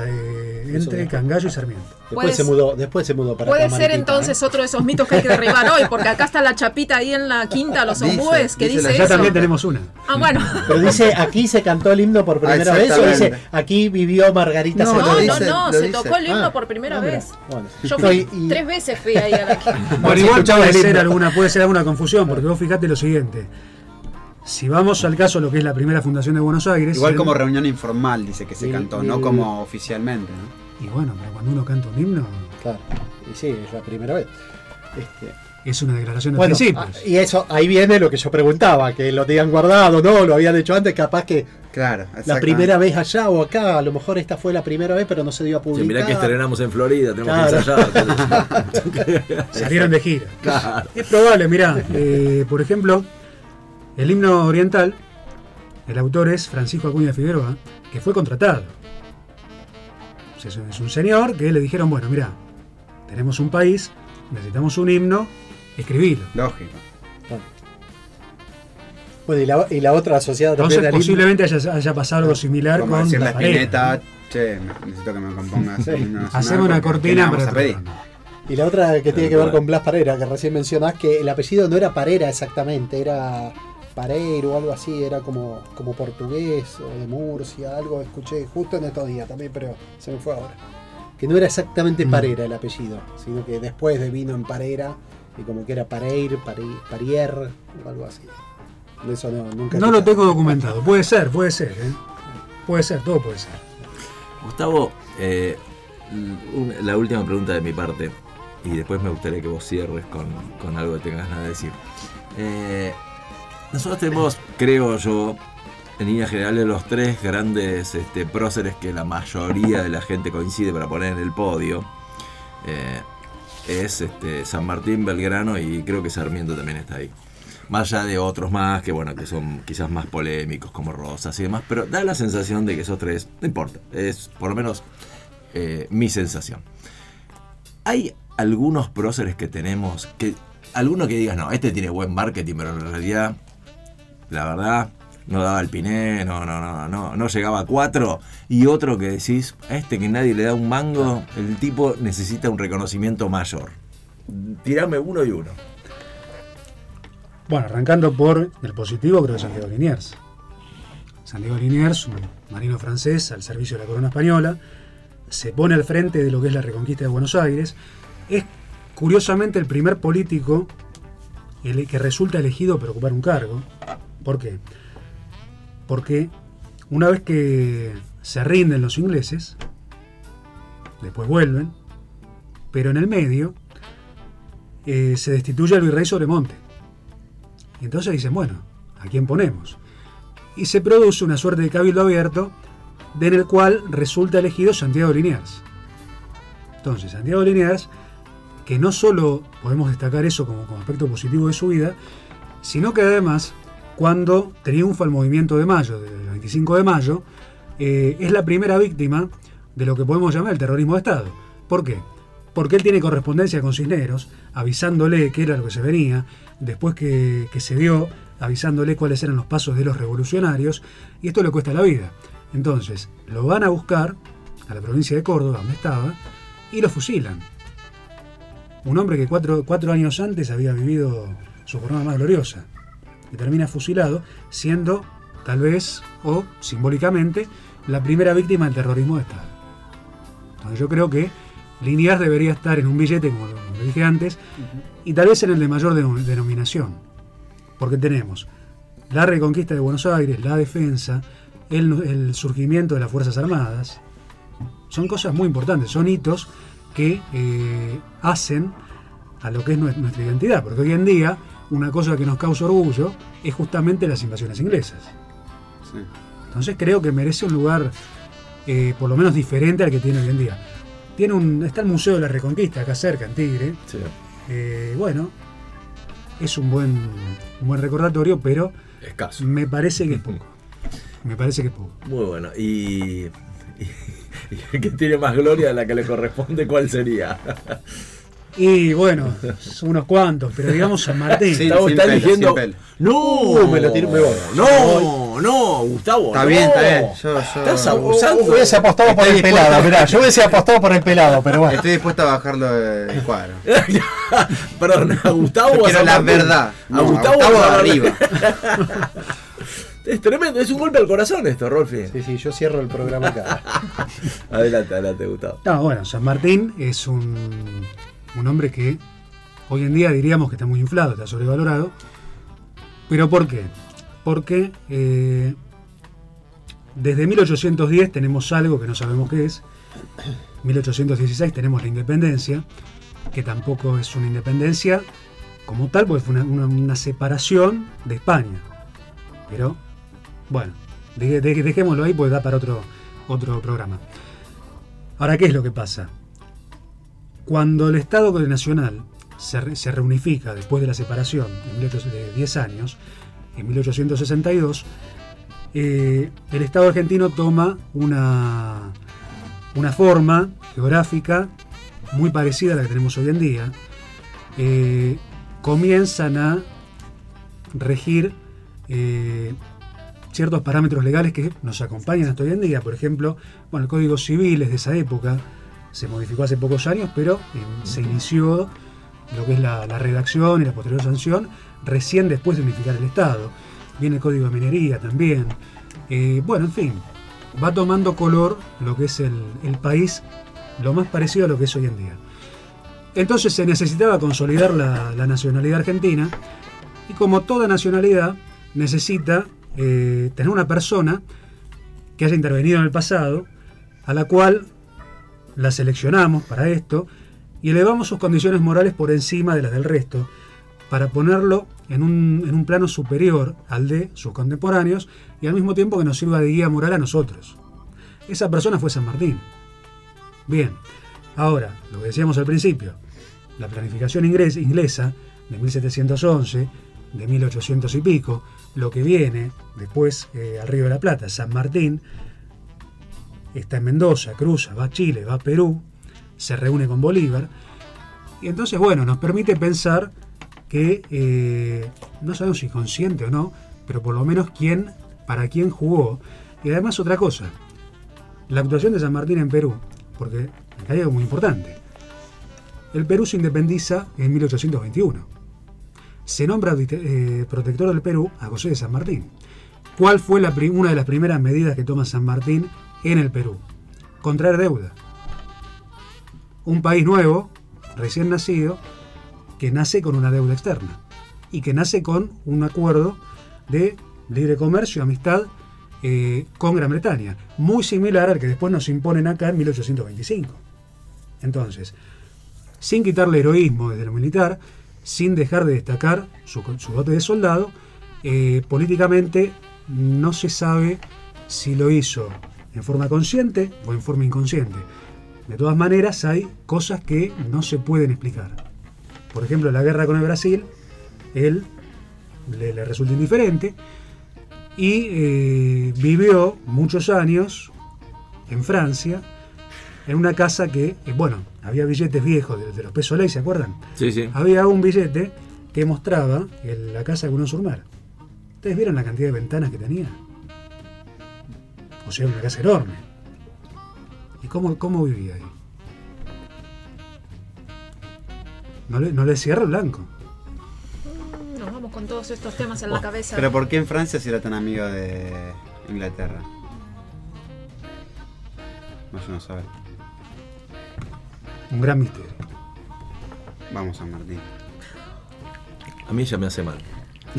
eh, entre Cangallo y Sarmiento. Después puede se ser- mudó, después se mudó para Puede acá, ser entonces ¿eh? otro de esos mitos que hay que derribar hoy, porque acá está la chapita ahí en la quinta, los ombúes, que dice dice, Ya eso. también tenemos una. Ah, bueno. Pero dice, aquí se cantó el himno por primera vez o dice, aquí vivió Margarita No, No, no, no, se dice. tocó el himno Ah, por primera vez. bueno. Yo fui y- tres veces fui ahí a la quinta. <laughs> Bueno, igual puede ser, alguna, puede ser alguna confusión, porque vos fijate lo siguiente. Si vamos al caso, lo que es la primera fundación de Buenos Aires. Igual el- como reunión informal dice que se cantó, no como oficialmente, ¿no? Y bueno, pero cuando uno canta un himno, Claro, y sí, es la primera vez. Este, es una declaración de bueno, principios. ah, y eso, ahí viene lo que yo preguntaba, que lo tenían guardado, no, lo habían hecho antes, capaz que Claro, la primera vez allá o acá, a lo mejor esta fue la primera vez, pero no se dio a Sí, publicar. mirá que estrenamos en Florida, tenemos Claro. que ensayar. <laughs> Salieron de gira. Claro. Es probable, mirá, eh, por ejemplo, el himno oriental, el autor es Francisco Acuña Figueroa, que fue contratado. O sea, es un- es un señor que le dijeron, bueno, mirá, tenemos un país, necesitamos un himno, escribilo. Lógico. Bueno, y la, y la otra asociada Entonces también himno- posiblemente haya, haya pasado algo similar Como con decirle la a pareja, Spinetta, ¿no? che, necesito que me compongas <laughs> Sí. nacional Hacemos una cortina ¿qué le vamos para pedir. Y la otra que tiene que ver con Blas Parera, que recién mencionás, que el apellido no era Parera exactamente, era Pareiro o algo así, era como, como portugués o de Murcia, algo escuché justo en estos días también, pero se me fue ahora. Que no era exactamente Mm. Parera el apellido, sino que después de vino en Parera y como que era Pareir, Pari- Parier o algo así. De eso no, nunca No lo tengo documentado. Puede ser, puede ser. ¿eh? Puede ser, todo puede ser. Gustavo, eh, un- la última pregunta de mi parte, y después me gustaría que vos cierres con, con algo que tengas nada de decir. Eh, nosotros tenemos, creo yo, en líneas generales, los tres grandes este, próceres que la mayoría de la gente coincide para poner en el podio. eh, es este, San Martín, Belgrano y creo que Sarmiento también está ahí. Más allá de otros más que bueno, que son quizás más polémicos como Rosas y demás, pero da la sensación de que esos tres, no importa, es por lo menos eh, mi sensación. Hay algunos próceres que tenemos que alguno que digas, no, este tiene buen marketing, pero en realidad, la verdad, no daba el piné, no, no, no, no, no llegaba a cuatro. Y otro que decís, a este que nadie le da un mango, el tipo necesita un reconocimiento mayor. Tirame uno y uno. Bueno, arrancando por el positivo, creo que Santiago Liniers. Santiago Liniers, un marino francés al servicio de la corona española, se pone al frente de lo que es la reconquista de Buenos Aires. Es curiosamente el primer político que resulta elegido para ocupar un cargo. ¿Por qué? Porque una vez que se rinden los ingleses, después vuelven, pero en el medio eh, se destituye al virrey Sobremonte. Y entonces dicen, bueno, ¿a quién ponemos? Y se produce una suerte de cabildo abierto en el cual resulta elegido Santiago Liniers. Entonces, Santiago Liniers, que no solo podemos destacar eso como, como aspecto positivo de su vida, sino que además, cuando triunfa el movimiento de mayo, del 25 de mayo, eh, es la primera víctima de lo que podemos llamar el terrorismo de Estado. ¿Por qué? Porque él tiene correspondencia con Cisneros, avisándole qué era lo que se venía, después que, que se dio, avisándole cuáles eran los pasos de los revolucionarios, y esto le cuesta la vida. Entonces, lo van a buscar a la provincia de Córdoba, donde estaba, y lo fusilan. Un hombre que cuatro, cuatro años antes había vivido su jornada más gloriosa, y termina fusilado, siendo, tal vez, o simbólicamente, la primera víctima del terrorismo de Estado. Entonces yo creo que Liniers debería estar en un billete, como lo dije antes, y tal vez en el de mayor denom- denominación. Porque tenemos la reconquista de Buenos Aires, la defensa, el, surgimiento de las Fuerzas Armadas. Son cosas muy importantes, son hitos que eh, hacen a lo que es nues- nuestra identidad. Porque hoy en día, una cosa que nos causa orgullo es justamente las invasiones inglesas. Sí. Entonces creo que merece un lugar eh, por lo menos diferente al que tiene hoy en día. Tiene un, está el Museo de la Reconquista acá cerca, en Tigre. Eh, bueno, es un buen, un buen recordatorio, pero Escaso. me parece que es poco. <laughs> Me parece que es poco. Muy bueno. Y, y, <laughs> y el que tiene más gloria a la que le corresponde, ¿cuál sería? <laughs> Y bueno, son <laughs> unos cuantos, pero digamos San Martín. Sí. Gustavo está pelo, pelo. No, Uh, me lo tiro- me voy. No, no, Gustavo. Está no. bien, está bien. Yo, yo Estás abusando. Hubiese apostado por el pelado, mirá, yo hubiese apostado por el pelado, pero bueno. estoy dispuesto a bajarlo del cuadro. <laughs> Perdón, a Gustavo. Yo o a quiero San la Martín? verdad. A No, a Gustavo, Gustavo o a San Martín? arriba. <laughs> Es tremendo, es un golpe al corazón esto, Rolfi. Sí, sí, yo cierro el programa acá. Adelante, adelante, Gustavo. No, bueno, San Martín es un, un hombre que hoy en día diríamos que está muy inflado, está sobrevalorado. ¿Pero por qué? Porque eh, desde 1810 tenemos algo que no sabemos qué es. 1816 tenemos la independencia, que tampoco es una independencia como tal, porque fue una, separación de España. Pero, bueno, dejémoslo ahí porque da para otro, otro programa. Ahora, ¿qué es lo que pasa? Cuando el Estado Nacional se, se reunifica después de la separación en 18 de 10 años, en 1862, eh, el Estado argentino toma una, una forma geográfica muy parecida a la que tenemos hoy en día. Eh, comienzan a regir eh, ciertos parámetros legales que nos acompañan hasta hoy en día. Por ejemplo, bueno, el Código Civil de esa época, se modificó hace pocos años, pero eh, se inició lo que es la, redacción y la posterior sanción recién después de unificar el Estado. Viene el Código de Minería también. Eh, bueno, en fin, va tomando color lo que es el, país, lo más parecido a lo que es hoy en día. Entonces se necesitaba consolidar la, la nacionalidad argentina y como toda nacionalidad necesita eh, tener una persona que haya intervenido en el pasado, a la cual la seleccionamos para esto y elevamos sus condiciones morales por encima de las del resto, para ponerlo en un, en un plano superior al de sus contemporáneos y al mismo tiempo que nos sirva de guía moral a nosotros. Esa persona fue San Martín. Bien, Ahora, lo que decíamos al principio, la planificación inglesa de 1711, de 1800 y pico, lo que viene después eh, al Río de la Plata, San Martín, está en Mendoza, cruza, va a Chile, va a Perú, se reúne con Bolívar, y entonces, bueno, nos permite pensar que, eh, no sabemos si consciente o no, pero por lo menos quién, para quién jugó. Y además otra cosa, la actuación de San Martín en Perú, porque acá hay algo muy importante. El Perú se independiza en 1821. Se nombra eh, protector del Perú a José de San Martín. ¿Cuál fue una de las primeras medidas que toma San Martín en el Perú? Contraer deuda. Un país nuevo, recién nacido, que nace con una deuda externa y que nace con un acuerdo de libre comercio, amistad eh, con Gran Bretaña, muy similar al que después nos imponen acá en 1825. Entonces, sin quitarle heroísmo desde lo militar, sin dejar de destacar su, su dote de soldado, eh, políticamente no se sabe si lo hizo en forma consciente o en forma inconsciente. De todas maneras, hay cosas que no se pueden explicar. Por ejemplo, la guerra con el Brasil, él le, le resulta indiferente y eh, vivió muchos años en Francia, en una casa que, eh, bueno, había billetes viejos de, de los pesos ley, ¿se acuerdan? Sí, sí. Había un billete que mostraba el- la casa de Gunón Surmar. ¿Ustedes vieron la cantidad de ventanas que tenía? O sea, una casa enorme. ¿Y cómo, cómo vivía ahí? No le, no le cierra el blanco. Nos vamos con todos estos temas en la cabeza. Pero ¿por qué en Francia si era tan amigo de Inglaterra? No, yo no sabe. Un gran misterio. Vamos San Martín. A mí ya me hace mal.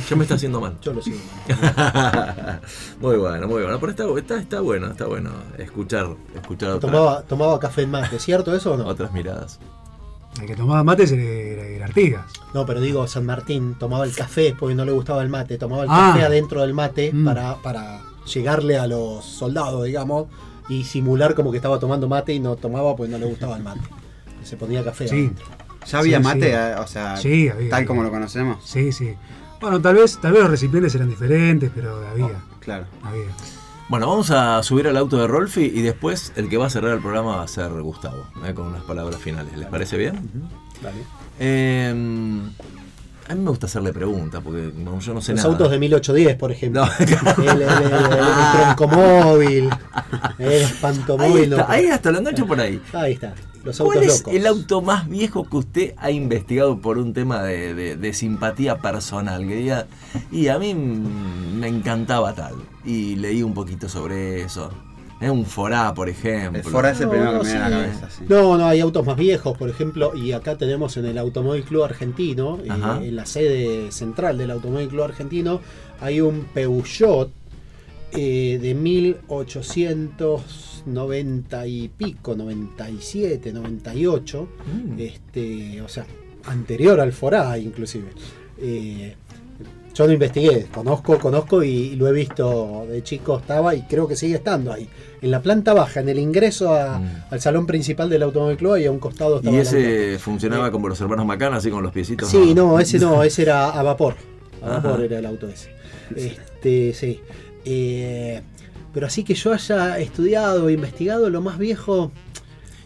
Ya me está haciendo mal. Yo lo sigo. <laughs> muy bueno, muy bueno. Pero está, está, está bueno, está bueno escuchar, escuchar otras, Tomaba, tomaba café en mate, ¿cierto eso o no? otras miradas. El que tomaba mates era, era- era Artigas. No, pero digo, San Martín tomaba el café porque no le gustaba el mate, tomaba el Ah. café adentro del mate Mm. para, para llegarle a los soldados, digamos, y simular como que estaba tomando mate y no tomaba porque no le gustaba el mate. Se ponía café Sí, adentro. ¿Ya había Sí, mate? sí. eh, O sea, Sí, había, tal había. como lo conocemos. sí, sí. Bueno, tal vez, tal vez los recipientes eran diferentes, pero había, Claro. había. Bueno, vamos a subir al auto de Rolfi y después el que va a cerrar el programa va a ser Gustavo, eh, con unas palabras finales. ¿Les parece bien? Dale. Eh, a mí me gusta hacerle preguntas porque no- yo no sé Los nada. autos de 1810, por ejemplo. No. El, el, el- el troncomóvil, el Ahí espantomóvil. está, no, ahí hasta lo engancho por ahí. Ahí está. Los ¿Cuál autos es locos. el auto más viejo que usted ha investigado por un tema de, de- de simpatía personal? Que diga, y a mí me encantaba tal. Y leí un poquito sobre eso. Es un Forá, por ejemplo. El Fora es el No, primero no, que me viene a la sí. cabeza. Sí. No, no, hay autos más viejos, por ejemplo, y acá tenemos en el Automóvil Club Argentino, eh, en la sede central del Automóvil Club Argentino, hay un Peugeot eh, de 1890 y pico, 97, 98, Mm. este, o sea, anterior al Forá inclusive. Eh, yo lo investigué, conozco, conozco y lo he visto de chico, estaba y creo que sigue estando ahí. En la planta baja, en el ingreso a- Mm. al salón principal del Automóvil Club y a un costado estaba Y ese funcionaba Eh, como los hermanos Macana, así con los piecitos. Sí, no, ese no, <laughs> ese era a vapor. A Ajá. vapor era el auto ese. Este, sí. Eh, pero así que yo haya estudiado, investigado lo más viejo.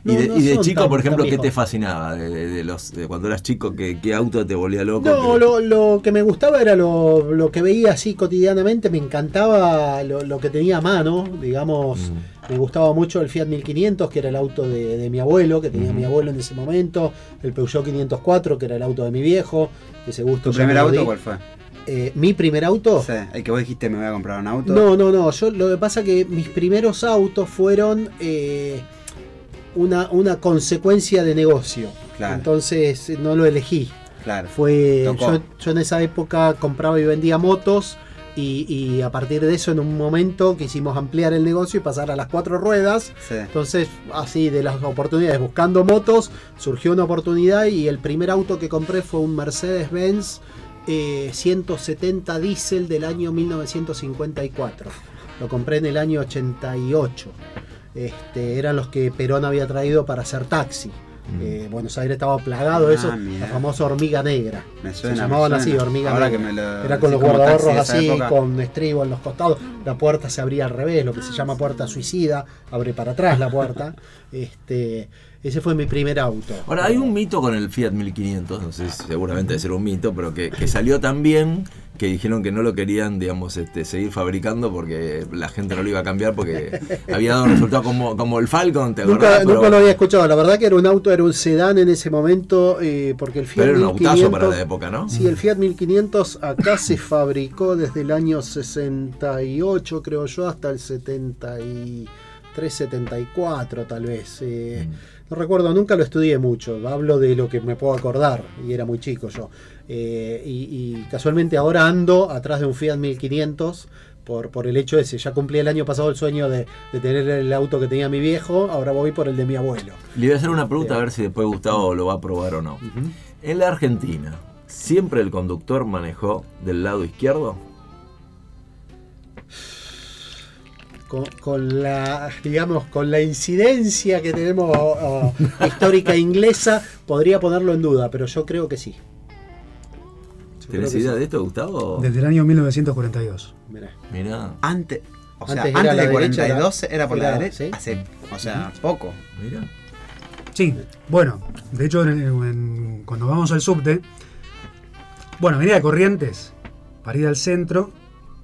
Y de, no y de chico, tan- por ejemplo, ¿qué te fascinaba? De, de- de los, de cuando eras chico, ¿qué, qué auto te volvía loco? No, lo, lo que me gustaba era lo, lo que veía así cotidianamente, me encantaba lo, lo que tenía a mano, digamos, Mm. me gustaba mucho el Fiat 1500, que era el auto de, de mi abuelo, que tenía mi abuelo en ese momento, el Peugeot 504, que era el auto de mi viejo, ese gusto ¿Tu primer auto cuál fue? Eh, mi primer auto. Sí, el que vos dijiste me voy a comprar un auto. No, no, no. Yo lo que pasa que mis primeros autos fueron eh, una, una consecuencia de negocio. Claro. Entonces eh, no lo elegí. Claro. Fue yo, yo en esa época compraba y vendía motos y, y a partir de eso en un momento quisimos ampliar el negocio y pasar a las cuatro ruedas. Sí. Entonces así de las oportunidades buscando motos surgió una oportunidad y el primer auto que compré fue un Mercedes-Benz eh, 170 diésel del año 1954. Lo compré en el año 88. Este, eran los que Perón había traído para hacer taxi. Eh, Buenos Aires estaba plagado de Mm. Ah, eso, mira. la famosa hormiga negra. Me suena, Se me llamaban suena. así, hormiga Ahora negra. que me lo Era con los esa así, época. con estribo en los costados. La puerta se abría al revés, lo que se llama puerta suicida, abre para atrás la puerta. <laughs> Este, ese fue mi primer auto. Ahora, hay un mito con el Fiat 1500, no sé, si seguramente debe ser un mito, pero que, que salió tan bien que dijeron que no lo querían, digamos, este, seguir fabricando porque la gente no lo iba a cambiar porque <laughs> había dado resultado como, como el Falcon, ¿te Nunca, acordás? nunca lo había escuchado. La verdad que era un auto, era un sedán en ese momento, eh, porque el Fiat Pero era un 1500. autazo para la época, ¿no? Sí, el Fiat 1500 acá se fabricó desde el año 68, creo yo, hasta el 73, 74 tal vez. Eh, Mm. No recuerdo, nunca lo estudié mucho. Hablo de lo que me puedo acordar, y era muy chico yo. Eh, y, y casualmente ahora ando atrás de un Fiat 1500 por, por el hecho ese. Ya cumplí el año pasado el sueño de, de tener el auto que tenía mi viejo, ahora voy por el de mi abuelo. Le voy a hacer una pregunta a ver si después Gustavo lo va a probar o no. En la Argentina, ¿siempre el conductor manejó del lado izquierdo? con, con la digamos con la incidencia que tenemos oh, <laughs> histórica inglesa podría ponerlo en duda pero yo creo que sí ¿Tenés idea sí. de esto, Gustavo? Desde el año 1942. Mirá. Mirá, Antes, o sea, Antes antes, la de derecha, 42 era, por la derecha. ¿sí? Hace, o sea, poco. mirá. Sí, bueno, de hecho, en- en- cuando vamos al subte, bueno, venía de Corrientes, para ir al centro,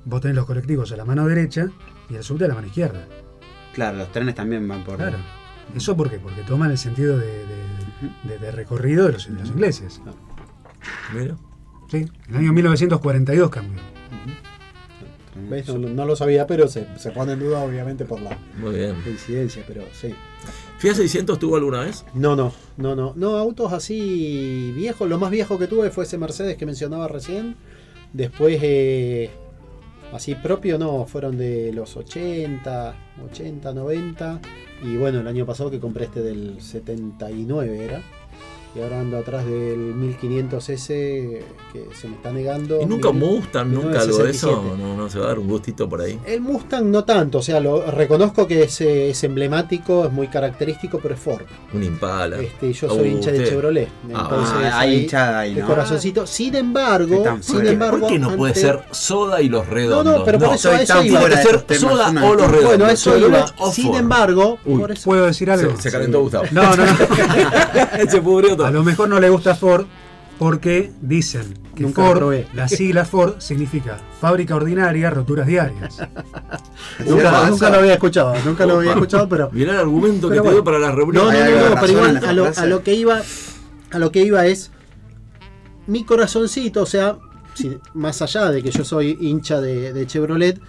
vos tenés los colectivos a la mano derecha y el subte a la mano izquierda. Claro, los trenes también van por. Claro. ¿Eso por qué? Porque toman el sentido de, de- de- de recorrido de los, de los ingleses. Mira. Sí, en el año 1942 cambió. No, no lo sabía pero se, se pone en duda obviamente por la Muy bien. incidencia pero sí. ¿Fiat 600 tuvo alguna vez? no no no no. No autos así viejos. Lo más viejo que tuve fue ese Mercedes que mencionaba recién. Después eh, así propio no fueron de los 80 80 90 y bueno el año pasado que compré este del 79 era y ahora ando atrás del 1500S que se me está negando ¿Y nunca un Mustang, nunca algo de eso? 1967. No, no se va a dar un gustito por ahí. El Mustang no tanto, o sea, lo reconozco que es, eh, es emblemático, es muy característico, pero es Ford. Un Impala. Este, yo Oh, soy hincha de. Chevrolet. Ah, Entonces, Ah, hay ahí, hinchada ahí, el ¿no? corazoncito. Sin embargo, sin embargo. ¿Por qué no puede ante- ser soda y los redondos? No, no, pero por eso- eso tan iba. Tiene fuera que de ser soda o los redondos. Bueno, eso iba. Sin embargo, Uy, por eso- ¿Puedo decir algo? Se, se calentó Gustavo. No, no, no. <laughs> se pudrió todo. A lo mejor no le gusta Ford porque dicen que Nunca Ford, probé. la sigla Ford significa fábrica ordinaria, roturas diarias. <laughs> nunca, lo había escuchado, nunca lo había escuchado, pero. <laughs> Mirá el argumento Pero que te bueno. dio para las No, reuniones. no, no, algo de no, pero igual a lo, frase. a lo que iba, a lo que iba es mi corazoncito, o sea, si- más allá de que yo soy hincha de, de Chevrolet,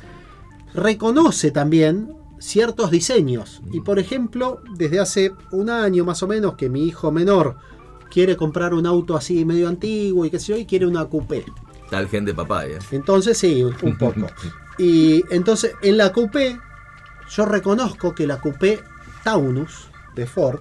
reconoce también ciertos diseños. Y por ejemplo, desde hace un año más o menos que mi hijo menor quiere comprar un auto así medio antiguo y qué sé yo, y quiere una coupé. Tal gente papaya. Entonces sí, un <laughs> poco. Y entonces en la coupé, yo reconozco que la coupé Taunus de Ford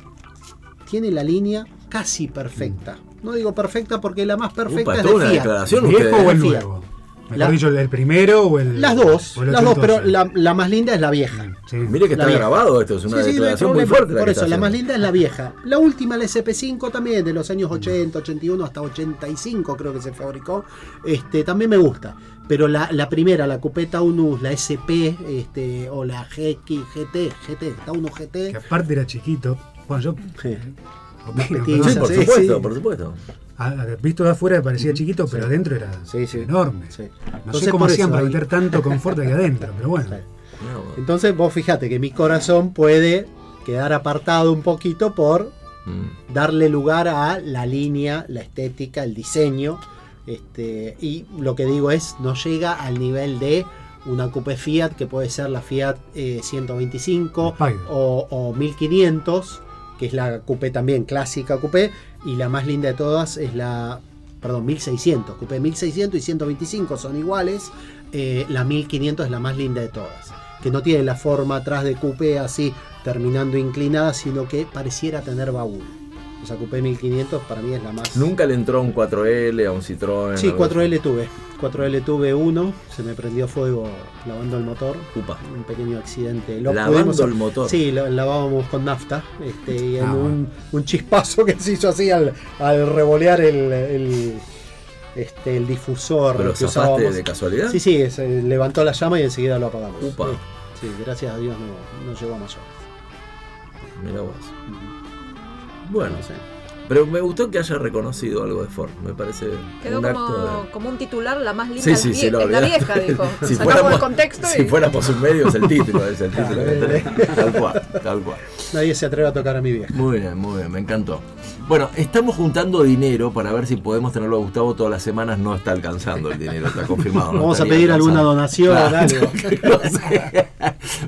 tiene la línea casi perfecta. No digo perfecta porque la más perfecta Upa, es toda una de Fiat. declaración ¿El viejo ustedes. o el nuevo? Mejor La- dicho, el primero o el. Las dos, el las dos, pero la, la más linda es la vieja. Sí. Mire que La está vieja. grabado esto, es una Sí, declaración muy fuerte. la Por que eso, la más linda es la vieja. La última, la SP5 también, de los años 80, 81 hasta 85 creo que se fabricó. Este, también me gusta. Pero la, la primera, la Coupé Taunus, la SP, este, o la GX, GT, GT, Taunus Que GT. aparte era chiquito. Bueno, yo. <laughs> opino. Sí, por Sí, supuesto, sí. por supuesto. A- a- visto de afuera parecía chiquito, pero adentro era Sí, sí. enorme. Sí. No Entonces, sé cómo hacían para ahí- meter tanto confort aquí adentro, pero bueno. Entonces vos fíjate que mi corazón puede quedar apartado un poquito por Mm. darle lugar a la línea, la estética, el diseño. Este, y lo que digo es, no llega al nivel de una coupé Fiat, que puede ser la Fiat eh, 125 Spider. o, o 1500, que es la coupé también clásica coupé, y la más linda de todas es la, perdón, 1600. Coupé 1600 y 125 son iguales, eh, la 1500 es la más linda de todas, que no tiene la forma atrás de coupé así terminando inclinada, sino que pareciera tener baúl. Esa Coupé 1500 para mí es la más... Nunca le entró un 4L, a un Citroën. Sí, algo 4L tuve. 4L tuve uno, se me prendió fuego lavando el motor. Upa. Un pequeño accidente. Lavando el motor. Sí, lo lavábamos con nafta. Este, y en Ah, un, un chispazo que se hizo así al, al revolear el, el, este, el difusor. ¿Pero que usábamos. de casualidad? Sí, sí, se levantó la llama y enseguida lo apagamos. Upa. Sí, sí, gracias a Dios no, no llegó a mayor. Mira vos. Bueno, No sé. Pero me gustó que haya reconocido algo de Ford. Me parece Quedó un acto como, de- como un titular la más linda Sí, la vieja, dijo. <laughs> si Sacamos fuéramos, el contexto si y fuéramos un medio es el título, es el título. <laughs> Tal cual, tal cual. Nadie se atreve a tocar a mi vieja. Muy bien, muy bien, me encantó. Bueno, estamos juntando dinero para ver si podemos tenerlo a Gustavo todas las semanas. No está alcanzando el dinero, está confirmado. no Vamos a pedir alguna donación, algo. <laughs> no sé.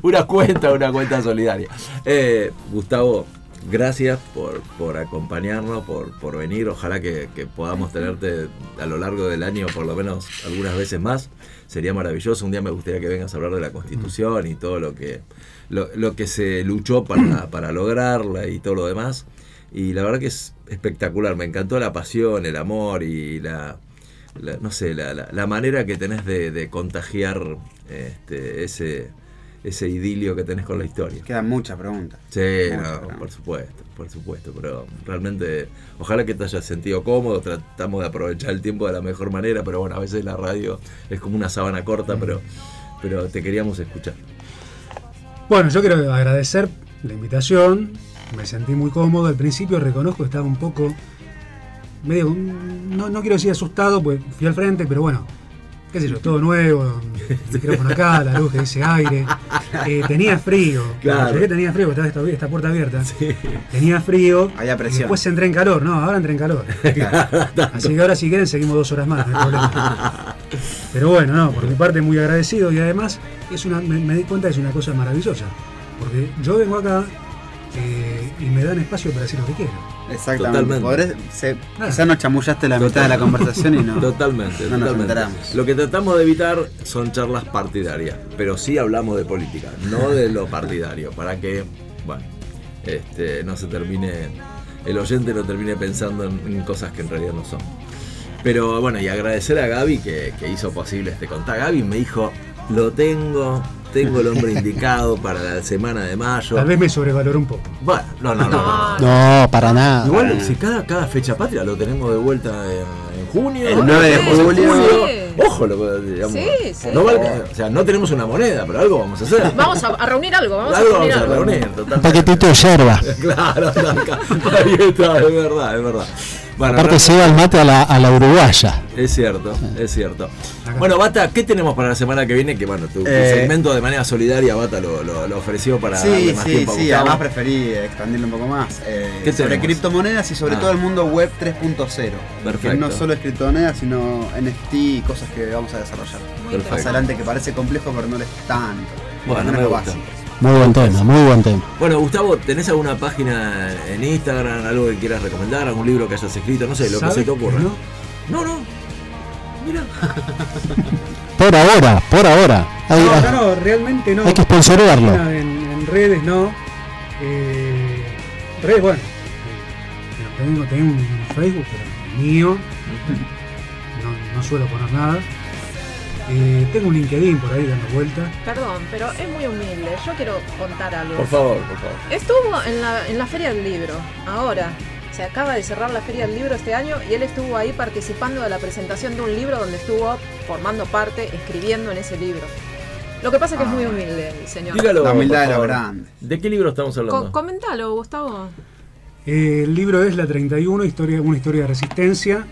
Una cuenta, una cuenta solidaria. Eh, Gustavo, gracias por, por acompañarnos, por, por venir. Ojalá que, que podamos tenerte a lo largo del año, por lo menos algunas veces más. Sería maravilloso. Un día me gustaría que vengas a hablar de la Constitución y todo lo que, lo, lo que se luchó para, <clears throat> para lograrla y todo lo demás. Y la verdad que es espectacular. Me encantó la pasión, el amor y la, la- no sé, la, la- la manera que tenés de, de contagiar este, ese, ese idilio que tenés con la historia. Quedan muchas preguntas. Sí, Muchas no, preguntas. por supuesto, por supuesto, pero realmente ojalá que te hayas sentido cómodo, tratamos de aprovechar el tiempo de la mejor manera, pero bueno, a veces la radio es como una sábana corta, pero, pero te queríamos escuchar. Bueno, yo quiero agradecer la invitación. Me sentí muy cómodo. Al principio reconozco que estaba un poco. medio. No, no quiero decir asustado, pues fui al frente, pero bueno. Qué sé yo, todo nuevo, micrófono acá, la luz que dice aire. Eh, tenía frío. Claro. Llegué tenía frío, porque estaba esta, esta puerta abierta. Tenía frío. Había y presión. después entré en calor. No, ahora entré en calor. <laughs> Así que ahora si quieren seguimos dos horas más, no hay problema. Pero bueno, no, por mi parte muy agradecido y además es una, me, me di cuenta que es una cosa maravillosa. Porque yo vengo acá eh, y me dan espacio para decir lo que quiero. Exactamente. Totalmente. Se- quizás no chamullaste la mitad de la conversación y no. <laughs> Totalmente, no nos totalmente. Lo que tratamos de evitar son charlas partidarias, pero sí hablamos de política, no de lo partidario, para que, bueno, este, no se termine, el oyente no termine pensando en, en cosas que en realidad no son. Pero bueno, y agradecer a Gaby que, que hizo posible este contacto. Gaby me dijo, lo tengo, tengo el hombre indicado para la semana de mayo. Tal vez me sobrevaloró un poco. Bueno, no, no, no. no. No, para nada. Igual, si cada, cada fecha patria lo tenemos de vuelta en, en junio. El 9 de en julio. Sí. Ojo, lo que digamos. Sí, sí. No vale- o sea, no tenemos una moneda, pero algo vamos a hacer. Vamos a, a reunir algo, vamos algo a reunir vamos a reunir, Un totalmente. paquetito de yerba. <laughs> Claro, acá. ahí está, es verdad, es verdad. Bueno, Aparte no- lleva el mate a la, a la uruguaya. es cierto, es cierto. Bueno, Bata, ¿qué tenemos para la semana que viene? Que bueno, tu, tu Eh, segmento de manera solidaria, Bata lo, lo- lo ofreció para darle Sí, más sí, tiempo a sí, además preferí expandirlo un poco más. eh, ¿Qué sobre tenemos? criptomonedas y sobre Ah. todo el mundo web 3.0. Que Perfecto. no solo es criptomonedas, sino NFT y cosas que vamos a desarrollar. Muy Perfecto. Más adelante que parece complejo, pero no lo es tanto. Bueno, menos me lo gusta. básico. Muy buen tema, muy buen tema. Bueno, Gustavo, ¿tenés alguna página en Instagram, algo que quieras recomendar, algún libro que hayas escrito? No sé, lo que ¿Sabes se te ocurra. no? No, no. Mira. <laughs> Por ahora, por ahora. Hay, No, no, realmente no. hay que sponsorarlo. En, en redes no. Eh, redes, bueno. eh, Tengo, tengo un Facebook, pero mío. No, no suelo poner nada. Eh, tengo un LinkedIn por ahí dando vueltas. Perdón, pero es muy humilde. Yo quiero contar algo. Por favor, por favor. Estuvo en la, en la Feria del Libro, ahora. Se acaba de cerrar la Feria del Libro este año y él estuvo ahí participando de la presentación de un libro donde estuvo formando parte, escribiendo en ese libro. Lo que pasa es que es muy humilde el señor. Dígalo. La humildad de lo grande. ¿De qué libro estamos hablando? Co- comentalo, Gustavo. Eh, el libro es La 31, historia, una historia de resistencia,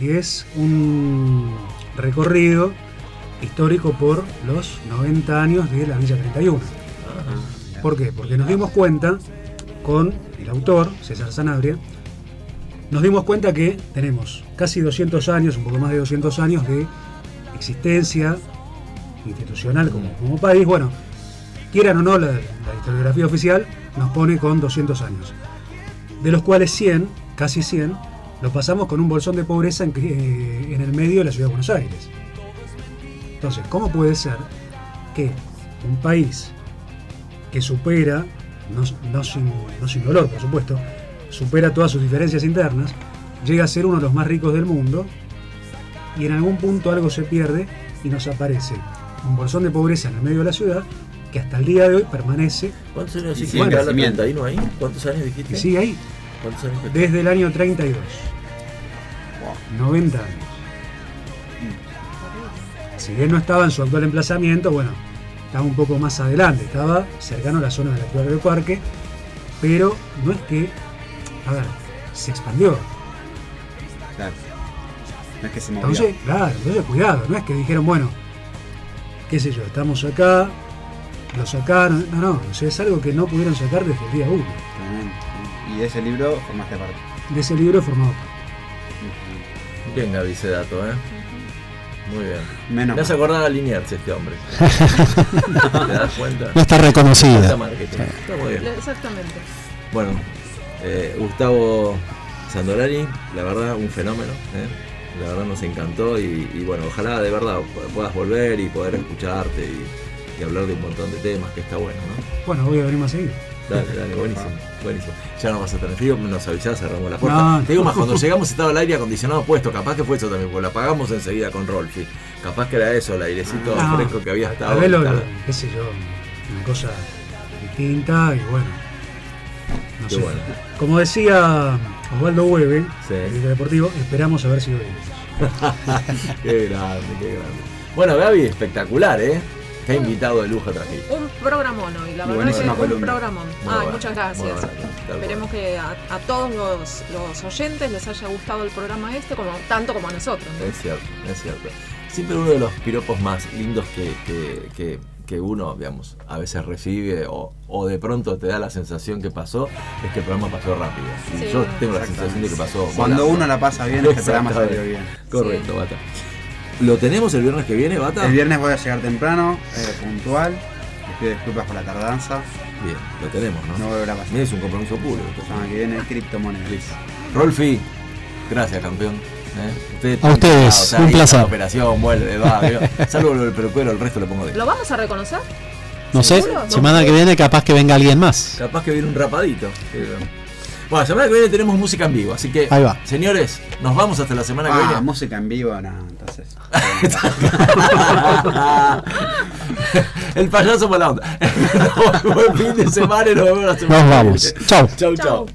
y es un recorrido histórico por los 90 años de la Villa 31. ¿Por qué? Porque nos dimos cuenta con el autor, César Sanabria, nos dimos cuenta que tenemos casi 200 años, un poco más de 200 años de existencia institucional como, como país. Bueno, quieran o no, la, la historiografía oficial nos pone con 200 años de los cuales 100, casi 100, lo pasamos con un bolsón de pobreza en, eh, en el medio de la ciudad de Buenos Aires. Entonces, ¿cómo puede ser que un país que supera, no, no sin, no sin dolor por supuesto, supera todas sus diferencias internas, llega a ser uno de los más ricos del mundo y en algún punto algo se pierde y nos aparece un bolsón de pobreza en el medio de la ciudad que hasta el día de hoy permanece ¿Cuántos años Y dijiste sigue crecimiento. 31 ahí? ¿Cuántos años dijiste? y sigue ahí ¿Cuántos años? desde el año 32, 90 años. Si bien no estaba en su actual emplazamiento, bueno, estaba un poco más adelante, estaba cercano a la zona del actual parque, pero no es que, a ver, se expandió. Claro. No es que se movió. Entonces, claro, entonces cuidado, no es que dijeron, bueno, qué sé yo, estamos acá, lo sacaron, no, no, o sea, es algo que no pudieron sacar desde el día uno. Y de ese libro formaste parte. De ese libro formado parte. Bien, Gaby, ese dato, ¿eh? Muy bien. Menos Me hace acordar a Liniers este hombre. <laughs> ¿Te das cuenta? No está marketing. Está muy bien. Exactamente. Bueno, eh, Gustavo Sandolari, la verdad, un fenómeno. ¿eh? La verdad nos encantó y, y bueno, ojalá de verdad puedas volver y poder escucharte y, y hablar de un montón de temas, que está bueno, ¿no? Bueno, voy a venir más seguido. Dale, dale, buenísimo, buenísimo. Ya no vas a tener frío, nos avisás, cerramos la puerta. No, Te digo más, cuando llegamos estaba el aire acondicionado puesto, capaz que fue eso también, porque lo apagamos enseguida con Rolfi. Capaz que era eso, el airecito No, fresco que había estado. vez lo- tal- qué sé yo, una cosa distinta y bueno. No Qué sé. bueno. Como decía Osvaldo Hueve, Sí. el deportivo, esperamos haber sido ellos. <laughs> qué grande, qué grande. Bueno, Gaby, espectacular, ¿eh? Qué invitado de lujo trajiste. Un programón hoy, la Y verdad que buenísima un columna. programón. Muy Ay, muchas gracias. Esperemos que a, a todos los, los oyentes les haya gustado el programa este, como tanto como a nosotros. ¿no? Es cierto, es cierto. Siempre uno de los piropos más lindos que, que, que, que uno, digamos, a veces recibe o, o de pronto te da la sensación que pasó, es que el programa pasó rápido. Y Sí. yo tengo la sensación de que pasó. Cuando volando. uno la pasa bien, este programa Exactamente. salió bien. Correcto, Bata. ¿Lo tenemos el viernes que viene, Bata? El viernes voy a llegar temprano, eh, puntual. Les pido disculpas por la tardanza. Bien, lo tenemos, ¿no? No volverá a pasar. Mira, es un compromiso público. La semana que viene, criptomonedas. Rolfi, gracias, campeón. ¿eh? Usted A ustedes, un placer. la operación, vuelve, va. <laughs> Salvo el peluquero, el resto le pongo de. ¿Lo vamos a reconocer? No sé, ¿Seguro? semana que viene capaz que venga alguien más. Capaz que viene un rapadito. Bueno, la semana que viene tenemos música en vivo, así que, Ahí va. señores, nos vamos hasta la semana que Ah, viene. música en vivo, no, entonces. <laughs> El payaso por la onda. <laughs> Buen fin de semana y nos vemos la semana Nos vamos. Chau, Chau. chau.